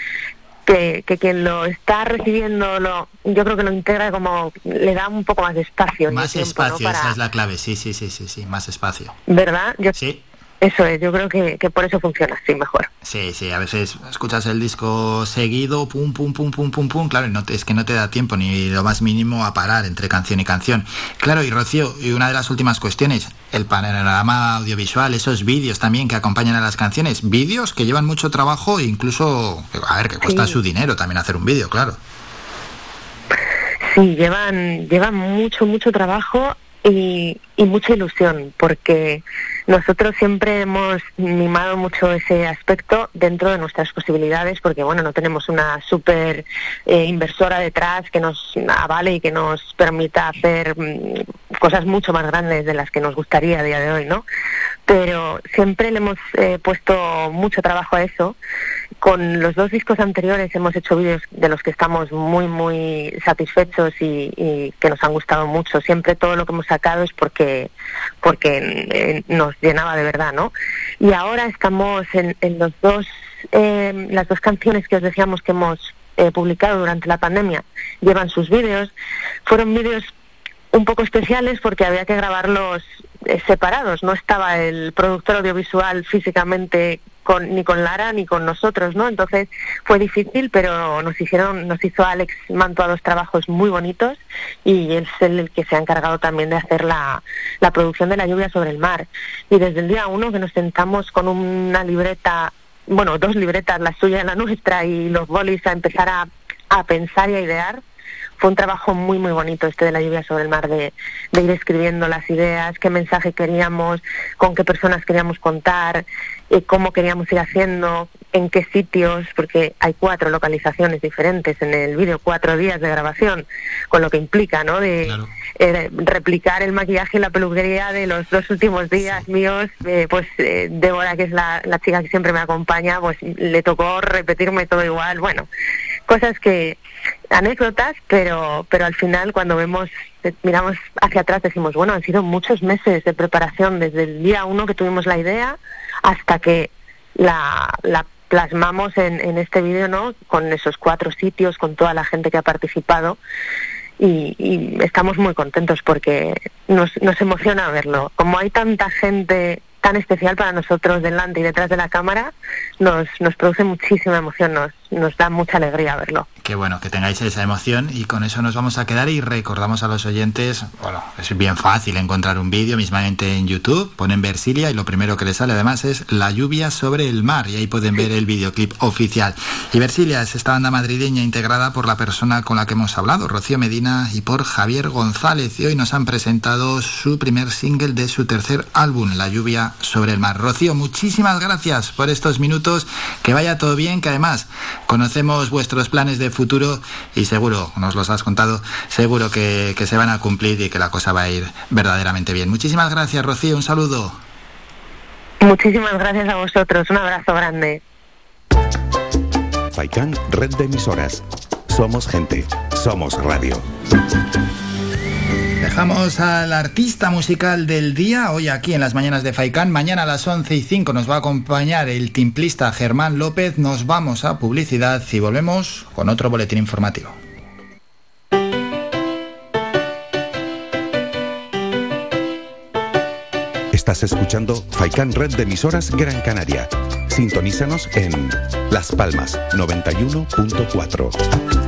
que, que quien lo está recibiendo, lo, yo creo que lo integra como, le da un poco más de espacio. Más tiempo, ¿no? espacio, Para- esa es la clave, sí, sí, sí, sí, sí, más espacio. ¿Verdad? Yo, Sí. Eso es, yo creo que, que por eso funciona así mejor. Sí, sí, a veces escuchas el disco seguido, pum, pum, pum, pum, pum, pum, claro, y no te- es que no te da tiempo ni lo más mínimo a parar entre canción y canción. Claro, y Rocío, y una de las últimas cuestiones, el panorama audiovisual, esos vídeos también que acompañan a las canciones, vídeos que llevan mucho trabajo e incluso, a ver, que cuesta Sí. su dinero también hacer un vídeo, claro. Sí, llevan, llevan mucho, mucho trabajo y, y mucha ilusión, porque nosotros siempre hemos mimado mucho ese aspecto dentro de nuestras posibilidades, porque bueno, no tenemos una super eh, inversora detrás que nos avale y que nos permita hacer mm, cosas mucho más grandes de las que nos gustaría a día de hoy, ¿no? Pero siempre le hemos eh, puesto mucho trabajo a eso. Con los dos discos anteriores hemos hecho vídeos de los que estamos muy, muy satisfechos y, y que nos han gustado mucho. Siempre todo lo que hemos sacado es porque, porque eh, nos llenaba de verdad, ¿no? Y ahora estamos en, en los dos, eh, las dos canciones que os decíamos que hemos eh, publicado durante la pandemia. Llevan sus vídeos. Fueron vídeos un poco especiales porque había que grabarlos eh, separados. No estaba el productor audiovisual físicamente con, ni con Lara ni con nosotros, ¿no? Entonces fue difícil, pero nos hicieron, nos hizo Alex Mantua dos trabajos muy bonitos y él es el que se ha encargado también de hacer la, la producción de la lluvia sobre el mar. Y desde el día uno que nos sentamos con una libreta, bueno, dos libretas, la suya y la nuestra, y los bolis a empezar a, a pensar y a idear, fue un trabajo muy muy bonito este de la lluvia sobre el mar de, de ir escribiendo las ideas, qué mensaje queríamos, con qué personas queríamos contar, eh, cómo queríamos ir haciendo, en qué sitios, porque hay cuatro localizaciones diferentes en el vídeo, cuatro días de grabación, con lo que implica, ¿no? De eh, replicar el maquillaje y la peluquería de los dos últimos días míos, eh, pues eh, Débora, que es la, la chica que siempre me acompaña, pues le tocó repetirme todo igual, bueno, cosas que anécdotas, pero pero al final cuando vemos eh, miramos hacia atrás decimos, bueno, han sido muchos meses de preparación desde el día uno que tuvimos la idea hasta que la, la plasmamos en, en este vídeo, ¿no? Con esos cuatro sitios, con toda la gente que ha participado y, y estamos muy contentos porque nos, nos emociona verlo. Como hay tanta gente tan especial para nosotros delante y detrás de la cámara, nos, nos produce muchísima emoción, nos, nos da mucha alegría verlo. Que bueno, que tengáis esa emoción y con eso nos vamos a quedar y recordamos a los oyentes, bueno, es bien fácil encontrar un vídeo mismamente en YouTube, ponen Versilia y lo primero que les sale además es la lluvia sobre el mar y ahí pueden ver el videoclip oficial. Y Versilia es esta banda madrileña integrada por la persona con la que hemos hablado, Rocío Medina y por Javier González y hoy nos han presentado su primer single de su tercer álbum, La lluvia sobre el mar. Rocío, muchísimas gracias por estos minutos, que vaya todo bien, que además conocemos vuestros planes de futuro y seguro, nos los has contado, seguro que, que se van a cumplir y que la cosa va a ir verdaderamente bien. Muchísimas gracias, Rocío, un saludo. Muchísimas gracias a vosotros. Un abrazo grande. Faikan, red de emisoras. Somos gente, somos radio. Dejamos al artista musical del día hoy aquí en las mañanas de Faikán. Mañana a las 11 y 5 nos va a acompañar el timplista Germán López. Nos vamos a publicidad y volvemos con otro boletín informativo. Estás escuchando Faikan Red de Emisoras Gran Canaria. Sintonízanos en Las Palmas 91.4.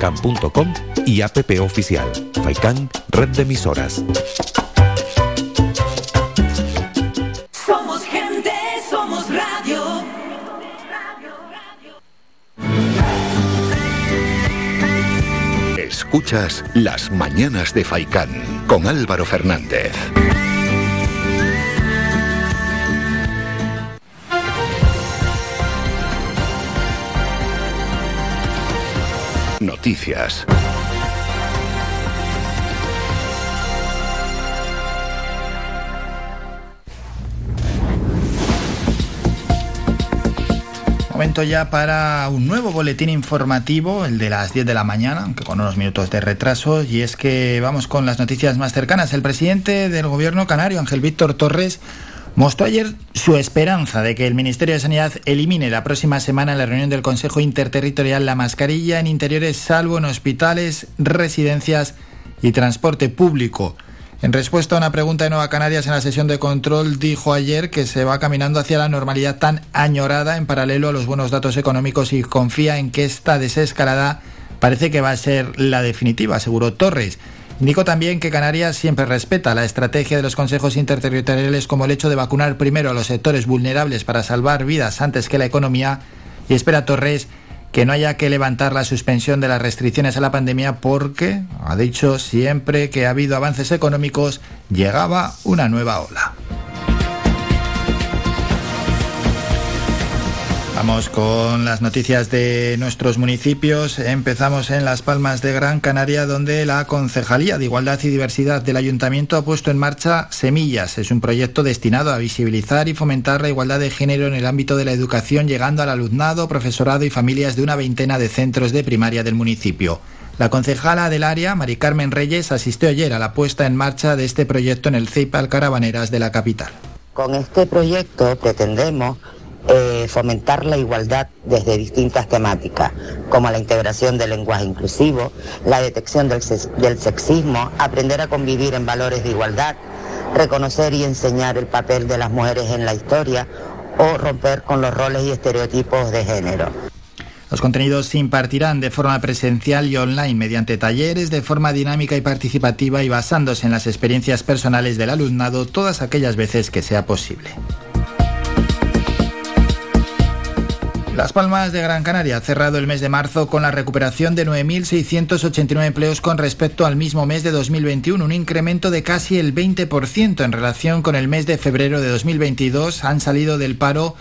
www.radiofaikan.com y app oficial Faikan Red de Emisoras. Somos gente, somos radio. Escuchas Las Mañanas de Faikán con Álvaro Fernández. Noticias. Momento ya para un nuevo boletín informativo, el de las 10 de la mañana, aunque con unos minutos de retraso, y es que vamos con las noticias más cercanas. El presidente del gobierno canario, Ángel Víctor Torres, mostró ayer su esperanza de que el Ministerio de Sanidad elimine la próxima semana en la reunión del Consejo Interterritorial la mascarilla en interiores, salvo en hospitales, residencias y transporte público. En respuesta a una pregunta de Nueva Canarias en la sesión de control, dijo ayer que se va caminando hacia la normalidad tan añorada en paralelo a los buenos datos económicos y confía en que esta desescalada parece que va a ser la definitiva, aseguró Torres. Indicó también que Canarias siempre respeta la estrategia de los consejos interterritoriales como el hecho de vacunar primero a los sectores vulnerables para salvar vidas antes que la economía y espera Torres que no haya que levantar la suspensión de las restricciones a la pandemia porque, ha dicho, siempre que ha habido avances económicos llegaba una nueva ola. Vamos con las noticias de nuestros municipios. Empezamos en Las Palmas de Gran Canaria, donde la Concejalía de Igualdad y Diversidad del Ayuntamiento ha puesto en marcha Semillas. Es un proyecto destinado a visibilizar y fomentar la igualdad de género en el ámbito de la educación, llegando al alumnado, profesorado y familias de una veintena de centros de primaria del municipio. La concejala del área, Mari Carmen Reyes, asistió ayer a la puesta en marcha de este proyecto en el CEIPAL Carabaneras de la capital. Con este proyecto pretendemos eh, fomentar la igualdad desde distintas temáticas, como la integración del lenguaje inclusivo, la detección del, del sexismo, aprender a convivir en valores de igualdad, reconocer y enseñar el papel de las mujeres en la historia o romper con los roles y estereotipos de género. Los contenidos se impartirán de forma presencial y online mediante talleres de forma dinámica y participativa y basándose en las experiencias personales del alumnado todas aquellas veces que sea posible. Las Palmas de Gran Canaria ha cerrado el mes de marzo con la recuperación de 9.689 empleos con respecto al mismo mes de 2021, un incremento de casi el 20% en relación con el mes de febrero de 2022. Han salido del paro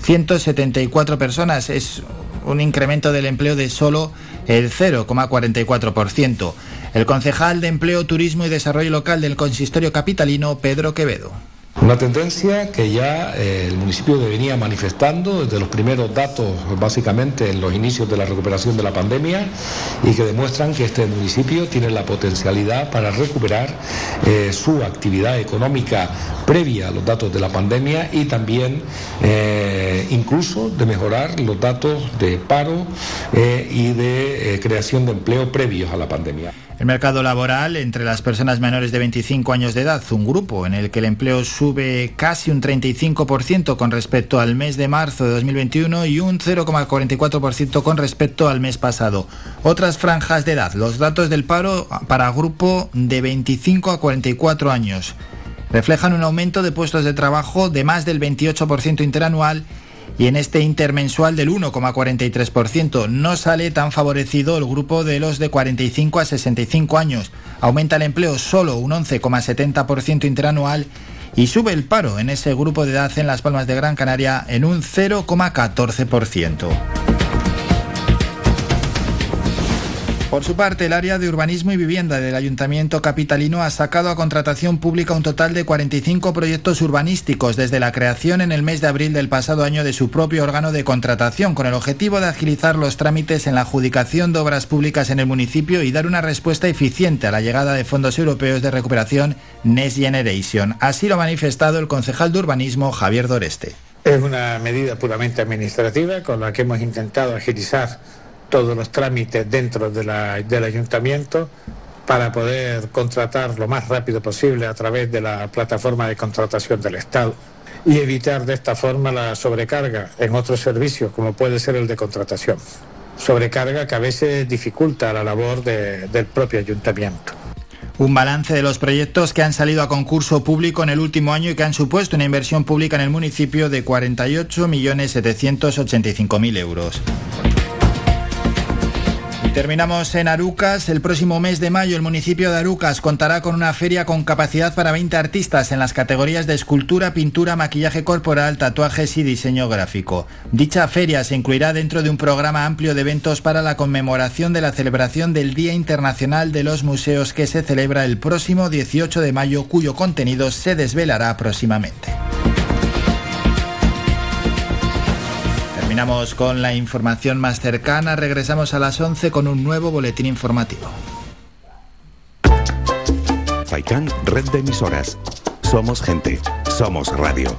174 personas, es un incremento del empleo de solo el 0,44%. El concejal de Empleo, Turismo y Desarrollo Local del Consistorio Capitalino, Pedro Quevedo. Una tendencia que ya eh, el municipio venía manifestando desde los primeros datos, básicamente en los inicios de la recuperación de la pandemia, y que demuestran que este municipio tiene la potencialidad para recuperar eh, su actividad económica previa a los datos de la pandemia y también eh, incluso de mejorar los datos de paro y de creación de empleo previos a la pandemia. El mercado laboral entre las personas menores de 25 años de edad, un grupo en el que el empleo sube casi un 35% con respecto al mes de marzo de 2021 y un 0,44% con respecto al mes pasado. Otras franjas de edad, los datos del paro para grupo de 25 a 44 años reflejan un aumento de puestos de trabajo de más del 28% interanual y en este intermensual del 1,43%. No sale tan favorecido el grupo de los de 45 a 65 años. Aumenta el empleo solo un 11,70% interanual y sube el paro en ese grupo de edad en Las Palmas de Gran Canaria en un 0,14%. Por su parte, el área de urbanismo y vivienda del Ayuntamiento Capitalino ha sacado a contratación pública un total de 45 proyectos urbanísticos desde la creación en el mes de abril del pasado año de su propio órgano de contratación, con el objetivo de agilizar los trámites en la adjudicación de obras públicas en el municipio y dar una respuesta eficiente a la llegada de fondos europeos de recuperación Next Generation. Así lo ha manifestado el concejal de urbanismo Javier Doreste. Es una medida puramente administrativa con la que hemos intentado agilizar todos los trámites dentro de la, del ayuntamiento para poder contratar lo más rápido posible a través de la plataforma de contratación del Estado y evitar de esta forma la sobrecarga en otros servicios como puede ser el de contratación. Sobrecarga que a veces dificulta la labor de, del propio ayuntamiento. Un balance de los proyectos que han salido a concurso público en el último año y que han supuesto una inversión pública en el municipio de 48.785.000 euros. Terminamos en Arucas. El próximo mes de mayo el municipio de Arucas contará con una feria con capacidad para 20 artistas en las categorías de escultura, pintura, maquillaje corporal, tatuajes y diseño gráfico. Dicha feria se incluirá dentro de un programa amplio de eventos para la conmemoración de la celebración del Día Internacional de los Museos que se celebra el próximo 18 de mayo cuyo contenido se desvelará próximamente. Terminamos con la información más cercana. Regresamos a las 11 con un nuevo boletín informativo. Faikan, red de emisoras. Somos gente. Somos radio.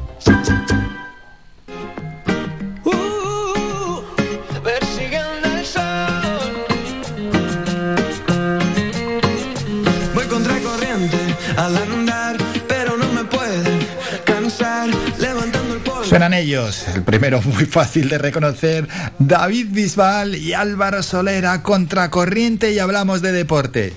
Suenan ellos, el primero muy fácil de reconocer, David Bisbal y Álvaro Solera, Contracorriente y hablamos de deporte.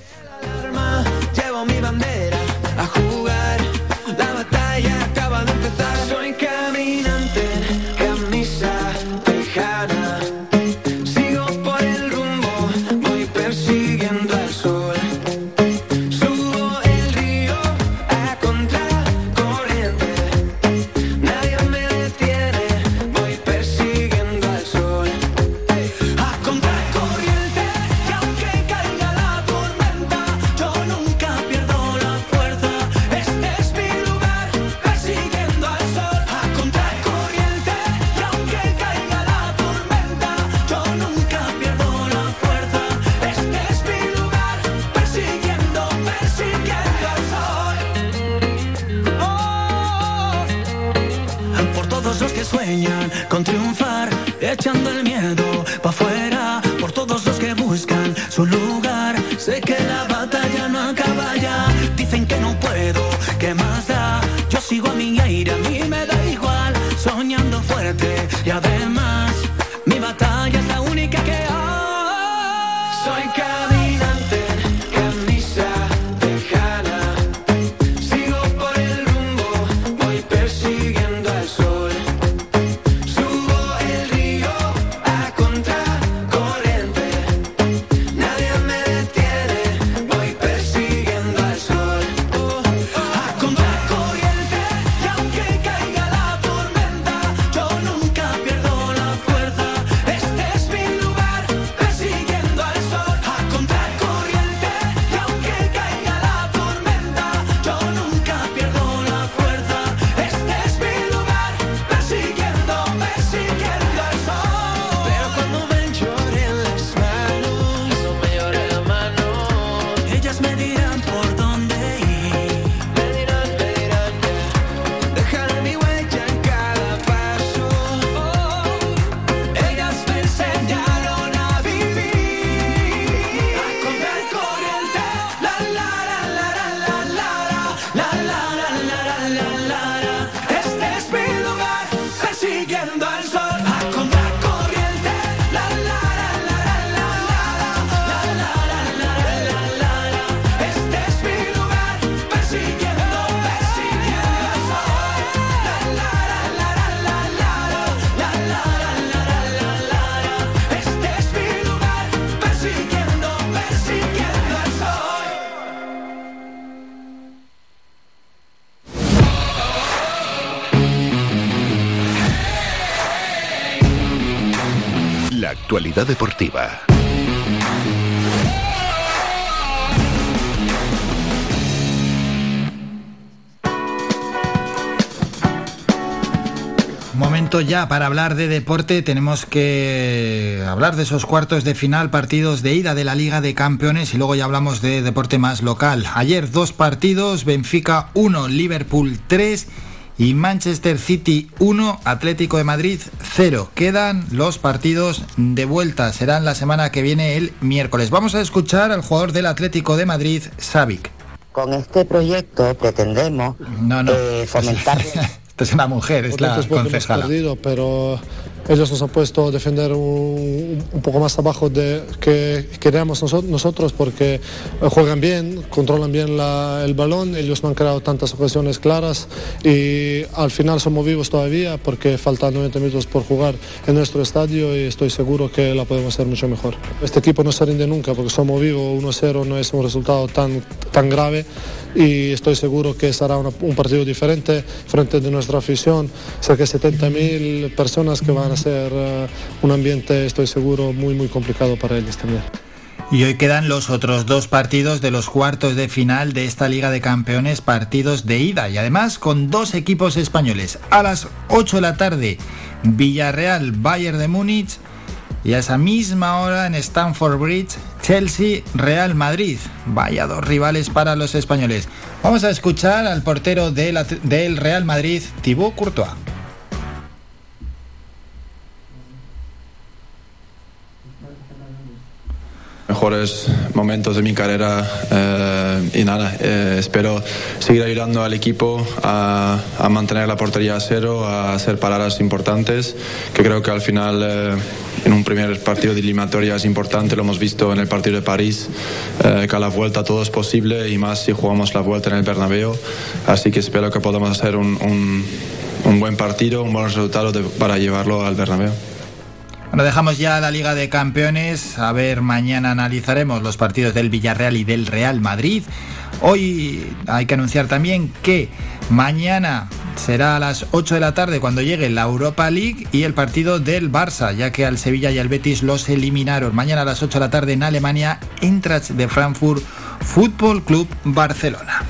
Triunfar, echando el miedo pa' afuera por todos los que buscan su lugar. Ya para hablar de deporte. Tenemos que hablar de esos cuartos de final, partidos de ida de la Liga de Campeones y luego ya hablamos de deporte más local. Ayer dos partidos, Benfica 1, Liverpool 3 y Manchester City 1, Atlético de Madrid 0. Quedan los partidos de vuelta. Serán la semana que viene el miércoles. Vamos a escuchar al jugador del Atlético de Madrid, Savic. Con este proyecto pretendemos No, no. eh, fomentar Esta es una mujer, es la concejala. perdido, pero ellos nos han puesto a defender un, poco más abajo de que queríamos noso- nosotros porque eh, juegan bien, controlan bien el balón, ellos no han creado tantas ocasiones claras y al final somos vivos todavía porque faltan 90 minutos por jugar en nuestro estadio y estoy seguro que la podemos hacer mucho mejor. Este equipo no se rinde nunca porque somos vivos, 1-0 no es un resultado tan, tan grave y estoy seguro que será un partido diferente frente de nuestra afición, cerca de 70.000 personas que van a ser eh, un ambiente, estoy seguro, muy muy complicado para ellos también. Y hoy quedan los otros dos partidos de los cuartos de final de esta Liga de Campeones, partidos de ida y además con dos equipos españoles. A las 8 de la tarde, Villarreal, Bayern de Múnich y a esa misma hora en Stamford Bridge, Chelsea, Real Madrid. Vaya dos rivales para los españoles. Vamos a escuchar al portero del, del Real Madrid, Thibaut Courtois. Mejores momentos de mi carrera eh, y nada, eh, espero seguir ayudando al equipo a, a mantener la portería a cero, a hacer paradas importantes, que creo que al final eh, en un primer partido de eliminatoria es importante, lo hemos visto en el partido de París, eh, que a la vuelta todo es posible y más si jugamos la vuelta en el Bernabéu, así que espero que podamos hacer un, un- un buen partido, un buen resultado de- para llevarlo al Bernabéu. Bueno, dejamos ya la Liga de Campeones. A ver, mañana analizaremos los partidos del Villarreal y del Real Madrid. Hoy hay que anunciar también que mañana será a las 8 de la tarde cuando llegue la Europa League y el partido del Barça, ya que al Sevilla y al Betis los eliminaron. Mañana a las 8 de la tarde en Alemania, Eintracht de Frankfurt, Fútbol Club Barcelona.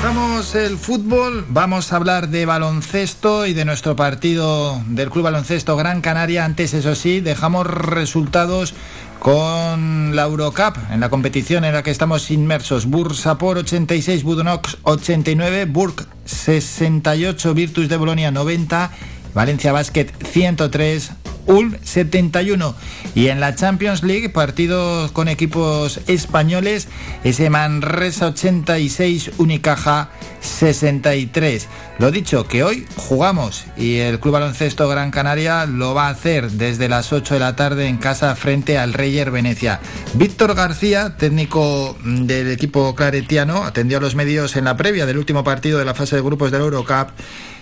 Dejamos el fútbol, vamos a hablar de baloncesto y de nuestro partido del Club Baloncesto Gran Canaria. Antes, eso sí, dejamos resultados con la Eurocup en la competición en la que estamos inmersos. Bursapor 86, Budonox 89, Burg 68, Virtus de Bolonia 90, Valencia Basket 103, Ulm 71. Y en la Champions League, partidos con equipos españoles, ese Manresa 86, Unicaja 63. Lo dicho, que hoy jugamos y el Club Baloncesto Gran Canaria lo va a hacer desde las 8 de la tarde en casa frente al Reyer Venecia. Víctor García, técnico del equipo claretiano, atendió a los medios en la previa del último partido de la fase de grupos del Eurocup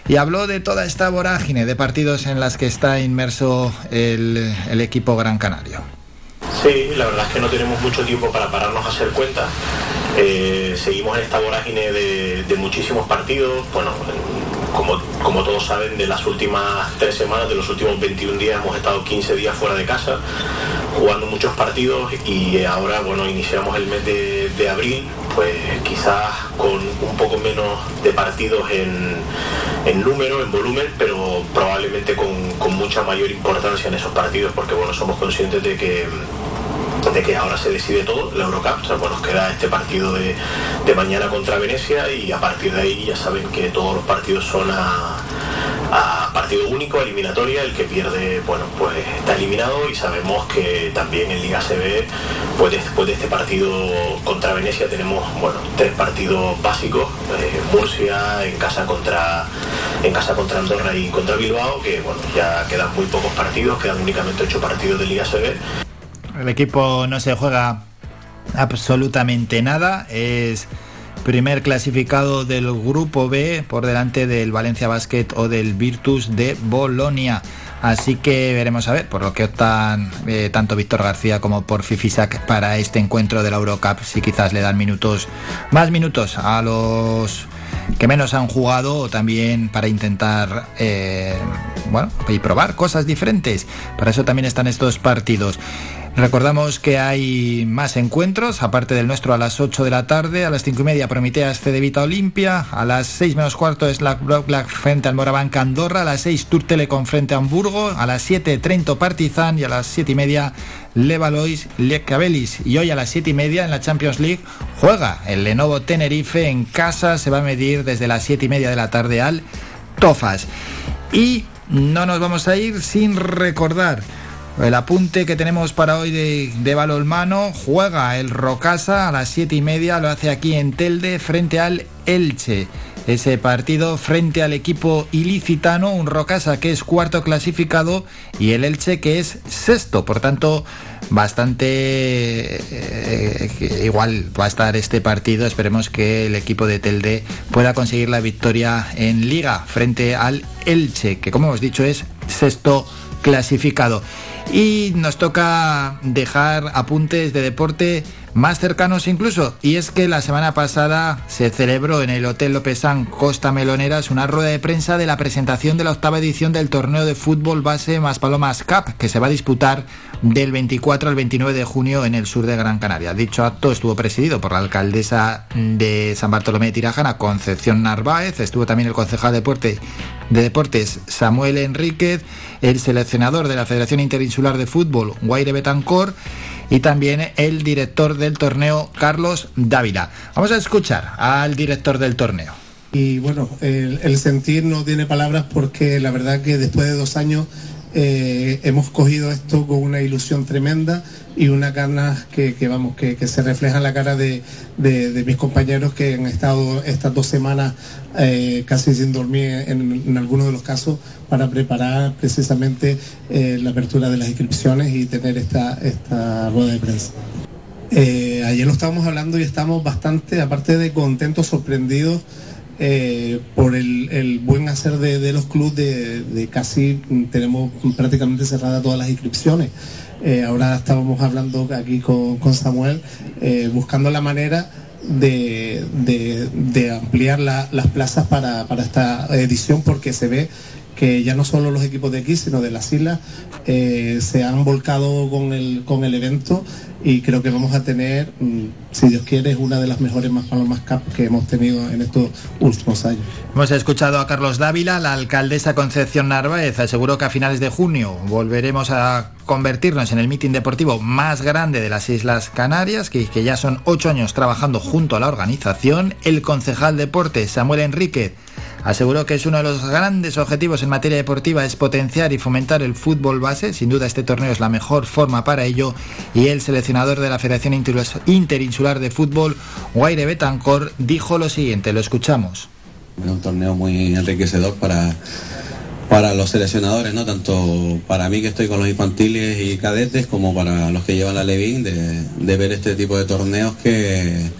y habló de toda esta vorágine de partidos en las que está inmerso el, equipo Gran Canario. Sí, la verdad es que no tenemos mucho tiempo para pararnos a hacer cuentas. Eh, seguimos en esta vorágine de, muchísimos partidos. Bueno, como, todos saben, de las últimas tres semanas, de los últimos 21 días, hemos estado 15 días fuera de casa, jugando muchos partidos y ahora, bueno, iniciamos el mes de abril, pues quizás con un poco menos de partidos en, en número, en volumen, pero probablemente con, con mucha mayor importancia en esos partidos, porque bueno, somos conscientes de que de que ahora se decide todo, la Eurocup, o sea, pues nos queda este partido de, de mañana contra Venecia y a partir de ahí ya saben que todos los partidos son a, a partido único, eliminatoria, el que pierde, bueno, pues está eliminado y sabemos que también en Liga CB, pues después de este partido contra Venecia tenemos, bueno, tres partidos básicos, eh, Murcia en casa contra en casa contra Andorra y contra Bilbao, que bueno, ya quedan muy pocos partidos, quedan únicamente ocho partidos de Liga CB. El equipo no se juega absolutamente nada, es primer clasificado del grupo B por delante del Valencia Basket o del Virtus de Bolonia. Así que veremos a ver por lo que optan eh, tanto Víctor García como por Fifisac para este encuentro de la Eurocup. Si quizás le dan minutos, más minutos a los que menos han jugado o también para intentar eh, bueno y probar cosas diferentes. Para eso también están estos partidos. Recordamos que hay más encuentros, aparte del nuestro a las 8 de la tarde, a las 5 y media Prometeas Cedevita Olimpia, a las 6 menos cuarto Slack Black frente al Morabanca Andorra, a las 6 Tour Telecom frente a Hamburgo, a las 7 Trento Partizan y a las 7 y media Levalois Lecabelis. Y hoy a las 7 y media en la Champions League juega el Lenovo Tenerife en casa, se va a medir desde las 7 y media de la tarde al Tofas. Y no nos vamos a ir sin recordar el apunte que tenemos para hoy de, balonmano juega el Rocasa a las siete y media, lo hace aquí en Telde frente al Elche. Ese partido frente al equipo ilicitano, un Rocasa que es cuarto clasificado y el Elche que es sexto. Por tanto, bastante eh, igual va a estar este partido. Esperemos que el equipo de Telde pueda conseguir la victoria en liga frente al Elche, que como hemos dicho es sexto clasificado. Y nos toca dejar apuntes de deporte más cercanos incluso. Y es que la semana pasada se celebró en el Hotel Lopezán Costa Meloneras una rueda de prensa de la presentación de la octava edición del torneo de fútbol base Maspalomas Cup, que se va a disputar del 24 al 29 de junio en el sur de Gran Canaria. Dicho acto estuvo presidido por la alcaldesa de San Bartolomé de Tirajana, Concepción Narváez, estuvo también el concejal de deporte de Deportes Samuel Enríquez, el seleccionador de la Federación Interinsular de Fútbol Guaire Betancor y también el director del torneo Carlos Dávila. Vamos a escuchar al director del torneo. Y bueno, el, el sentir no tiene palabras porque la verdad que después de dos años eh, hemos cogido esto con una ilusión tremenda y una ganas que, vamos que, que, se refleja en la cara de, de, mis compañeros que han estado estas dos semanas eh, casi sin dormir en, en, algunos de los casos para preparar precisamente eh, la apertura de las inscripciones y tener esta, esta rueda de prensa. Ayer lo estábamos hablando y estamos bastante, aparte de contentos, sorprendidos eh, por el, buen hacer de, los clubes, de, casi tenemos prácticamente cerradas todas las inscripciones. Eh, ahora estábamos hablando aquí con, Samuel, eh, buscando la manera de, ampliar la, las plazas para, esta edición porque se ve que ya no solo los equipos de aquí, sino de las islas, eh, se han volcado con el, con el evento y creo que vamos a tener, mm, si Dios quiere, una de las mejores más Palomas Cup que hemos tenido en estos últimos años. Hemos escuchado a Carlos Dávila, la alcaldesa Concepción Narváez aseguró que a finales de junio volveremos a convertirnos en el mitin deportivo más grande de las Islas Canarias, que, que ya son ocho años trabajando junto a la organización. El concejal deporte Samuel Enríquez aseguró que es uno de los grandes objetivos en materia deportiva es potenciar y fomentar el fútbol base. Sin duda este torneo es la mejor forma para ello y el seleccionador de la Federación Interinsular de Fútbol, Guaire Betancor, dijo lo siguiente, lo escuchamos. Es un torneo muy enriquecedor para, para los seleccionadores, ¿no? Tanto para mí que estoy con los infantiles y cadetes como para los que llevan la Levin, de, de ver este tipo de torneos que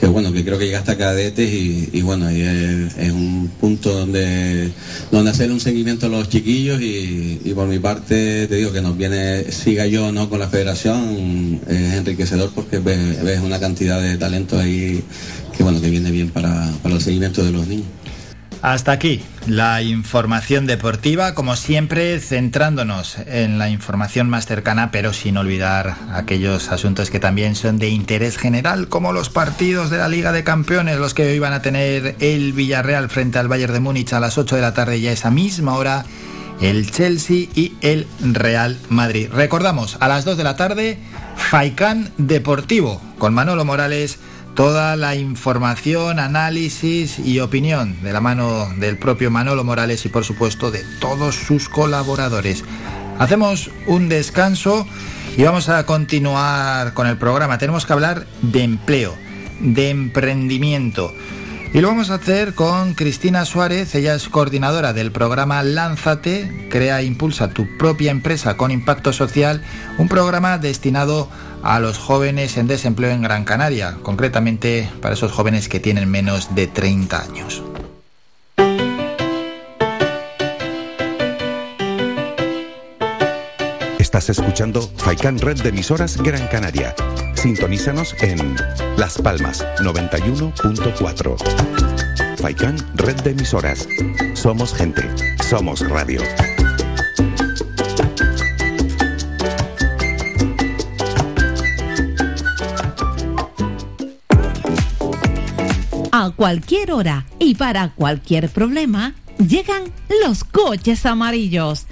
que bueno, que creo que llega hasta cadetes y, bueno, ahí es, un punto donde, donde hacer un seguimiento a los chiquillos y, por mi parte te digo que nos viene, siga yo no con la federación, es enriquecedor porque ves, una cantidad de talento ahí que bueno, que viene bien para, para el seguimiento de los niños. Hasta aquí la información deportiva, como siempre centrándonos en la información más cercana, pero sin olvidar aquellos asuntos que también son de interés general, como los partidos de la Liga de Campeones, los que hoy van a tener el Villarreal frente al Bayern de Múnich a las 8 de la tarde y a esa misma hora el Chelsea y el Real Madrid. Recordamos, a las 2 de la tarde, Faicán Deportivo con Manolo Morales toda la información, análisis y opinión de la mano del propio Manolo Morales y por supuesto de todos sus colaboradores. Hacemos un descanso y vamos a continuar con el programa. Tenemos que hablar de empleo, de emprendimiento. Y lo vamos a hacer con Cristina Suárez, ella es coordinadora del programa Lánzate, crea e impulsa tu propia empresa con impacto social, un programa destinado a los jóvenes en desempleo en Gran Canaria, concretamente para esos jóvenes que tienen menos de 30 años. Estás escuchando Faikan Red de emisoras Gran Canaria. Sintonízanos en Las Palmas 91.4. Faikan Red de emisoras. Somos gente, somos radio. A cualquier hora y para cualquier problema, llegan los coches amarillos.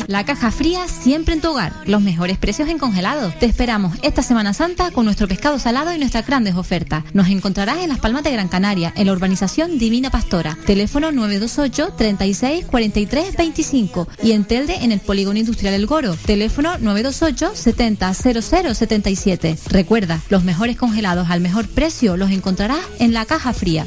748 731. La caja fría siempre en tu hogar. Los mejores precios en congelado. Te esperamos esta Semana Santa con nuestro pescado salado y nuestras grandes ofertas. Nos encontrarás en Las Palmas de Gran Canaria, en la urbanización Divina Pastora. Teléfono 928 36 43 25 y en Telde en el Polígono Industrial El Goro. Teléfono 928 70 00 77. Recuerda, los mejores congelados al mejor precio los encontrarás en la caja fría.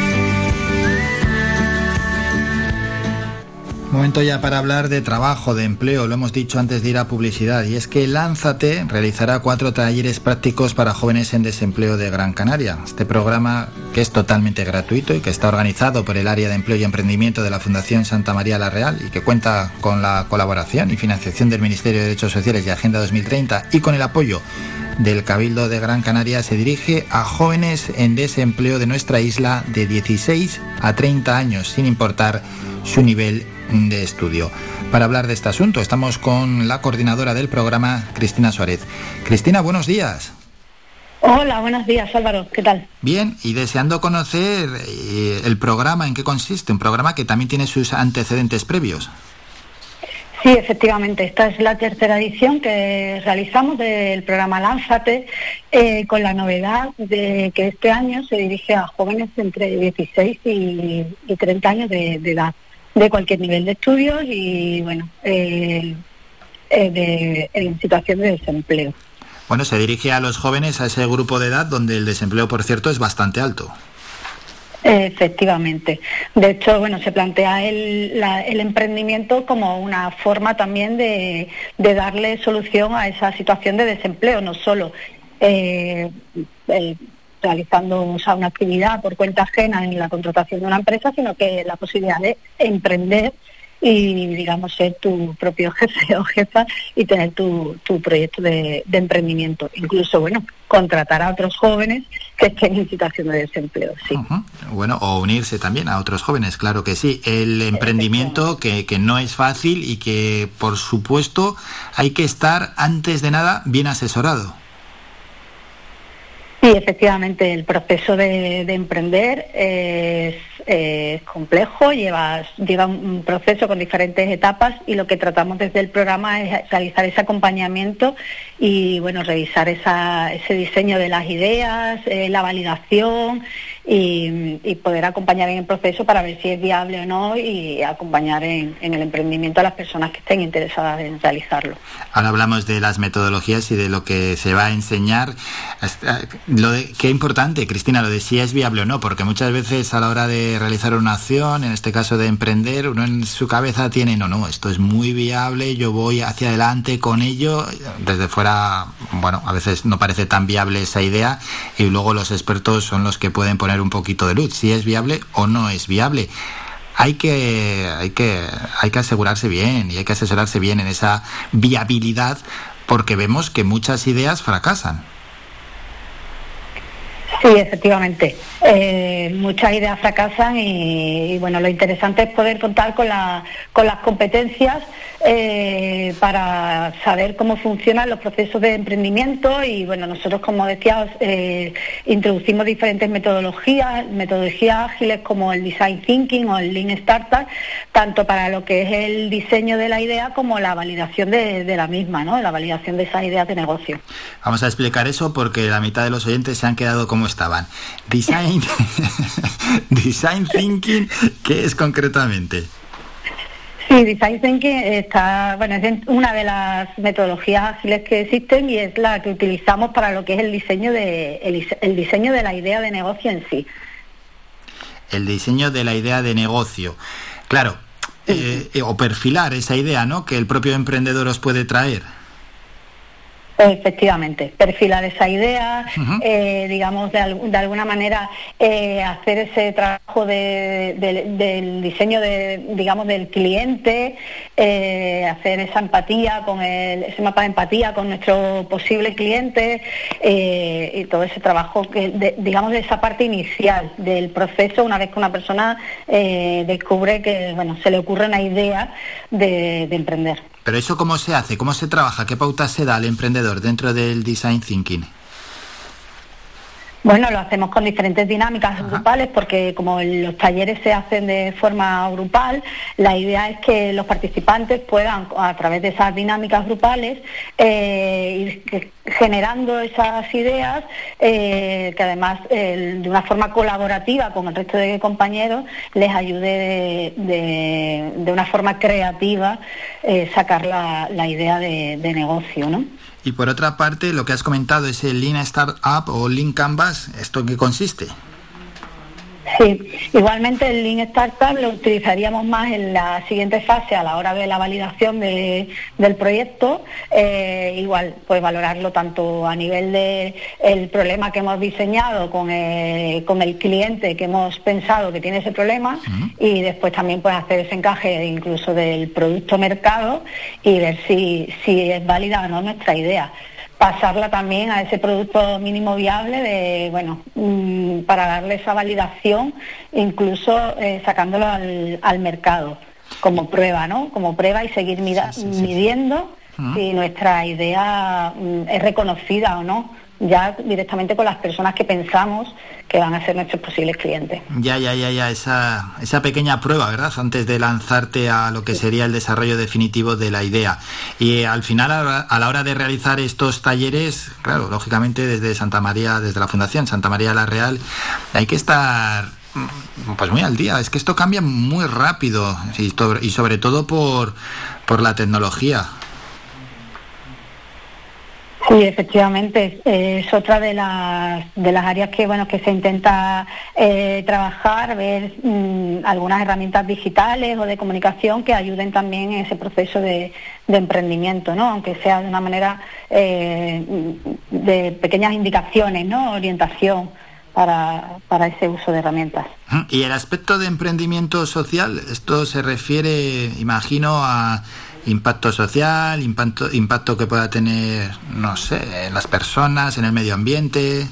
Momento ya para hablar de trabajo, de empleo, lo hemos dicho antes de ir a publicidad, y es que Lánzate realizará cuatro talleres prácticos para jóvenes en desempleo de Gran Canaria. Este programa, que es totalmente gratuito y que está organizado por el área de empleo y emprendimiento de la Fundación Santa María la Real y que cuenta con la colaboración y financiación del Ministerio de Derechos Sociales y Agenda 2030 y con el apoyo del Cabildo de Gran Canaria se dirige a jóvenes en desempleo de nuestra isla de 16 a 30 años, sin importar su nivel de estudio. Para hablar de este asunto estamos con la coordinadora del programa, Cristina Suárez. Cristina, buenos días. Hola, buenos días Álvaro, ¿qué tal? Bien, y deseando conocer eh, el programa, en qué consiste, un programa que también tiene sus antecedentes previos. Sí, efectivamente, esta es la tercera edición que realizamos del programa Lánzate, eh, con la novedad de que este año se dirige a jóvenes entre 16 y, y 30 años de, de edad de cualquier nivel de estudios y, bueno, eh, eh, de, en situación de desempleo. Bueno, se dirige a los jóvenes, a ese grupo de edad donde el desempleo, por cierto, es bastante alto. Efectivamente. De hecho, bueno, se plantea el, la- el emprendimiento como una forma también de, de darle solución a esa situación de desempleo, no solo eh, eh, realizando o sea, una actividad por cuenta ajena en la contratación de una empresa, sino que la posibilidad de emprender y, digamos, ser tu propio jefe o jefa y tener tu, tu proyecto de, de emprendimiento. Incluso, bueno, contratar a otros jóvenes que estén en situación de desempleo, sí. Bueno, o unirse también a otros jóvenes, claro que sí. El emprendimiento que, que no es fácil y que, por supuesto, hay que estar, antes de nada, bien asesorado. Sí, efectivamente, el proceso de, de emprender es, es complejo, lleva, lleva un proceso con diferentes etapas y lo que tratamos desde el programa es realizar ese acompañamiento y bueno, revisar esa, ese diseño de las ideas, eh, la validación y, y poder acompañar en el proceso para ver si es viable o no y acompañar en, en el emprendimiento a las personas que estén interesadas en realizarlo. Ahora hablamos de las metodologías y de lo que se va a enseñar. Lo de, qué importante, Cristina, lo de si es viable o no, porque muchas veces a la hora de realizar una acción, en este caso de emprender, uno en su cabeza tiene, no, no, esto es muy viable, yo voy hacia adelante con ello. Desde fuera, bueno, a veces no parece tan viable esa idea y luego los expertos son los que pueden poner un poquito de luz, si es viable o no es viable hay que, hay que, hay que asegurarse bien y hay que asesorarse bien en esa viabilidad porque vemos que muchas ideas fracasan. Sí, efectivamente. Eh, muchas ideas fracasan y, y, bueno, lo interesante es poder contar con, la, con las competencias eh, para saber cómo funcionan los procesos de emprendimiento y bueno, nosotros como decía eh, introducimos diferentes metodologías, metodologías ágiles como el design thinking o el lean startup, tanto para lo que es el diseño de la idea como la validación de, de la misma, ¿no? la validación de esas ideas de negocio. Vamos a explicar eso porque la mitad de los oyentes se han quedado como estaban. Design, design thinking, ¿qué es concretamente? Sí, Design Thinking está, bueno, es una de las metodologías ágiles que existen y es la que utilizamos para lo que es el diseño de el diseño de la idea de negocio en sí. El diseño de la idea de negocio. Claro, eh, eh, o perfilar esa idea, ¿no? Que el propio emprendedor os puede traer. Efectivamente, perfilar esa idea, eh, digamos, de, de alguna manera eh, hacer ese trabajo de- de- del diseño de, digamos, del cliente, eh, hacer esa empatía con el, ese mapa de empatía con nuestro posible cliente eh, y todo ese trabajo, que, digamos, de esa parte inicial del proceso, una vez que una persona eh, descubre que, bueno, se le ocurre una idea de- de emprender. Pero eso cómo se hace, cómo se trabaja, qué pautas se da al emprendedor dentro del design thinking. Bueno, lo hacemos con diferentes dinámicas grupales porque como los talleres se hacen de forma grupal, la idea es que los participantes puedan, a través de esas dinámicas grupales, eh, ir generando esas ideas eh, que además eh, de una forma colaborativa con el resto de compañeros les ayude de, de- de una forma creativa eh, sacar la, la idea de, de negocio, ¿no? Y por otra parte, lo que has comentado es el Lean Startup o Lean Canvas, ¿esto en qué consiste? Sí, igualmente el Lean Startup lo utilizaríamos más en la siguiente fase a la hora de la validación de- del proyecto. Eh, igual, pues valorarlo tanto a nivel de el problema que hemos diseñado con, eh, con el cliente que hemos pensado que tiene ese problema y después también pues hacer ese encaje incluso del producto mercado y ver si, si es válida o no nuestra idea pasarla también a ese producto mínimo viable de bueno mm, para darle esa validación incluso eh, sacándolo al, al mercado como prueba no como prueba y seguir mida- midiendo si nuestra idea mm, es reconocida o no ya directamente con las personas que pensamos que van a ser nuestros posibles clientes Ya, ya, ya, ya, esa, esa pequeña prueba, ¿verdad? Antes de lanzarte a lo que sería el desarrollo definitivo de la idea. Y eh, al final, a la- a la hora de realizar estos talleres, claro, lógicamente desde Santa María, desde la Fundación Santa María la Real, hay que estar mm, pues muy al día. Es que esto cambia muy rápido y sobre todo por, por la tecnología. Sí, efectivamente, es otra de las, de las áreas que bueno que se intenta eh, trabajar, ver mm, algunas herramientas digitales o de comunicación que ayuden también en ese proceso de, de emprendimiento, ¿no? aunque sea de una manera eh, de pequeñas indicaciones, ¿no? orientación para, para ese uso de herramientas. Y el aspecto de emprendimiento social, esto se refiere, imagino, a impacto social, impacto, impacto que pueda tener, no sé, en las personas, en el medio ambiente.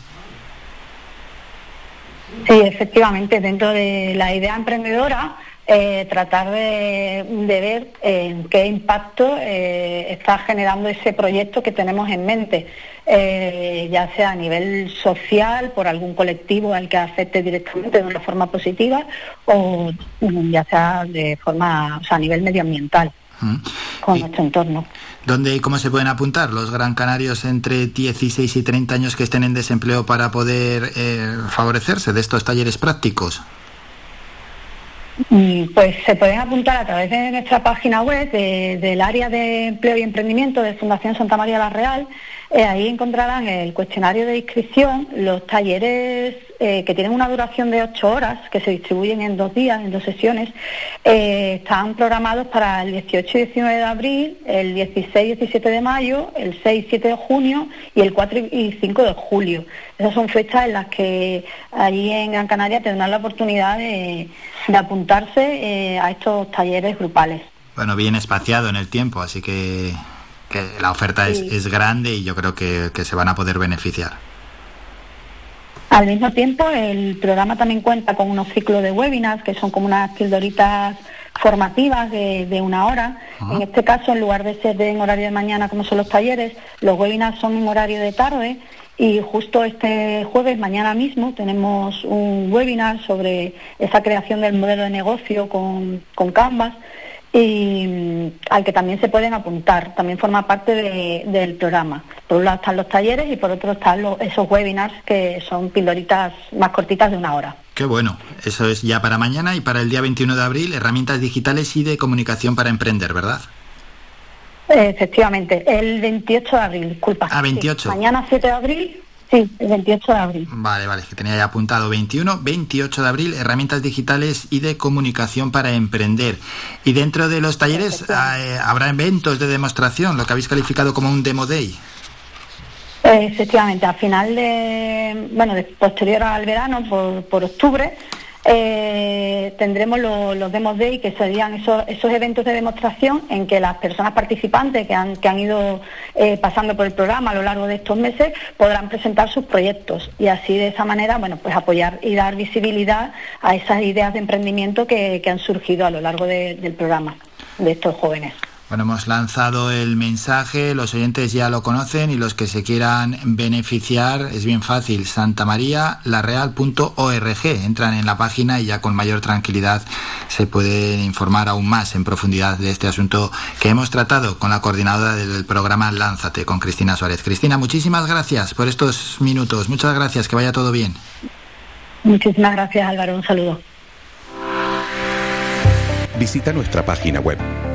Sí, efectivamente, dentro de la idea emprendedora, eh, tratar de, ver eh, qué impacto eh, está generando ese proyecto que tenemos en mente, eh, ya sea a nivel social, por algún colectivo al que afecte directamente de una forma positiva, o ya sea de forma, o sea, a nivel medioambiental. Con nuestro entorno. ¿Dónde y cómo se pueden apuntar los gran canarios entre 16 y 30 años que estén en desempleo para poder eh, favorecerse de estos talleres prácticos? Mm, Pues se pueden apuntar a través de nuestra página web de- del área de empleo y emprendimiento de Fundación Santa María la Real. Eh, ahí encontrarán el cuestionario de inscripción, los talleres eh, que tienen una duración de ocho horas, que se distribuyen en dos días, en dos sesiones, eh, están programados para el 18 y 19 de abril, el 16 y 17 de mayo, el 6 y 7 de junio y el 4 y 5 de julio. Esas son fechas en las que allí en Gran Canaria tendrán la oportunidad de, de apuntarse a estos talleres grupales. Bueno, bien espaciado en el tiempo, así que, que la oferta es, Sí. es grande y yo creo que, que se van a poder beneficiar. Al mismo tiempo, el programa también cuenta con unos ciclos de webinars que son como unas pildoritas formativas de, de una hora. En este caso, en lugar de ser de en horario de mañana como son los talleres, los webinars son en horario de tarde y justo este jueves, mañana mismo, tenemos un webinar sobre esa creación del modelo de negocio con, con Canvas y mm, al que también se pueden apuntar, también forma parte de- del programa. Por un lado están los talleres y por otro están los- esos webinars que son pildoritas más cortitas de una hora. Qué bueno, eso es ya para mañana y para el día 21 de abril, herramientas digitales y de comunicación para emprender, ¿verdad? Efectivamente, el 28 de abril, disculpa. Ah, 28. Sí, Mañana 7 de abril, sí, el 28 de abril. Vale, vale, que tenía ya apuntado 21, 28 de abril, herramientas digitales y de comunicación para emprender. Y dentro de los talleres eh, habrá eventos de demostración, lo que habéis calificado como un demo day. Eh, Efectivamente, a final de, bueno, de- posterior al verano, por, por octubre, eh, tendremos lo- los Demos Day, que serían esos, esos eventos de demostración en que las personas participantes que han, que han ido eh, pasando por el programa a lo largo de estos meses podrán presentar sus proyectos y así de esa manera, bueno, pues apoyar y dar visibilidad a esas ideas de emprendimiento que, que han surgido a lo largo de- del programa de estos jóvenes. Bueno, hemos lanzado el mensaje, los oyentes ya lo conocen y los que se quieran beneficiar es bien fácil, santamarialareal.org. Entran en la página y ya con mayor tranquilidad se pueden informar aún más en profundidad de este asunto que hemos tratado con la coordinadora del programa Lánzate, con Cristina Suárez. Cristina, muchísimas gracias por estos minutos. Muchas gracias, que vaya todo bien. Muchísimas gracias Álvaro, un saludo. Visita nuestra página web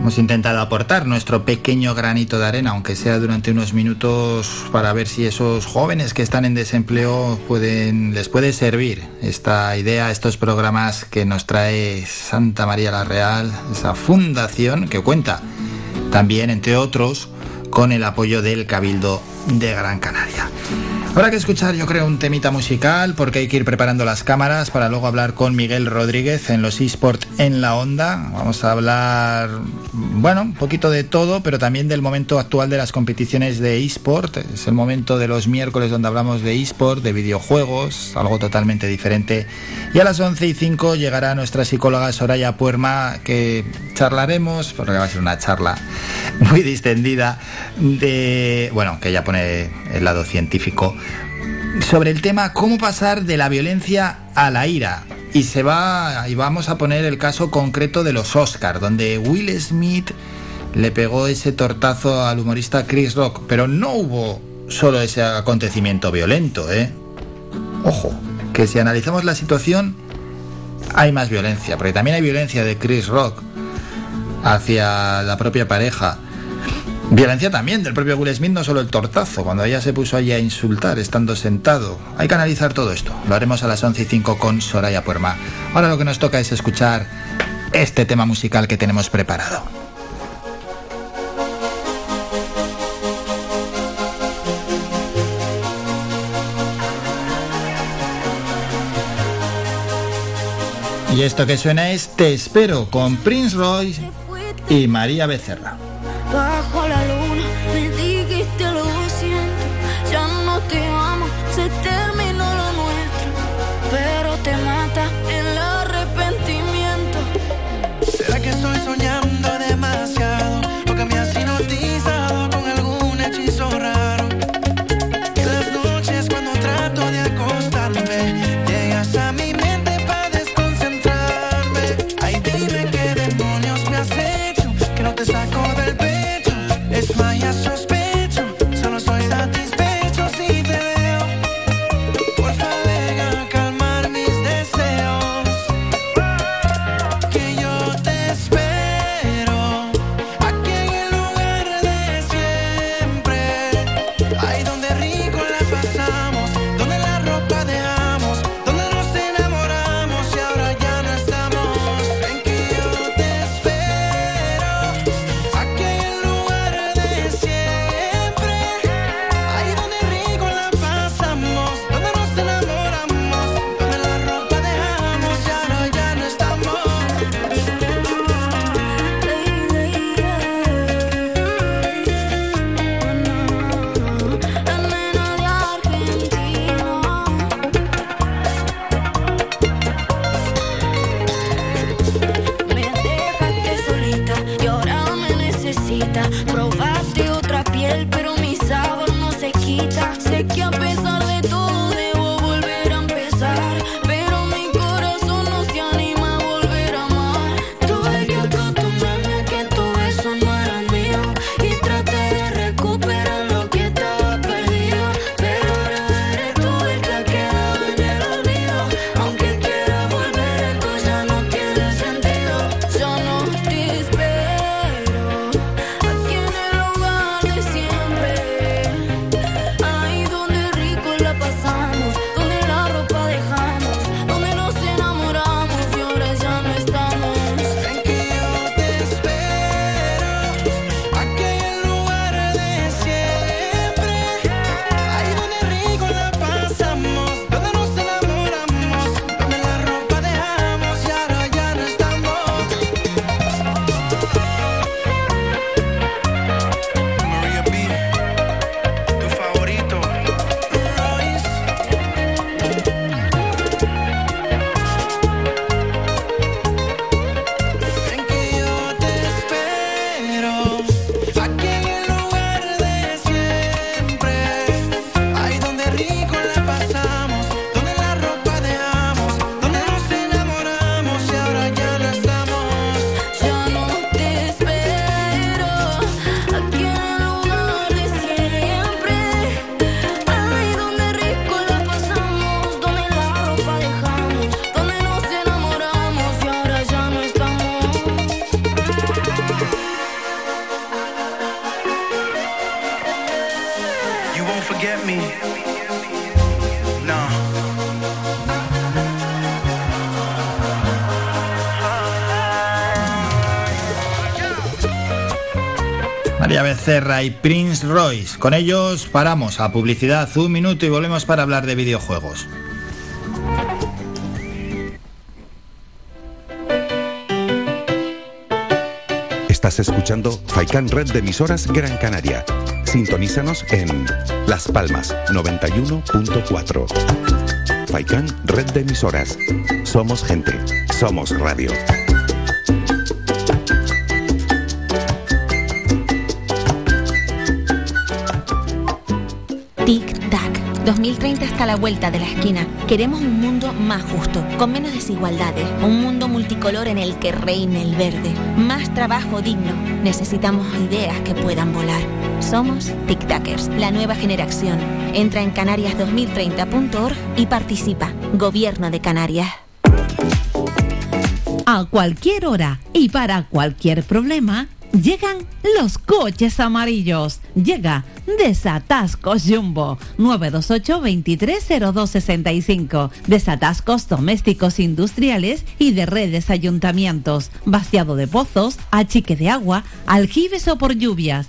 Hemos intentado aportar nuestro pequeño granito de arena, aunque sea durante unos minutos, para ver si esos jóvenes que están en desempleo pueden, les puede servir esta idea, estos programas que nos trae Santa María la Real, esa fundación que cuenta también, entre otros, con el apoyo del Cabildo de Gran Canaria. Habrá que escuchar, yo creo, un temita musical porque hay que ir preparando las cámaras para luego hablar con Miguel Rodríguez en los eSport en la onda. Vamos a hablar, bueno, un poquito de todo, pero también del momento actual de las competiciones de eSport. Es el momento de los miércoles donde hablamos de eSport, de videojuegos, algo totalmente diferente. Y a las 11 y 5 llegará nuestra psicóloga Soraya Puerma, que charlaremos, porque va a ser una charla muy distendida, de, bueno, que ella pone el lado científico sobre el tema cómo pasar de la violencia a la ira. Y se va y vamos a poner el caso concreto de los Oscars, donde Will Smith le pegó ese tortazo al humorista Chris Rock, pero no hubo solo ese acontecimiento violento, ¿eh? Ojo, que si analizamos la situación hay más violencia, porque también hay violencia de Chris Rock hacia la propia pareja. Violencia también del propio Will Smith, no solo el tortazo, cuando ella se puso allí a insultar estando sentado. Hay que analizar todo esto. Lo haremos a las 11 y 5 con Soraya Puerma. Ahora lo que nos toca es escuchar este tema musical que tenemos preparado. Y esto que suena es Te espero con Prince Royce y María Becerra. Bajo la Becerra y Prince Royce. Con ellos paramos a publicidad un minuto y volvemos para hablar de videojuegos. Estás escuchando Faikan Red de emisoras Gran Canaria. Sintonízanos en Las Palmas 91.4. Faikan Red de emisoras. Somos gente. Somos radio. La vuelta de la esquina. Queremos un mundo más justo, con menos desigualdades, un mundo multicolor en el que reine el verde, más trabajo digno. Necesitamos ideas que puedan volar. Somos Tic Tacers, la nueva generación. Entra en canarias2030.org y participa. Gobierno de Canarias. A cualquier hora y para cualquier problema, llegan los coches amarillos. Llega Desatascos Jumbo 928 230265. Desatascos domésticos industriales y de redes ayuntamientos. Vaciado de pozos, achique de agua, aljibes o por lluvias.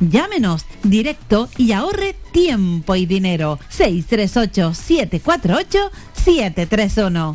Llámenos directo y ahorre tiempo y dinero. 638 748 731.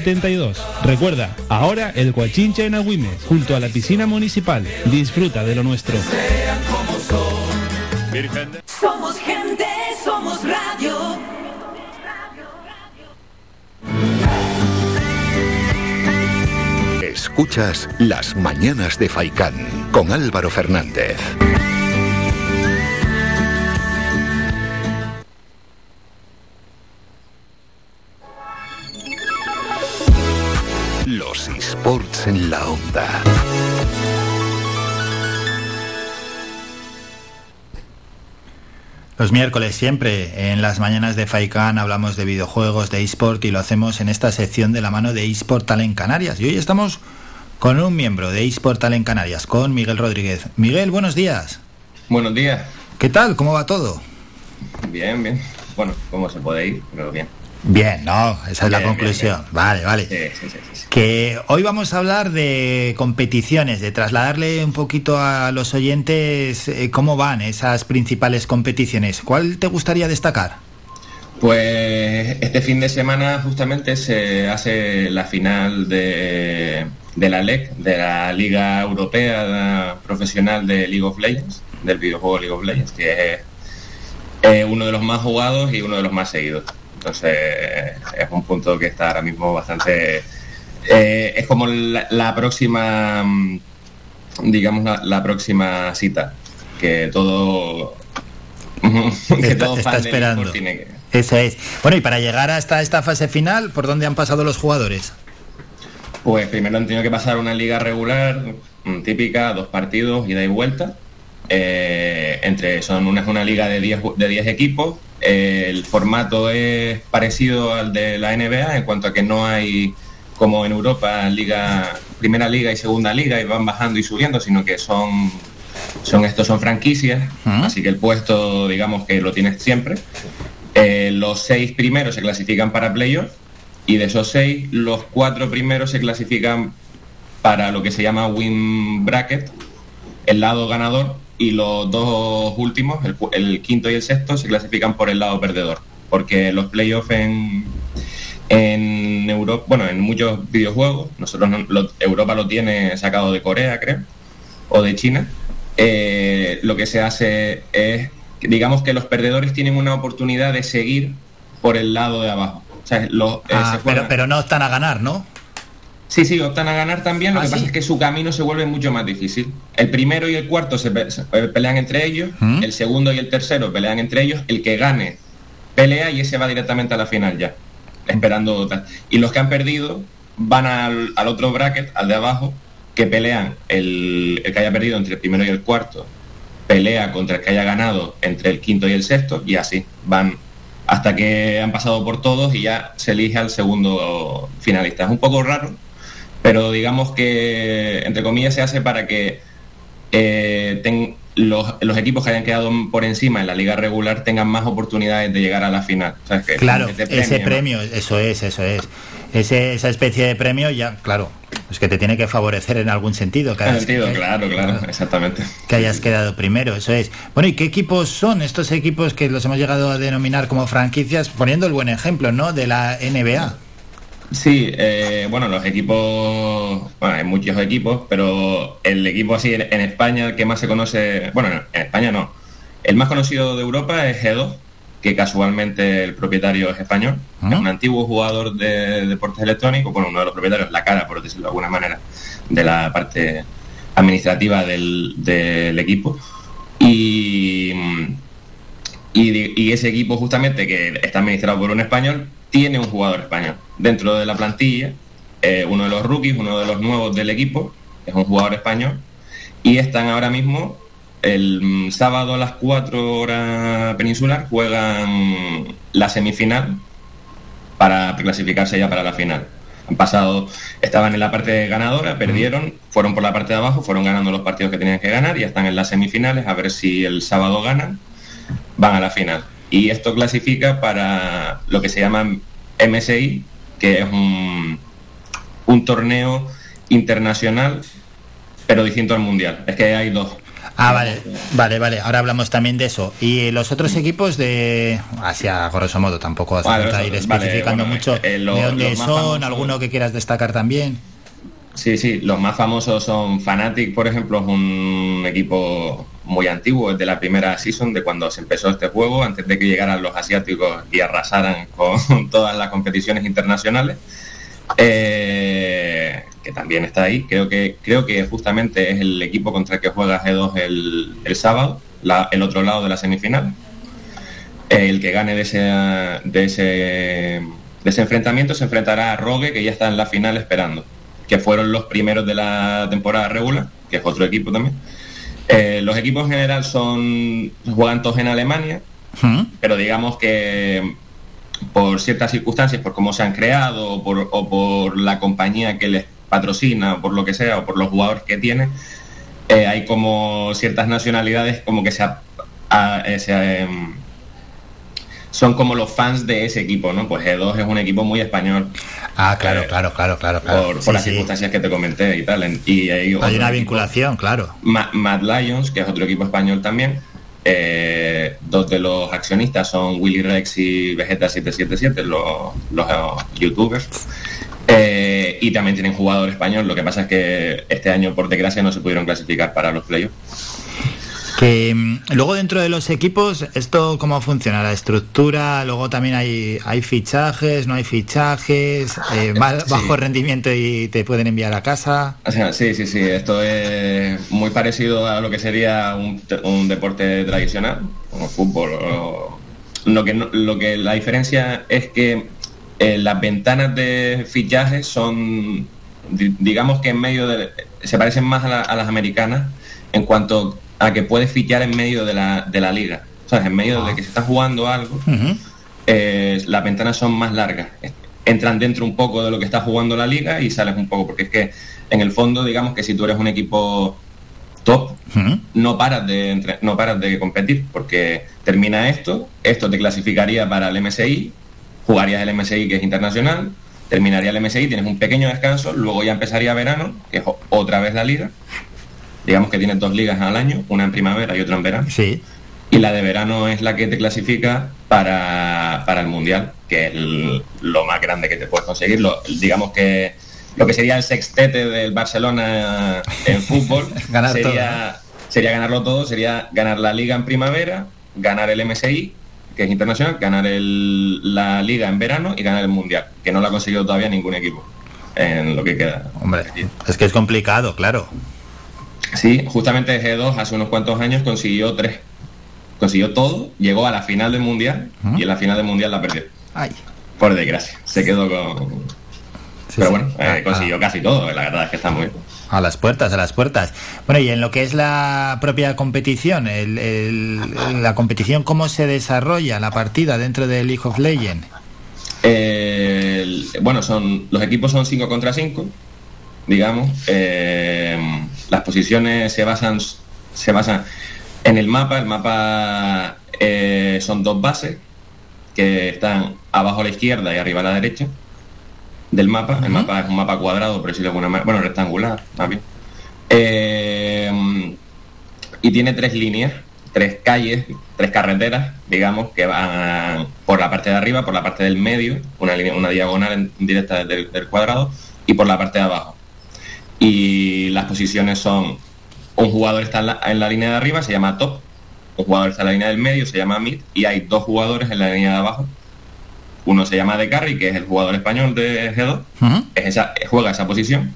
72. Recuerda, ahora el Guachincha en Agüimes, junto a la piscina municipal. Disfruta de lo nuestro. Somos gente, somos radio. Escuchas Las Mañanas de Faicán con Álvaro Fernández. Los esports en la onda. Los miércoles siempre en las mañanas de Faikan hablamos de videojuegos, de eSport y lo hacemos en esta sección de la mano de eSport Talent Canarias. Y hoy estamos con un miembro de eSport Talent Canarias, con Miguel Rodríguez. Miguel, buenos días. Buenos días. ¿Qué tal? ¿Cómo va todo? Bien, bien. Bueno, ¿cómo se puede ir? Pero bien. Bien, no, esa es la bien, conclusión. bien. Vale, vale. Sí, sí, sí, sí, sí. Que hoy vamos a hablar de competiciones, de trasladarle un poquito a los oyentes eh, cómo van esas principales competiciones. ¿Cuál te gustaría destacar? Pues este fin de semana justamente se hace la final de, de la LEC, de la Liga Europea Profesional de League of Legends, del videojuego League of Legends, que es eh, uno de los más jugados y uno de los más seguidos. Entonces es un punto que está ahora mismo bastante... eh, es como la, la próxima, mm, digamos, la, la próxima cita, que todo... que Está- todo está esperando. tiene que, Eso es. Bueno, y para llegar hasta esta fase final, ¿por dónde han pasado los jugadores? Pues primero han tenido que pasar una liga regular mm, típica, dos partidos, ida y vuelta. Eh, entre son una, es una liga de 10 ju- de 10 equipos. Eh, el formato es parecido al de la NBA en cuanto a que no hay como en Europa liga primera liga y segunda liga y van bajando y subiendo, sino que son son estos son franquicias, así que el puesto digamos que lo tienes siempre. Eh, los seis primeros se clasifican para playoff y de esos seis, los cuatro primeros se clasifican para lo que se llama win bracket, el lado ganador, y los dos últimos, el, el quinto y el sexto, se clasifican por el lado perdedor. porque los playoffs en, en Europa, bueno, en muchos videojuegos, nosotros no- lo- Europa lo tiene sacado de Corea, creo, o de China, eh, lo que se hace es, digamos que los perdedores tienen una oportunidad de seguir por el lado de abajo. O sea, los, eh, Ah, se pero, pero no están a ganar, ¿no? Sí, sí, optan a ganar también. Lo Ah, que ¿sí? pasa es que su camino se vuelve mucho más difícil. El primero y el cuarto se, pe- se pe- pelean entre ellos. ¿Mm? El segundo y el tercero pelean entre ellos. El que gane pelea y ese va directamente a la final ya. Esperando tal. Y los que han perdido van al, al otro bracket, al de abajo, que pelean el, el que haya perdido entre el primero y el cuarto. Pelea contra el que haya ganado entre el quinto y el sexto. Y así van hasta que han pasado por todos y ya se elige al segundo finalista. Es un poco raro, pero digamos que, entre comillas, se hace para que eh, ten- los, los equipos que hayan quedado por encima en la liga regular tengan más oportunidades de llegar a la final. O sea, es que Claro, ese premio, eso es, eso es. Ese- esa especie de premio ya, claro, es que te tiene que favorecer en algún sentido. Que sentido, que- claro, claro, exactamente. que hayas quedado primero, eso es. Bueno, ¿y qué equipos son estos equipos que los hemos llegado a denominar como franquicias, poniendo el buen ejemplo, ¿no? De la NBA. Sí, eh, bueno, los equipos, bueno, hay muchos equipos, pero el equipo así en, en España, el que más se conoce, bueno, en España no, el más conocido de Europa es G2, que casualmente el propietario es español, es un antiguo jugador de deportes electrónicos, bueno, uno de los propietarios, la cara, por decirlo de alguna manera, de la parte administrativa del, del equipo. Y, y ese equipo justamente que está administrado por un español tiene un jugador español dentro de la plantilla, eh, uno de los rookies, uno de los nuevos del equipo, es un jugador español y están ahora mismo el sábado a las 4 horas peninsular juegan la semifinal para clasificarse ya para la final. Han pasado, estaban en la parte ganadora, perdieron, fueron por la parte de abajo, fueron ganando los partidos que tenían que ganar y ya están en las semifinales, a ver si el sábado ganan, van a la final. Y esto clasifica para lo que se llama MSI, que es un, un torneo internacional, pero distinto al mundial. Es que hay dos. Ah, vale, vale, vale. Ahora hablamos también de eso. Y los otros equipos de, así a grosso modo, tampoco hace Vale, falta los ir vale, especificando bueno, mucho eh, lo- de dónde los son, alguno que quieras destacar también. Sí, sí, los más famosos son Fnatic, por ejemplo, es un equipo muy antiguo, es de la primera season, de cuando se empezó este juego, antes de que llegaran los asiáticos y arrasaran con todas las competiciones internacionales. Eh, que también está ahí. Creo que, creo que justamente es el equipo contra el que juega G2 el, sábado, el otro lado de la semifinal. Eh, el que gane ese, de ese enfrentamiento se enfrentará a Rogue, que ya está en la final esperando, que fueron los primeros de la temporada regular, que es otro equipo también. Eh, los equipos en general son juegan todos en Alemania, pero digamos que por ciertas circunstancias, por cómo se han creado, o por, o por la compañía que les patrocina, o por lo que sea, o por los jugadores que tiene, eh, hay como ciertas nacionalidades como que se, a- a- eh, se, em, son como los fans de ese equipo, ¿no? Pues E2 es un equipo muy español. Ah, claro, claro, claro, claro, claro. Por, las sí. circunstancias que te comenté y tal. Y hay, una equipo- vinculación, claro. Ma- Mad Lions, que es otro equipo español también. Eh, dos de los accionistas son Willy Rex y Vegeta777, los, los, eh, youtubers. Eh, y también tienen jugador español. Lo que pasa es que este año, por desgracia, no se pudieron clasificar para los playoffs. Que mm, luego dentro de los equipos, ¿esto cómo funciona? La estructura, luego también hay, hay fichajes, no hay fichajes, eh, Sí. bajo rendimiento y te pueden enviar a casa. O sea, sí, sí, sí. Esto es muy parecido a lo que sería un, un deporte tradicional, como fútbol. o- Lo que, no- lo que la diferencia es que eh, las ventanas de fichajes son, di- digamos que en medio de, se parecen más a, la- a las americanas en cuanto a que puedes fichar en medio de la, de la liga. O sea, en medio de que se está jugando algo, eh, las ventanas son más largas. Entran dentro un poco de lo que está jugando la liga y sales un poco, porque es que en el fondo, digamos que si tú eres un equipo top, no paras de entre- no paras de competir, porque termina esto, esto te clasificaría para el MSI, jugarías el MSI que es internacional, terminaría el MSI, tienes un pequeño descanso, luego ya empezaría verano, que es otra vez la liga. Digamos que tienes dos ligas al año, una en primavera y otra en verano. Sí. Y la de verano es la que te clasifica para, para el Mundial, que es el- lo más grande que te puedes conseguir. Lo- digamos que lo que sería el sextete del Barcelona en fútbol Ganar sería, sería ganarlo todo, sería ganar la liga en primavera, ganar el MSI, que es internacional, ganar el- la liga en verano y ganar el Mundial, que no lo ha conseguido todavía ningún equipo en lo que queda. Hombre, es que es complicado, claro. Sí, justamente G2 hace unos cuantos años consiguió tres. Consiguió todo, llegó a la final del Mundial y en la final del Mundial la perdió. Ay. Por desgracia, se quedó con... Pero bueno, Ah, eh, consiguió casi todo, la verdad es que está muy. A las puertas, a las puertas. Bueno, y en lo que es la propia competición, el- el- la competición, ¿cómo se desarrolla la partida dentro de League of Legends? El- bueno, son los equipos son 5 contra 5, digamos. Eh, las posiciones se basan se basan en el mapa. El mapa eh, son dos bases que están abajo a la izquierda y arriba a la derecha del mapa. El mapa es un mapa cuadrado, por decirlo de alguna manera. Bueno, rectangular, bien. Eh, y tiene tres líneas, tres calles, tres carreteras, digamos, que van por la parte de arriba, por la parte del medio, una, línea, una diagonal en directa del, del cuadrado, y por la parte de abajo. Y las posiciones son, un jugador está en la, en la línea de arriba, se llama top, un jugador está en la línea del medio, se llama mid, y hay dos jugadores en la línea de abajo. Uno se llama de carry, que es el jugador español de G2, es esa, juega esa posición,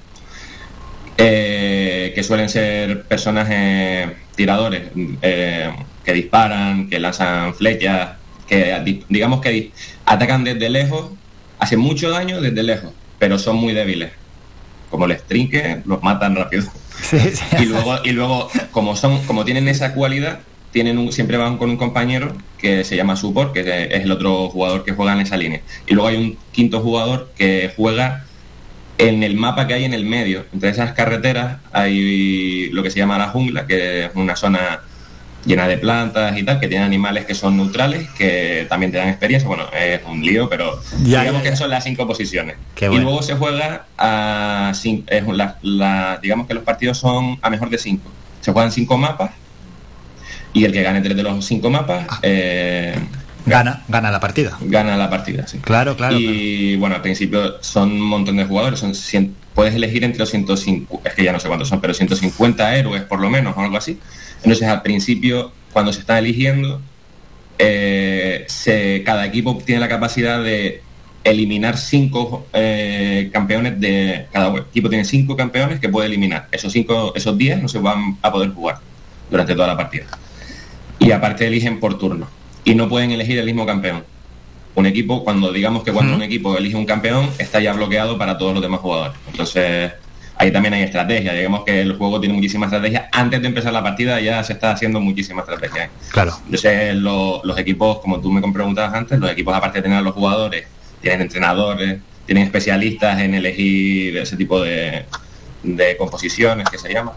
eh, que suelen ser personajes tiradores eh, que disparan, que lanzan flechas, que di- digamos que atacan desde lejos, hacen mucho daño desde lejos, pero son muy débiles. Como les trinque, los matan rápido. Y luego, y luego como son, como tienen esa cualidad, tienen un, siempre van con un compañero que se llama support, que es es el otro jugador que juega en esa línea. Y luego hay un quinto jugador que juega en el mapa que hay en el medio. Entre esas carreteras hay lo que se llama la jungla, que es una zona llena de plantas y tal, que tiene animales que son neutrales, que también te dan experiencia. Bueno, es un lío, pero Ya, digamos ya, que ya. son las cinco posiciones. Qué y bueno. luego se juega a es la- la- digamos que los partidos son a mejor de cinco. Se juegan cinco mapas y el que gane tres de los cinco mapas eh, Gana, gana la partida. gana la partida, sí. Claro, claro. Y bueno, al principio son un montón de jugadores, son 100 puedes elegir entre los 150, es que ya no sé cuántos son, pero 150 héroes por lo menos o algo así. Entonces al principio, cuando se está eligiendo, eh, cada equipo tiene la capacidad de eliminar cinco eh, campeones de cada equipo tiene cinco campeones que puede eliminar. Esos cinco esos 10 no se van a poder jugar durante toda la partida. Y aparte eligen por turno. Y no pueden elegir el mismo campeón un equipo cuando digamos que cuando un equipo elige un campeón está ya bloqueado para todos los demás jugadores entonces ahí también hay estrategia digamos que el juego tiene muchísima estrategia antes de empezar la partida ya se está haciendo muchísima estrategia Claro. entonces lo- los equipos, como tú me preguntabas antes, los equipos aparte de tener a los jugadores, tienen entrenadores, tienen especialistas en elegir ese tipo de, de composiciones que se llama.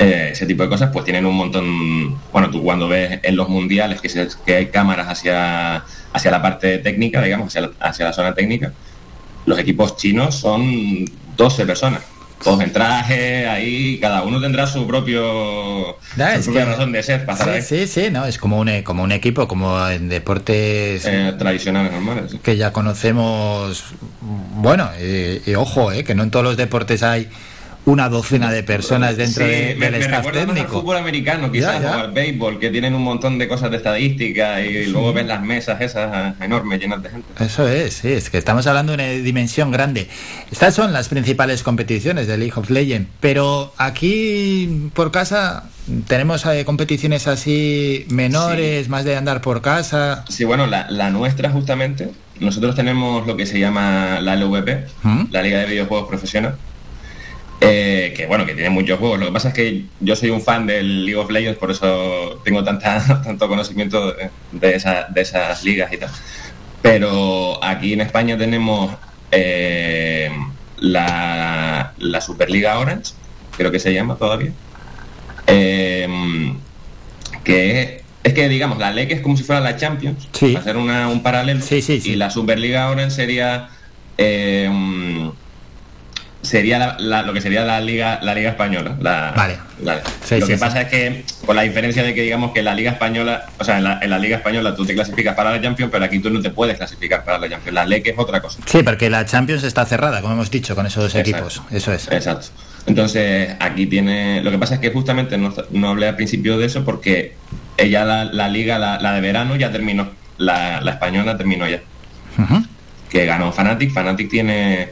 Eh, ese tipo de cosas, pues tienen un montón. Bueno, tú cuando ves en los mundiales que, se- que hay cámaras hacia, hacia la parte técnica, digamos, hacia la, hacia la zona técnica, los equipos chinos son 12 personas. Todos en traje, ahí, cada uno tendrá su propio su propia que- razón de ser ahí. Sí, sí, no, es como un, como un equipo, como en deportes Eh, tradicionales normales. sí. que ya conocemos. Bueno, y, y ojo, eh, que no en todos los deportes hay una docena de personas dentro Sí, de- me, del me staff recuerda más al técnico. fútbol americano, quizás, Ya, ya. o al béisbol, que tienen un montón de cosas de estadística y luego ves las mesas esas enormes llenas de gente. Eso es, sí, es que estamos hablando de una dimensión grande. Estas son las principales competiciones de League of Legends, pero aquí por casa tenemos eh, competiciones así menores, más de andar por casa. Sí, bueno, la, la nuestra justamente, nosotros tenemos lo que se llama la LVP, ¿Mm? la Liga de Videojuegos Profesional, eh, que bueno, que tiene muchos juegos. Lo que pasa es que yo soy un fan del League of Legends, por eso tengo tanta, tanto conocimiento de, esa- de esas ligas y tal. Pero aquí en España tenemos eh, la, la Superliga Orange, creo que se llama todavía, eh, que es, es que digamos, la LEC es como si fuera la Champions, para hacer una- un paralelo, y la Superliga Orange sería... sería la- la- lo que sería la liga la liga española la, Vale. la- Sí, lo sí, que sí. pasa es que con la diferencia de que digamos que la liga española o sea en la, en liga española tú te clasificas para la Champions pero aquí tú no te puedes clasificar para la Champions la LEC es otra cosa Sí, porque la Champions está cerrada, como hemos dicho, con esos dos Exacto. equipos. Eso es. Exacto. Entonces, aquí tiene. Lo que pasa es que justamente no, no hablé al principio de eso porque ella, la, la liga, la, la de verano, ya terminó. La, la española terminó ya. Que ganó Fanatic. Fanatic tiene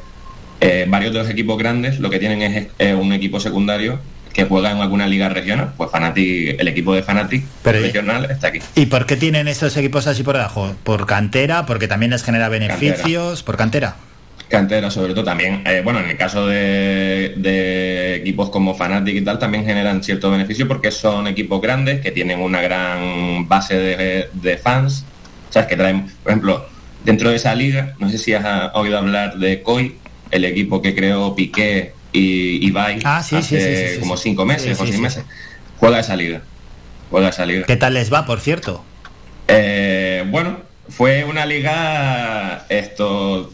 eh, varios de los equipos grandes, lo que tienen es un equipo secundario que juega en alguna liga regional. Pues Fanatic, el equipo de Fanatic Pero- regional está aquí. ¿Y por qué tienen esos equipos así por debajo? ¿Por cantera? ¿Porque también les genera beneficios? ¿Por cantera? Cantera, sobre todo también, eh, bueno, en el caso de, de equipos como Fnatic y tal, también generan cierto beneficio porque son equipos grandes que tienen una gran base de, de fans, ¿sabes? Que traen, por ejemplo, dentro de esa liga, no sé si has oído hablar de COI, el equipo que creó Piqué y Ibai Ah, sí, hace sí, sí, sí, como cinco meses o seis meses, juega esa liga, juega esa liga. ¿Qué tal les va, por cierto? Eh, bueno, fue una liga esto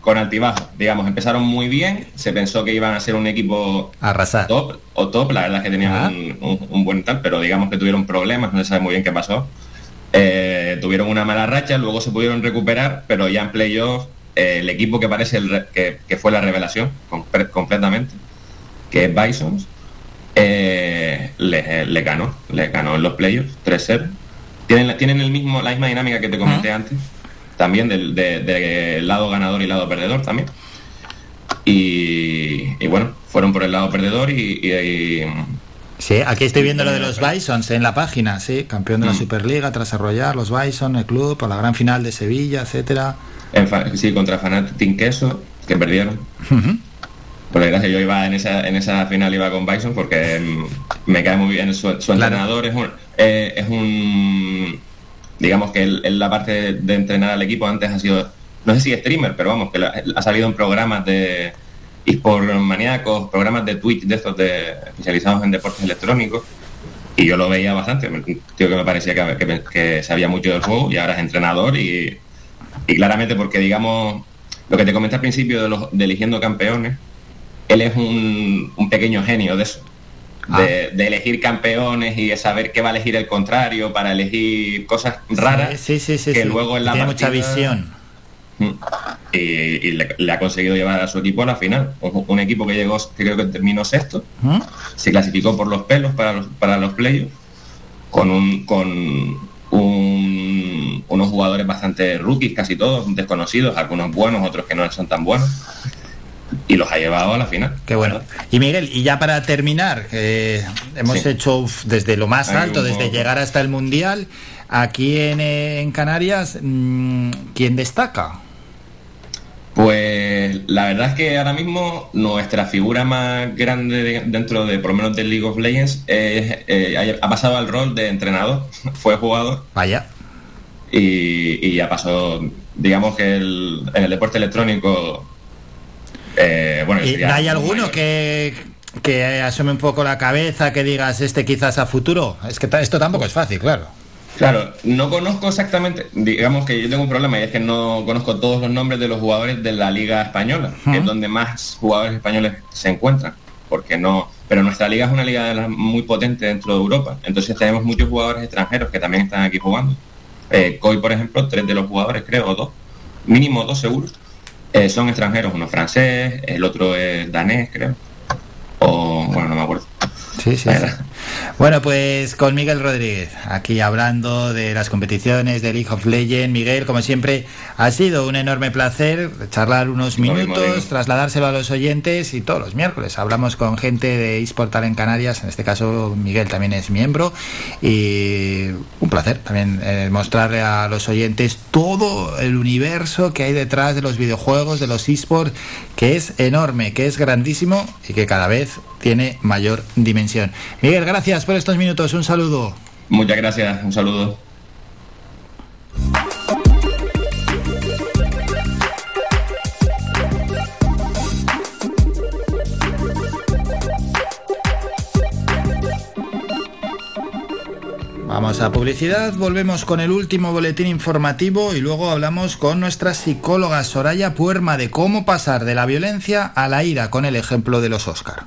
con altibajo, digamos, empezaron muy bien, se pensó que iban a ser un equipo Arrasar. top o top, la verdad es que tenían Ah. un, un- un buen tal, pero digamos que tuvieron problemas, no se sabe muy bien qué pasó. Eh, tuvieron una mala racha, luego se pudieron recuperar, pero ya en playoff eh, el equipo que parece el re- que, que fue la revelación completamente, que es Bisons, eh, le, le ganó, le ganó en los playoffs 3-0. Tienen, la- tienen el mismo, la misma dinámica que te comenté antes, también del, de- del lado ganador y lado perdedor también. Y, y bueno, fueron por el lado perdedor y, y- y- Sí, aquí estoy viendo lo de los Bisons en la página, sí, campeón de la Mm. Superliga tras arrollar los Bison, el club, por la gran final de Sevilla, etcétera. En sí, contra Fanatic Queso, que perdieron. Por desgracia yo iba en esa, en esa final iba con Bison porque mm, me cae muy bien su, su entrenador. Es un, eh, es un digamos que él, él la parte de, de entrenar al equipo antes ha sido no sé si streamer pero vamos que la- ha salido en programas de eSport maníacos programas de Twitch de estos de especializados en deportes electrónicos y yo lo veía bastante. Tío que me parecía que, que- que sabía mucho del juego y ahora es entrenador y, y claramente porque digamos lo que te comenté al principio de, los, de eligiendo campeones él es un, un pequeño genio de eso. De, de elegir campeones y de saber qué va a elegir el contrario para elegir cosas raras Sí, sí, sí, que luego en la Tiene mucha partida- visión. Mm. y, y le, le ha conseguido llevar a su equipo a la final un, un equipo que llegó que creo que terminó sexto ¿Mm? se clasificó por los pelos para los para los playoffs con un con un- unos jugadores bastante rookies casi todos desconocidos algunos buenos otros que no son tan buenos y los ha llevado a la final Qué bueno. Y Miguel, y ya para terminar, eh, hemos Sí. hecho uf, desde lo más Hay alto, desde poco. llegar hasta el Mundial, aquí en, eh, en Canarias, mm, ¿quién destaca? Pues la verdad es que ahora mismo nuestra figura más grande de- dentro de, por lo menos del League of Legends, eh, ha pasado al rol de entrenador, fue jugador. Vaya. Y, y ya pasó, digamos que el- en el deporte electrónico, eh, bueno, ¿Y hay alguno que, que asome un poco la cabeza, que digas este quizás a futuro? Es que esto tampoco es fácil, claro. Claro, no conozco exactamente, digamos que yo tengo un problema y es que no conozco todos los nombres de los jugadores de la liga española, que es donde más jugadores españoles se encuentran, porque no, pero nuestra liga es una liga muy potente dentro de Europa, entonces tenemos muchos jugadores extranjeros que también están aquí jugando. Eh, Coy, por ejemplo, tres de los jugadores, creo, dos, mínimo dos seguros, eh, son extranjeros, uno francés, el otro es danés, creo, o bueno, no me acuerdo. Sí, sí, sí. Bueno, pues con Miguel Rodríguez, aquí hablando de las competiciones de League of Legends. Miguel, como siempre, ha sido un enorme placer charlar unos minutos, trasladárselo a los oyentes y todos los miércoles hablamos con gente de eSportal en Canarias, en este caso Miguel también es miembro y un placer también eh, mostrarle a los oyentes todo el universo que hay detrás de los videojuegos, de los eSports, que es enorme, que es grandísimo y que cada vez tiene mayor dimensión. Miguel, gracias por estos minutos, un saludo. Muchas gracias, un saludo. Vamos a publicidad, volvemos con el último boletín informativo y luego hablamos con nuestra psicóloga Soraya Puerma de cómo pasar de la violencia a la ira con el ejemplo de los Oscar.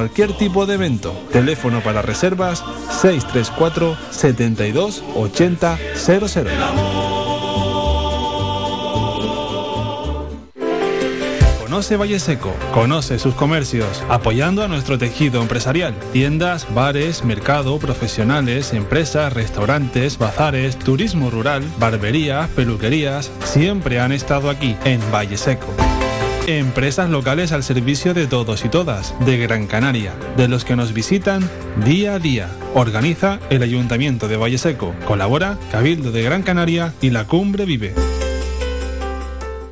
cualquier tipo de evento. Teléfono para reservas 634 72 80 00. Conoce Valle Seco, conoce sus comercios, apoyando a nuestro tejido empresarial. Tiendas, bares, mercado, profesionales, empresas, restaurantes, bazares, turismo rural, barberías, peluquerías, siempre han estado aquí, en Valle Seco. Empresas locales al servicio de todos y todas, de Gran Canaria, de los que nos visitan día a día. Organiza el Ayuntamiento de Valle Seco. Colabora Cabildo de Gran Canaria y la Cumbre Vive.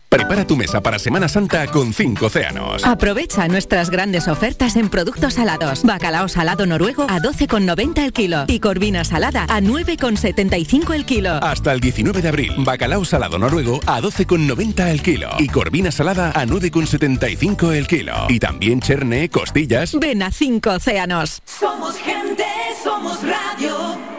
Prepara tu mesa para Semana Santa con 5 océanos. Aprovecha nuestras grandes ofertas en productos salados. Bacalao salado noruego a 12,90 el kilo y corvina salada a 9,75 el kilo. Hasta el 19 de abril, bacalao salado noruego a 12,90 el kilo y corvina salada a 9,75 el kilo. Y también cherne, costillas. Ven a 5 océanos. Somos gente, somos radio.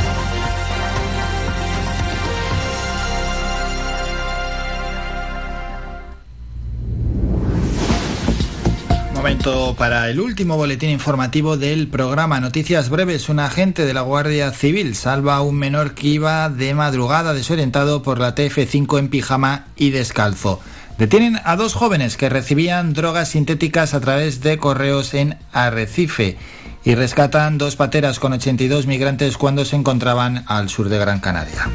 Momento para el último boletín informativo del programa Noticias Breves. Un agente de la Guardia Civil salva a un menor que iba de madrugada desorientado por la TF5 en pijama y descalzo. Detienen a dos jóvenes que recibían drogas sintéticas a través de correos en Arrecife y rescatan dos pateras con 82 migrantes cuando se encontraban al sur de Gran Canaria.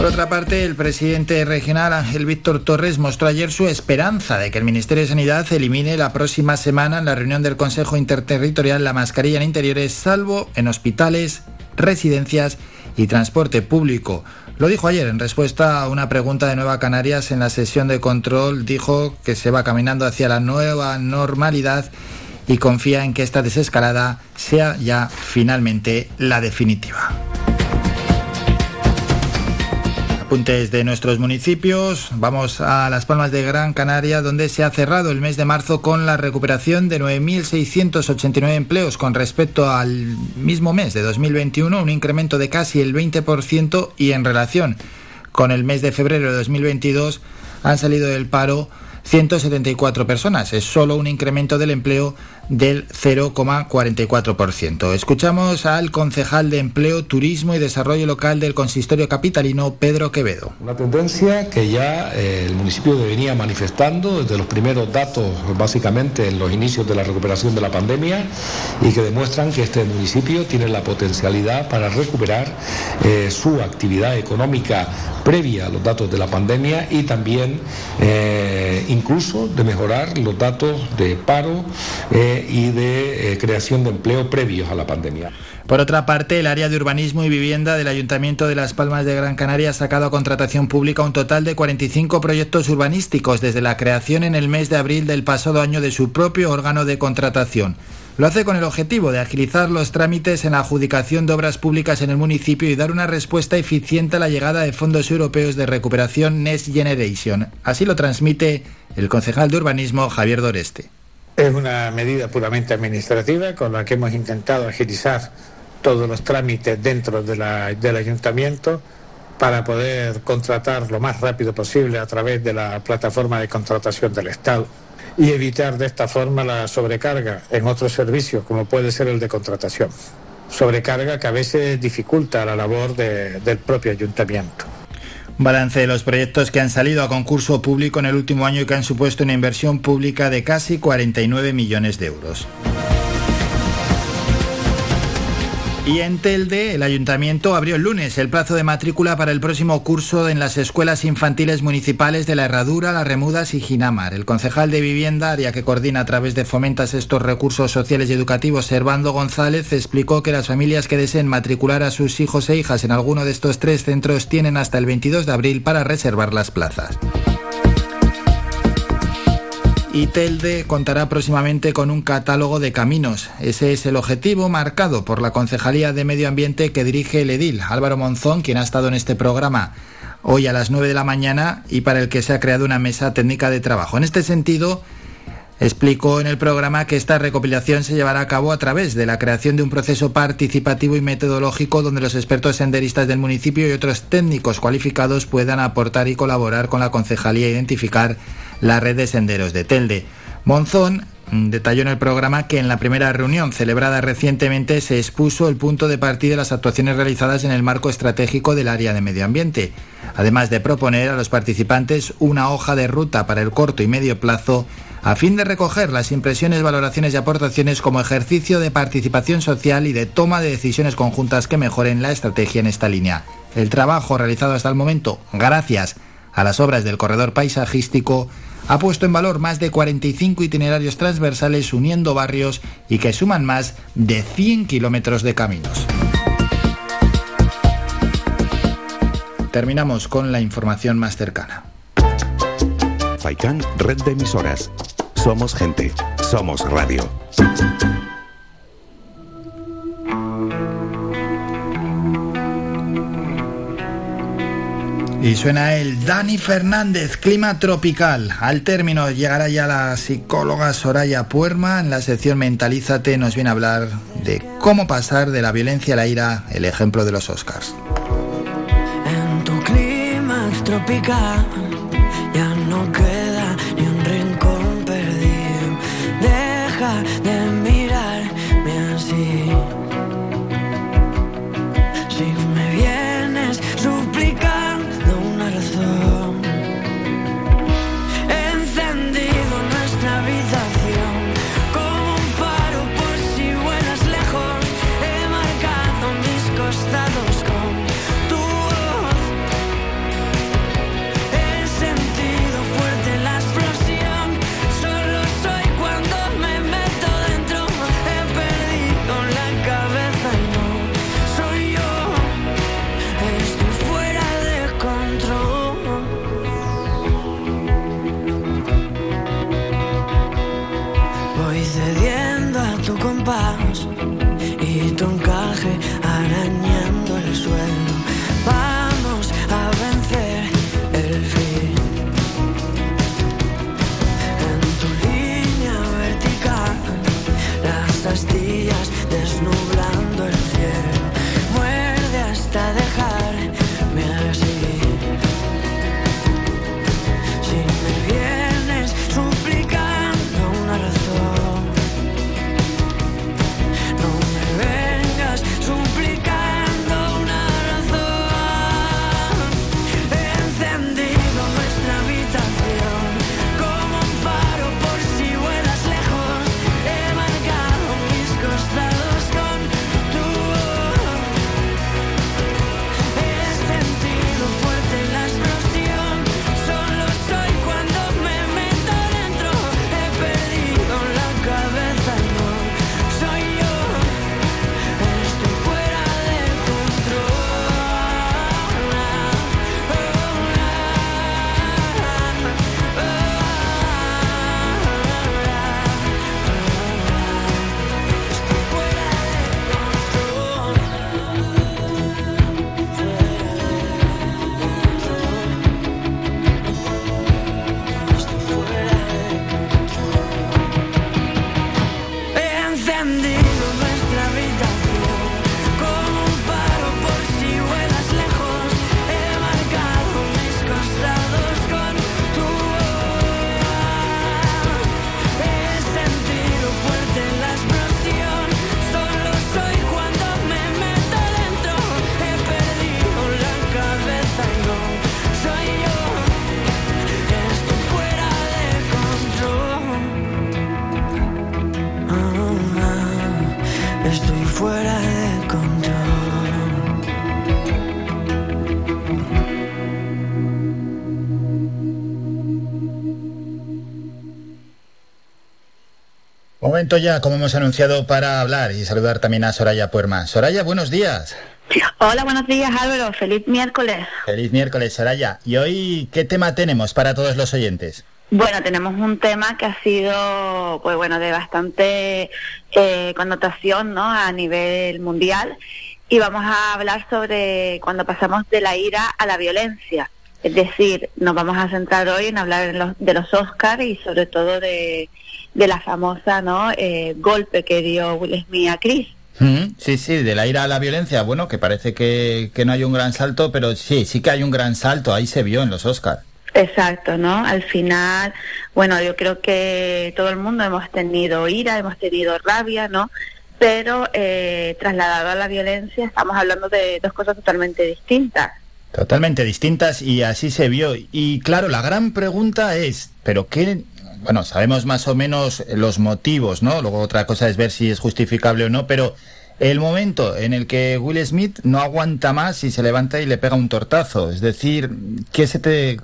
Por otra parte, el presidente regional Ángel Víctor Torres mostró ayer su esperanza de que el Ministerio de Sanidad elimine la próxima semana en la reunión del Consejo Interterritorial la mascarilla en interiores, salvo en hospitales, residencias y transporte público. Lo dijo ayer en respuesta a una pregunta de Nueva Canarias en la sesión de control. Dijo que se va caminando hacia la nueva normalidad y confía en que esta desescalada sea ya finalmente la definitiva. Apuntes de nuestros municipios. Vamos a Las Palmas de Gran Canaria, donde se ha cerrado el mes de marzo con la recuperación de 9.689 empleos con respecto al mismo mes de 2021, un incremento de casi el 20% y en relación con el mes de febrero de 2022 han salido del paro 174 personas. Es solo un incremento del empleo del 0,44%. Escuchamos al concejal de Empleo, Turismo y Desarrollo Local del Consistorio Capitalino, Pedro Quevedo. Una tendencia que ya eh, el municipio venía manifestando desde los primeros datos, básicamente en los inicios de la recuperación de la pandemia, y que demuestran que este municipio tiene la potencialidad para recuperar eh, su actividad económica previa a los datos de la pandemia y también eh, incluso de mejorar los datos de paro y de eh, creación de empleo previos a la pandemia. Por otra parte, el área de urbanismo y vivienda del Ayuntamiento de Las Palmas de Gran Canaria ha sacado a contratación pública un total de 45 proyectos urbanísticos desde la creación en el mes de abril del pasado año de su propio órgano de contratación. Lo hace con el objetivo de agilizar los trámites en la adjudicación de obras públicas en el municipio y dar una respuesta eficiente a la llegada de fondos europeos de recuperación Next Generation. Así lo transmite el concejal de urbanismo Javier Doreste. Es una medida puramente administrativa con la que hemos intentado agilizar todos los trámites dentro de la- del ayuntamiento para poder contratar lo más rápido posible a través de la plataforma de contratación del Estado y evitar de esta forma la sobrecarga en otros servicios como puede ser el de contratación. Sobrecarga que a veces dificulta la labor de- del propio ayuntamiento. Balance de los proyectos que han salido a concurso público en el último año y que han supuesto una inversión pública de casi 49 millones de euros. Y en Telde, el ayuntamiento abrió el lunes el plazo de matrícula para el próximo curso en las escuelas infantiles municipales de La Herradura, Las Remudas y Ginamar. El concejal de vivienda, área que coordina a través de Fomentas estos recursos sociales y educativos, Servando González, explicó que las familias que deseen matricular a sus hijos e hijas en alguno de estos tres centros tienen hasta el 22 de abril para reservar las plazas. Y Telde contará próximamente con un catálogo de caminos. Ese es el objetivo marcado por la Concejalía de Medio Ambiente que dirige el edil Álvaro Monzón, quien ha estado en este programa hoy a las 9 de la mañana y para el que se ha creado una mesa técnica de trabajo. En este sentido, explicó en el programa que esta recopilación se llevará a cabo a través de la creación de un proceso participativo y metodológico donde los expertos senderistas del municipio y otros técnicos cualificados puedan aportar y colaborar con la concejalía e identificar la red de senderos de Telde. Monzón mm, detalló en el programa que en la primera reunión celebrada recientemente se expuso el punto de partida de las actuaciones realizadas en el marco estratégico del área de medio ambiente, además de proponer a los participantes una hoja de ruta para el corto y medio plazo a fin de recoger las impresiones, valoraciones y aportaciones como ejercicio de participación social y de toma de decisiones conjuntas que mejoren la estrategia en esta línea. El trabajo realizado hasta el momento, gracias a las obras del corredor paisajístico, ha puesto en valor más de 45 itinerarios transversales uniendo barrios y que suman más de 100 kilómetros de caminos. Terminamos con la información más cercana. Faikán, red de emisoras. Somos gente, somos radio. Y suena el Dani Fernández, clima tropical. Al término llegará ya la psicóloga Soraya Puerma. En la sección Mentalízate nos viene a hablar de cómo pasar de la violencia a la ira, el ejemplo de los Oscars. Momento ya, como hemos anunciado, para hablar y saludar también a Soraya Puerma. Soraya, buenos días. Hola, buenos días Álvaro, feliz miércoles. Feliz miércoles, Soraya. ¿Y hoy qué tema tenemos para todos los oyentes? Bueno, tenemos un tema que ha sido, pues bueno, de bastante eh, connotación, ¿no? A nivel mundial y vamos a hablar sobre cuando pasamos de la ira a la violencia. Es decir, nos vamos a centrar hoy en hablar de los, de los Oscars y sobre todo de, de la famosa, ¿no? Eh, golpe que dio Will Smith a Chris. Mm, Sí, sí, de la ira a la violencia, bueno, que parece que, que no hay un gran salto, pero sí, sí que hay un gran salto, ahí se vio en los Oscars. Exacto, ¿no? Al final, bueno, yo creo que todo el mundo hemos tenido ira, hemos tenido rabia, ¿no? Pero eh, trasladado a la violencia estamos hablando de dos cosas totalmente distintas. Totalmente distintas y así se vio. Y claro, la gran pregunta es, ¿pero qué? Bueno, sabemos más o menos los motivos, ¿no? Luego otra cosa es ver si es justificable o no, pero el momento en el que Will Smith no aguanta más y se levanta y le pega un tortazo, es decir, ¿qué se te,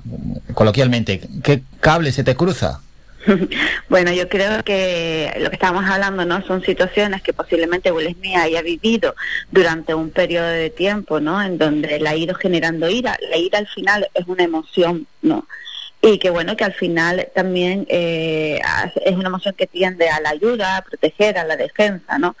coloquialmente, qué cable se te cruza? Bueno, yo creo que lo que estábamos hablando, ¿no? Son situaciones que posiblemente Will Smith haya vivido durante un periodo de tiempo, ¿no? En donde la ha ido generando ira. La ira al final es una emoción, ¿no? Y que bueno, que al final también eh, es una emoción que tiende a la ayuda, a proteger, a la defensa, ¿no?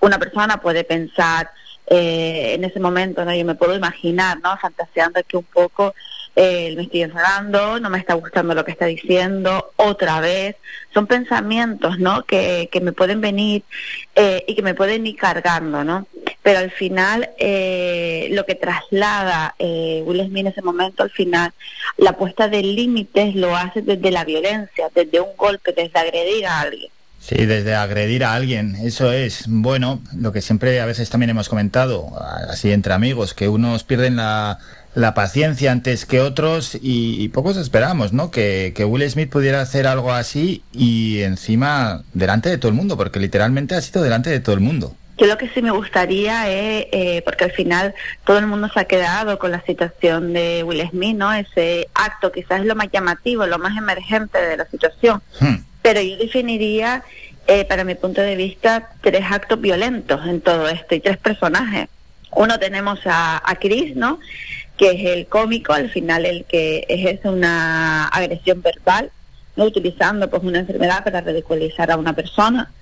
Una persona puede pensar eh, en ese momento, ¿no? Yo me puedo imaginar, ¿no? Fantaseando que un poco eh, me estoy enfadando, no me está gustando lo que está diciendo, otra vez. Son pensamientos, ¿no? Que, que me pueden venir eh, y que me pueden ir cargando, ¿no? Pero al final, eh, lo que traslada eh, Will Smith en ese momento, al final, la puesta de límites lo hace desde la violencia, desde un golpe, desde agredir a alguien. Sí, desde agredir a alguien, eso es. Bueno, lo que siempre a veces también hemos comentado, así entre amigos, que unos pierden la, la paciencia antes que otros y, y pocos esperamos, ¿no? Que, que Will Smith pudiera hacer algo así y encima delante de todo el mundo, porque literalmente ha sido delante de todo el mundo. Yo lo que sí me gustaría es, eh, porque al final todo el mundo se ha quedado con la situación de Will Smith, ¿no? Ese acto quizás es lo más llamativo, lo más emergente de la situación. Pero yo definiría, eh, para mi punto de vista, tres actos violentos en todo esto y tres personajes. Uno tenemos a, a Chris, ¿no? Que es el cómico, al final el que ejerce una agresión verbal, no utilizando pues una enfermedad para ridiculizar a una persona.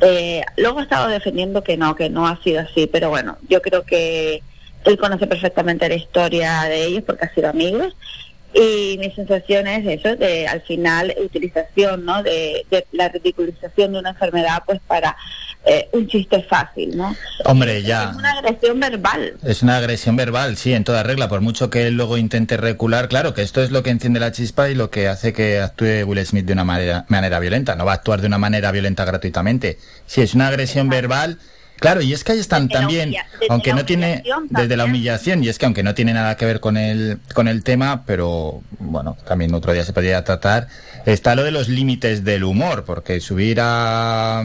Eh, luego ha estado defendiendo que no, que no ha sido así, pero bueno, yo creo que él conoce perfectamente la historia de ellos porque ha sido amigos y mi sensación es eso, de al final utilización, ¿no? De, de la ridiculización de una enfermedad pues para eh, un chiste fácil, ¿no? Hombre, ya. Es una agresión verbal. Es una agresión verbal, sí, en toda regla, por mucho que él luego intente recular, claro que esto es lo que enciende la chispa y lo que hace que actúe Will Smith de una manera, manera violenta, no va a actuar de una manera violenta gratuitamente. Si es una agresión verbal, claro, y es que ahí están también, aunque no tiene, desde la humillación, y es que aunque no tiene nada que ver con el, con el tema, pero bueno, también otro día se podría tratar, está lo de los límites del humor, porque subir a,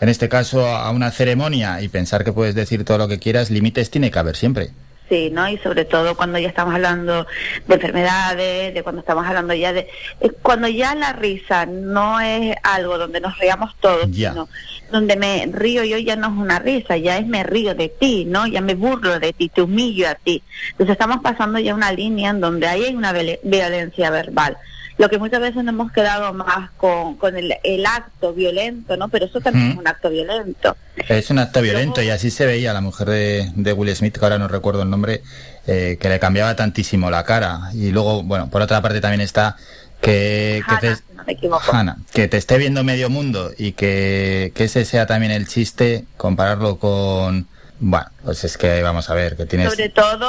en este caso, a una ceremonia y pensar que puedes decir todo lo que quieras, límites tiene que haber siempre. Sí, ¿no? Y sobre todo cuando ya estamos hablando de enfermedades, de cuando estamos hablando ya de... eh, Cuando ya la risa no es algo donde nos riamos todos, Ya. sino donde me río yo ya no es una risa, ya es me río de ti, ¿no? Ya me burlo de ti, te humillo a ti. Entonces estamos pasando ya una línea en donde ahí hay una violen- violencia verbal. Lo que muchas veces nos hemos quedado más con, con el, el acto violento, ¿no? Pero eso también es un acto violento. Es un acto violento y así se veía la mujer de, de Will Smith, que ahora no recuerdo el nombre, eh, que le cambiaba tantísimo la cara. Y luego, bueno, por otra parte también está que, te, no que te esté viendo medio mundo y que, que ese sea también el chiste, compararlo con... Bueno, pues es que vamos a ver, que tienes... Sobre todo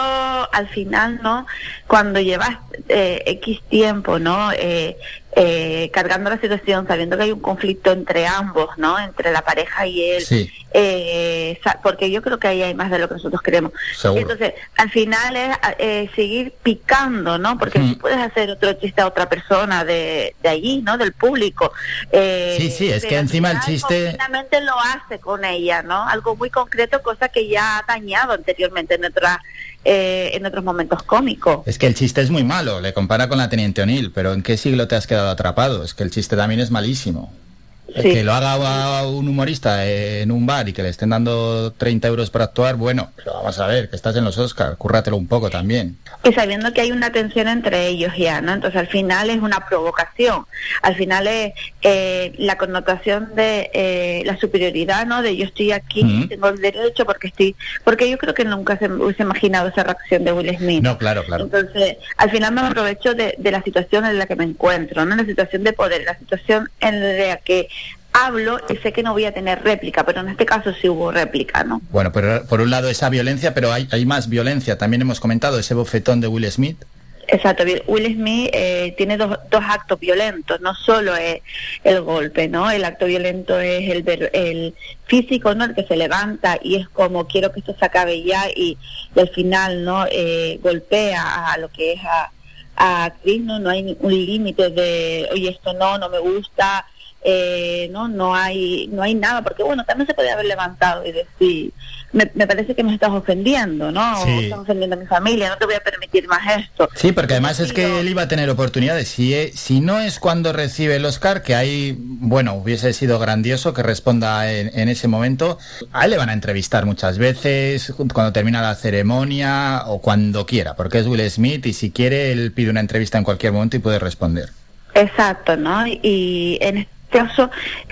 al final, ¿no? Cuando llevas eh, X tiempo, ¿no? Eh, eh, cargando la situación, sabiendo que hay un conflicto entre ambos, ¿no? Entre la pareja y él. Eh, porque yo creo que ahí hay más de lo que nosotros queremos. Entonces, al final es eh, seguir picando, ¿no? Porque si puedes hacer otro chiste a otra persona de, de allí, ¿no? Del público. sí, sí, es que encima el chiste... lo hace con ella, ¿no? Algo muy concreto, cosa que ya ha dañado anteriormente en otra eh, en otros momentos cómicos. Es que el chiste es muy malo, le compara con la Teniente O'Neill, pero ¿en qué siglo te has quedado atrapado? Es que el chiste también es malísimo. Que lo haga un humorista en un bar y que le estén dando 30 euros para actuar, bueno, pero vamos a ver, que estás en los Oscars, cúrratelo un poco también. Y sabiendo que hay una tensión entre ellos ya, ¿no? Entonces al final es una provocación, al final es eh, la connotación de eh, la superioridad, ¿no? De yo estoy aquí, tengo el derecho porque estoy, porque yo creo que nunca se hubiese imaginado esa reacción de Will Smith. No, claro, claro. Entonces al final me aprovecho de, de la situación en la que me encuentro, ¿no? La situación de poder, la situación en la que hablo y sé que no voy a tener réplica, pero en este caso sí hubo réplica, ¿no? Bueno, pero por un lado esa violencia, pero hay, hay más violencia. También hemos comentado ese bofetón de Will Smith. Exacto, Will Smith eh, tiene dos, dos actos violentos, no solo es el golpe, ¿no? El acto violento es el, el físico, ¿no? El que se levanta y es como quiero que esto se acabe ya y, al final, ¿no? Eh, golpea a, lo que es a, a Chris, ¿no? No hay un límite de, oye, esto no, no me gusta, eh, no no hay no hay nada porque bueno también se puede haber levantado y decir me, parece que me estás ofendiendo no estás ofendiendo a mi familia no te voy a permitir más esto. Sí porque además es que él iba a tener oportunidades. Si e, si no es cuando recibe el Oscar que ahí bueno hubiese sido grandioso que responda en, en ese momento a él le van a entrevistar muchas veces cuando termina la ceremonia o cuando quiera porque es Will Smith y si quiere él pide una entrevista en cualquier momento y puede responder. Exacto, ¿no? Y en caso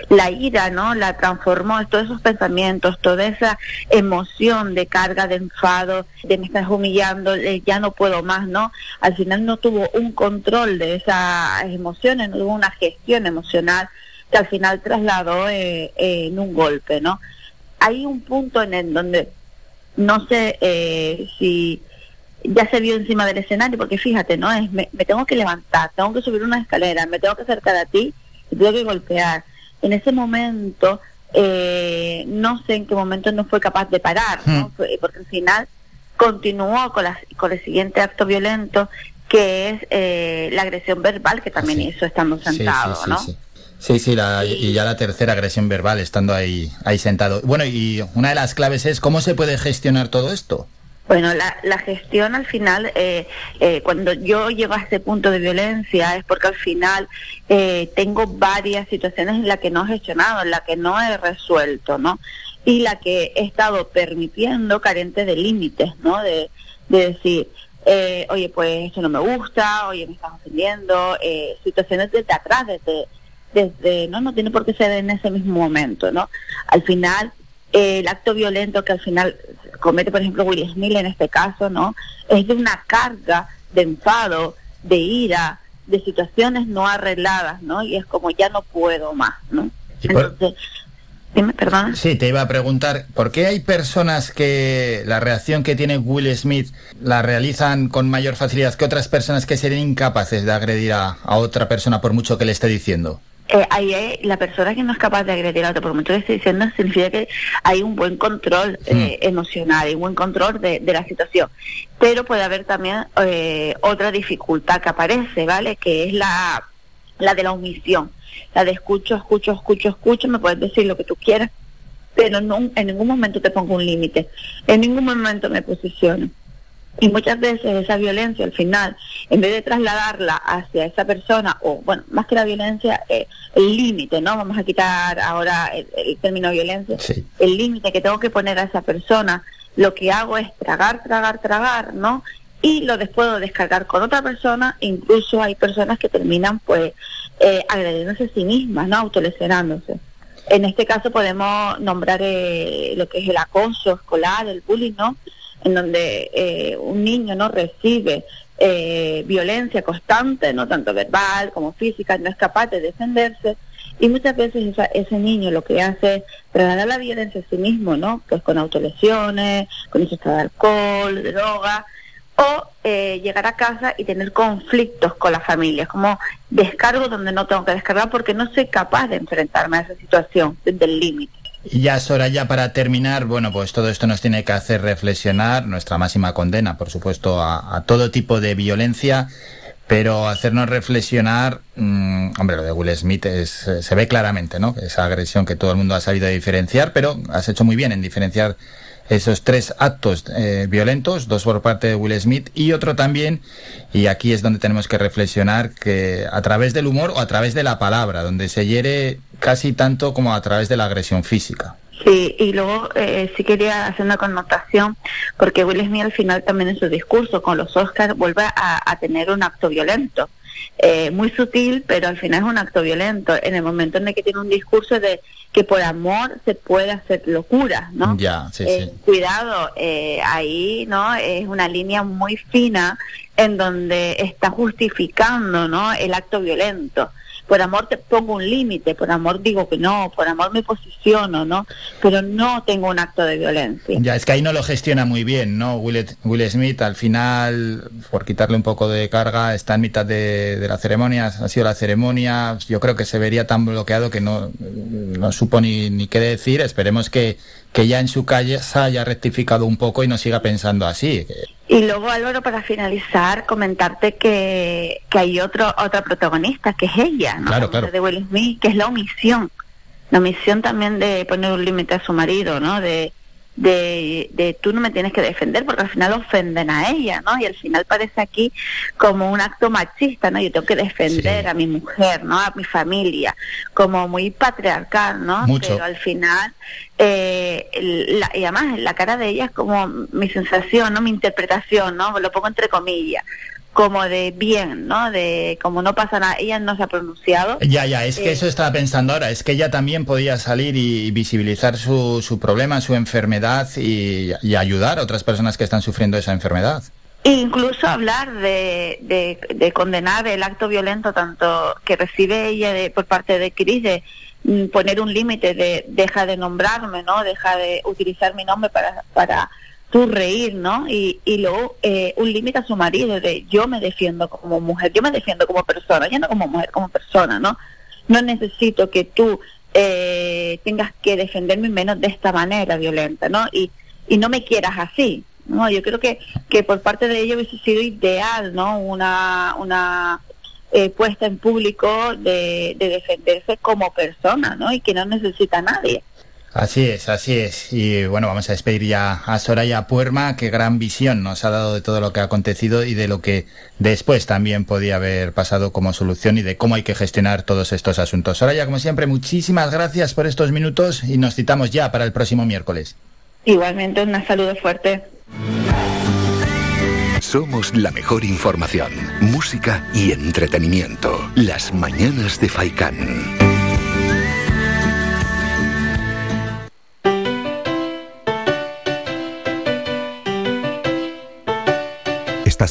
la ira, ¿no? La transformó, todos esos pensamientos, toda esa emoción de carga, de enfado, de me estás humillando, ya no puedo más, ¿no? Al final no tuvo un control de esas emociones, no tuvo una gestión emocional que al final trasladó eh, en un golpe, ¿no? Hay un punto en el donde no sé eh, si ya se vio encima del escenario, porque fíjate, ¿no? Es, me tengo que levantar, tengo que subir una escalera, me tengo que acercar a ti tuve que golpear. En ese momento, eh, no sé en qué momento no fue capaz de parar, ¿no? Hmm. porque al final continuó con, la, con el siguiente acto violento, que es eh, la agresión verbal, que también hizo estando sentado, sí, sí, ¿no? Sí, sí, la, y ya la tercera agresión verbal estando ahí, ahí sentado. Bueno, y una de las claves es cómo se puede gestionar todo esto. Bueno, la, la gestión al final, eh, eh, cuando yo llego a este punto de violencia es porque al final eh, tengo varias situaciones en las que no he gestionado, en las que no he resuelto, ¿no? Y la que he estado permitiendo carente de límites, ¿no? De, de decir, eh, oye, pues esto no me gusta, oye, me estás ofendiendo, eh, situaciones desde atrás, desde, desde, no, no tiene por qué ser en ese mismo momento, ¿no? Al final el acto violento que al final comete, por ejemplo, Will Smith en este caso, ¿no? Es de una carga de enfado, de ira, de situaciones no arregladas, ¿no? Y es como ya no puedo más, ¿no? Entonces, dime, perdón. Sí, te iba a preguntar, ¿por qué hay personas que la reacción que tiene Will Smith la realizan con mayor facilidad que otras personas que serían incapaces de agredir a, a otra persona por mucho que le esté diciendo? Eh, ahí la persona que no es capaz de agredir a otro, por mucho que estoy diciendo, significa que hay un buen control eh, mm. emocional y un buen control de, de, la situación. Pero puede haber también eh, otra dificultad que aparece, ¿vale? Que es la, la de la omisión. La de escucho, escucho, escucho, escucho, me puedes decir lo que tú quieras, pero no, en ningún momento te pongo un límite, en ningún momento me posiciono. Y muchas veces esa violencia al final, en vez de trasladarla hacia esa persona, o bueno, más que la violencia, eh, el límite, ¿no? Vamos a quitar ahora el, término violencia, el límite que tengo que poner a esa persona, lo que hago es tragar, tragar, tragar, ¿no? Y lo después descargar con otra persona, incluso hay personas que terminan pues eh, agrediéndose a sí mismas, ¿no? Autolesionándose. En este caso podemos nombrar eh, lo que es el acoso escolar, el bullying, ¿no? En donde eh, un niño no recibe eh, violencia constante, no tanto verbal como física, no es capaz de defenderse y muchas veces ese niño lo que hace es trasladar la violencia a sí mismo, ¿no? Pues con autolesiones, con ingesta de alcohol, droga, o eh, llegar a casa y tener conflictos con la familia, es como descargo donde no tengo que descargar porque no soy capaz de enfrentarme a esa situación desde el límite. Y ya, ya para terminar, bueno, pues todo esto nos tiene que hacer reflexionar, nuestra máxima condena, por supuesto, a, todo tipo de violencia, pero hacernos reflexionar, mm, hombre, lo de Will Smith es, se ve claramente, ¿no? Esa agresión que todo el mundo ha sabido diferenciar, pero has hecho muy bien en diferenciar esos tres actos eh, violentos, dos por parte de Will Smith y otro también, y aquí es donde tenemos que reflexionar que a través del humor o a través de la palabra, donde se hiere casi tanto como a través de la agresión física. Sí, y luego eh, sí quería hacer una connotación, porque Will Smith al final también en su discurso con los Oscars vuelve a, tener un acto violento. Eh, muy sutil, pero al final es un acto violento. En el momento en el que tiene un discurso de que por amor se puede hacer locura, ¿no? Ya, sí, eh, Cuidado, eh, ahí, ¿no? Es una línea muy fina en donde está justificando, ¿no? El acto violento por amor te pongo un límite, por amor digo que no, por amor me posiciono, ¿no? Pero no tengo un acto de violencia. Ya, es que ahí no lo gestiona muy bien, ¿no? Will, Will Smith al final, por quitarle un poco de carga, está en mitad de, la ceremonia, ha sido la ceremonia, yo creo que se vería tan bloqueado que no, no supo ni, ni qué decir, esperemos que, que ya en su calle se haya rectificado un poco y no siga pensando así. Y luego, Álvaro, para finalizar, comentarte que, que hay otro, otra protagonista, que es ella, ¿no? Claro, claro. De Will Smith, que es la omisión. La omisión también de poner un límite a su marido, ¿no? De, de, de tú no me tienes que defender porque al final ofenden a ella, ¿no? Y al final parece aquí como un acto machista, ¿no? Yo tengo que defender a mi mujer, ¿no? A mi familia, como muy patriarcal, ¿no? Pero al final, eh, y además la cara de ella es como mi sensación, ¿no? Mi interpretación, ¿no? Lo pongo entre comillas como de bien, ¿no? De como no pasa nada, ella no se ha pronunciado. Ya, ya, es que eh, eso estaba pensando ahora, es que ella también podía salir y visibilizar su, su problema, su enfermedad y, ayudar a otras personas que están sufriendo esa enfermedad. Incluso hablar de, de, condenar el acto violento tanto que recibe ella de, por parte de Cris, de mm, poner un límite de deja de nombrarme, ¿no? Deja de utilizar mi nombre para, para tu reír, ¿no? Y, y luego eh, un límite a su marido de yo me defiendo como mujer, yo me defiendo como persona, ya no como mujer, como persona, ¿no? No necesito que tú eh, tengas que defenderme menos de esta manera violenta, ¿no? Y, y no me quieras así, ¿no? Yo creo que, que por parte de ellos hubiese sido ideal, ¿no? Una, una eh, puesta en público de, de defenderse como persona, ¿no? Y que no necesita a nadie. Así es, así es. Y bueno, vamos a despedir ya a Soraya Puerma, qué gran visión nos ha dado de todo lo que ha acontecido y de lo que después también podía haber pasado como solución y de cómo hay que gestionar todos estos asuntos. Soraya, como siempre, muchísimas gracias por estos minutos y nos citamos ya para el próximo miércoles. Igualmente, un saludo fuerte. Somos la mejor información, música y entretenimiento. Las mañanas de Faikán.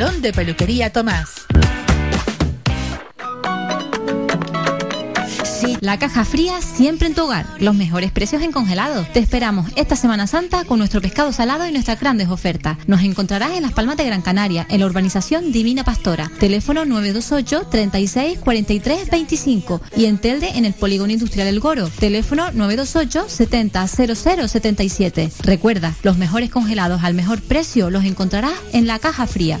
de Peluquería Tomás. La caja fría siempre en tu hogar. Los mejores precios en congelado. Te esperamos esta Semana Santa con nuestro pescado salado y nuestras grandes ofertas. Nos encontrarás en Las Palmas de Gran Canaria, en la urbanización Divina Pastora. Teléfono 928 36 43 25 y en Telde en el Polígono Industrial El Goro. Teléfono 928 70 00 77. Recuerda, los mejores congelados al mejor precio los encontrarás en la caja fría.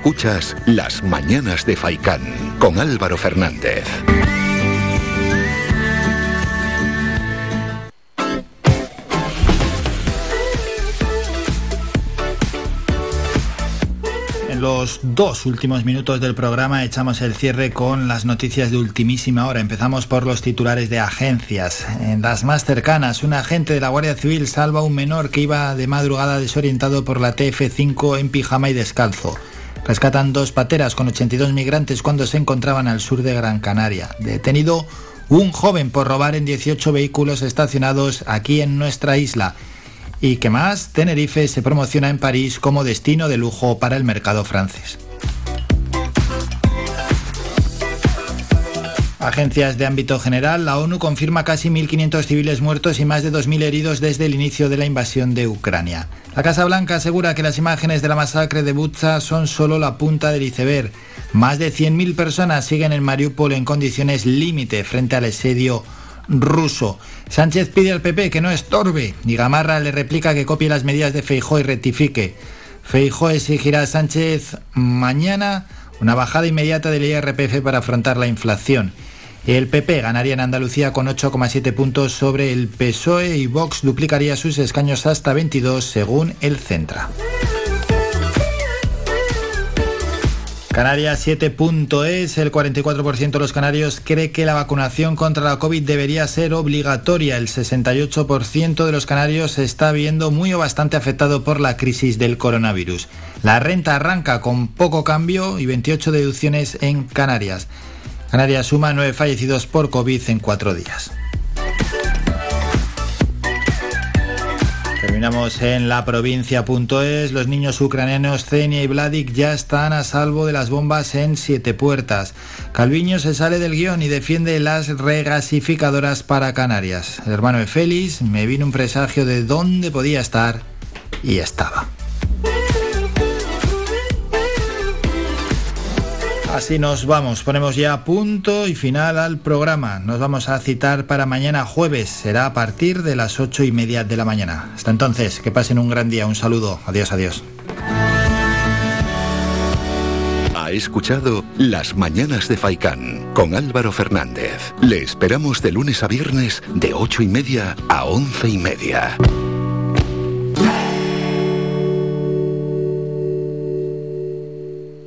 Escuchas Las Mañanas de Faicán con Álvaro Fernández. En los dos últimos minutos del programa echamos el cierre con las noticias de ultimísima hora. Empezamos por los titulares de agencias. En las más cercanas, un agente de la Guardia Civil salva a un menor que iba de madrugada desorientado por la TF5 en pijama y descalzo. Rescatan dos pateras con 82 migrantes cuando se encontraban al sur de Gran Canaria. Detenido un joven por robar en 18 vehículos estacionados aquí en nuestra isla. Y que más, Tenerife se promociona en París como destino de lujo para el mercado francés. Agencias de ámbito general, la ONU confirma casi 1.500 civiles muertos y más de 2.000 heridos desde el inicio de la invasión de Ucrania. La Casa Blanca asegura que las imágenes de la masacre de Bucha son solo la punta del iceberg. Más de 100.000 personas siguen en Mariupol en condiciones límite frente al asedio ruso. Sánchez pide al PP que no estorbe y Gamarra le replica que copie las medidas de Feijó y rectifique. Feijó exigirá a Sánchez mañana una bajada inmediata del IRPF para afrontar la inflación. El PP ganaría en Andalucía con 8,7 puntos sobre el PSOE y Vox duplicaría sus escaños hasta 22 según el Centra. Canarias 7.es, el 44% de los canarios cree que la vacunación contra la COVID debería ser obligatoria. El 68% de los canarios se está viendo muy o bastante afectado por la crisis del coronavirus. La renta arranca con poco cambio y 28 deducciones en Canarias. Canarias suma 9 fallecidos por COVID en 4 días. Terminamos en la provincia.es. Los niños ucranianos Zenia y Vladik ya están a salvo de las bombas en Siete Puertas. Calviño se sale del guion y defiende las regasificadoras para Canarias. El hermano de Félix me vino un presagio de dónde podía estar y estaba. Así nos vamos, ponemos ya punto y final al programa. Nos vamos a citar para mañana jueves, será a partir de las ocho y media de la mañana. Hasta entonces, que pasen un gran día, un saludo, adiós, adiós. Ha escuchado Las Mañanas de Faicán con Álvaro Fernández. Le esperamos de lunes a viernes de ocho y media a once y media.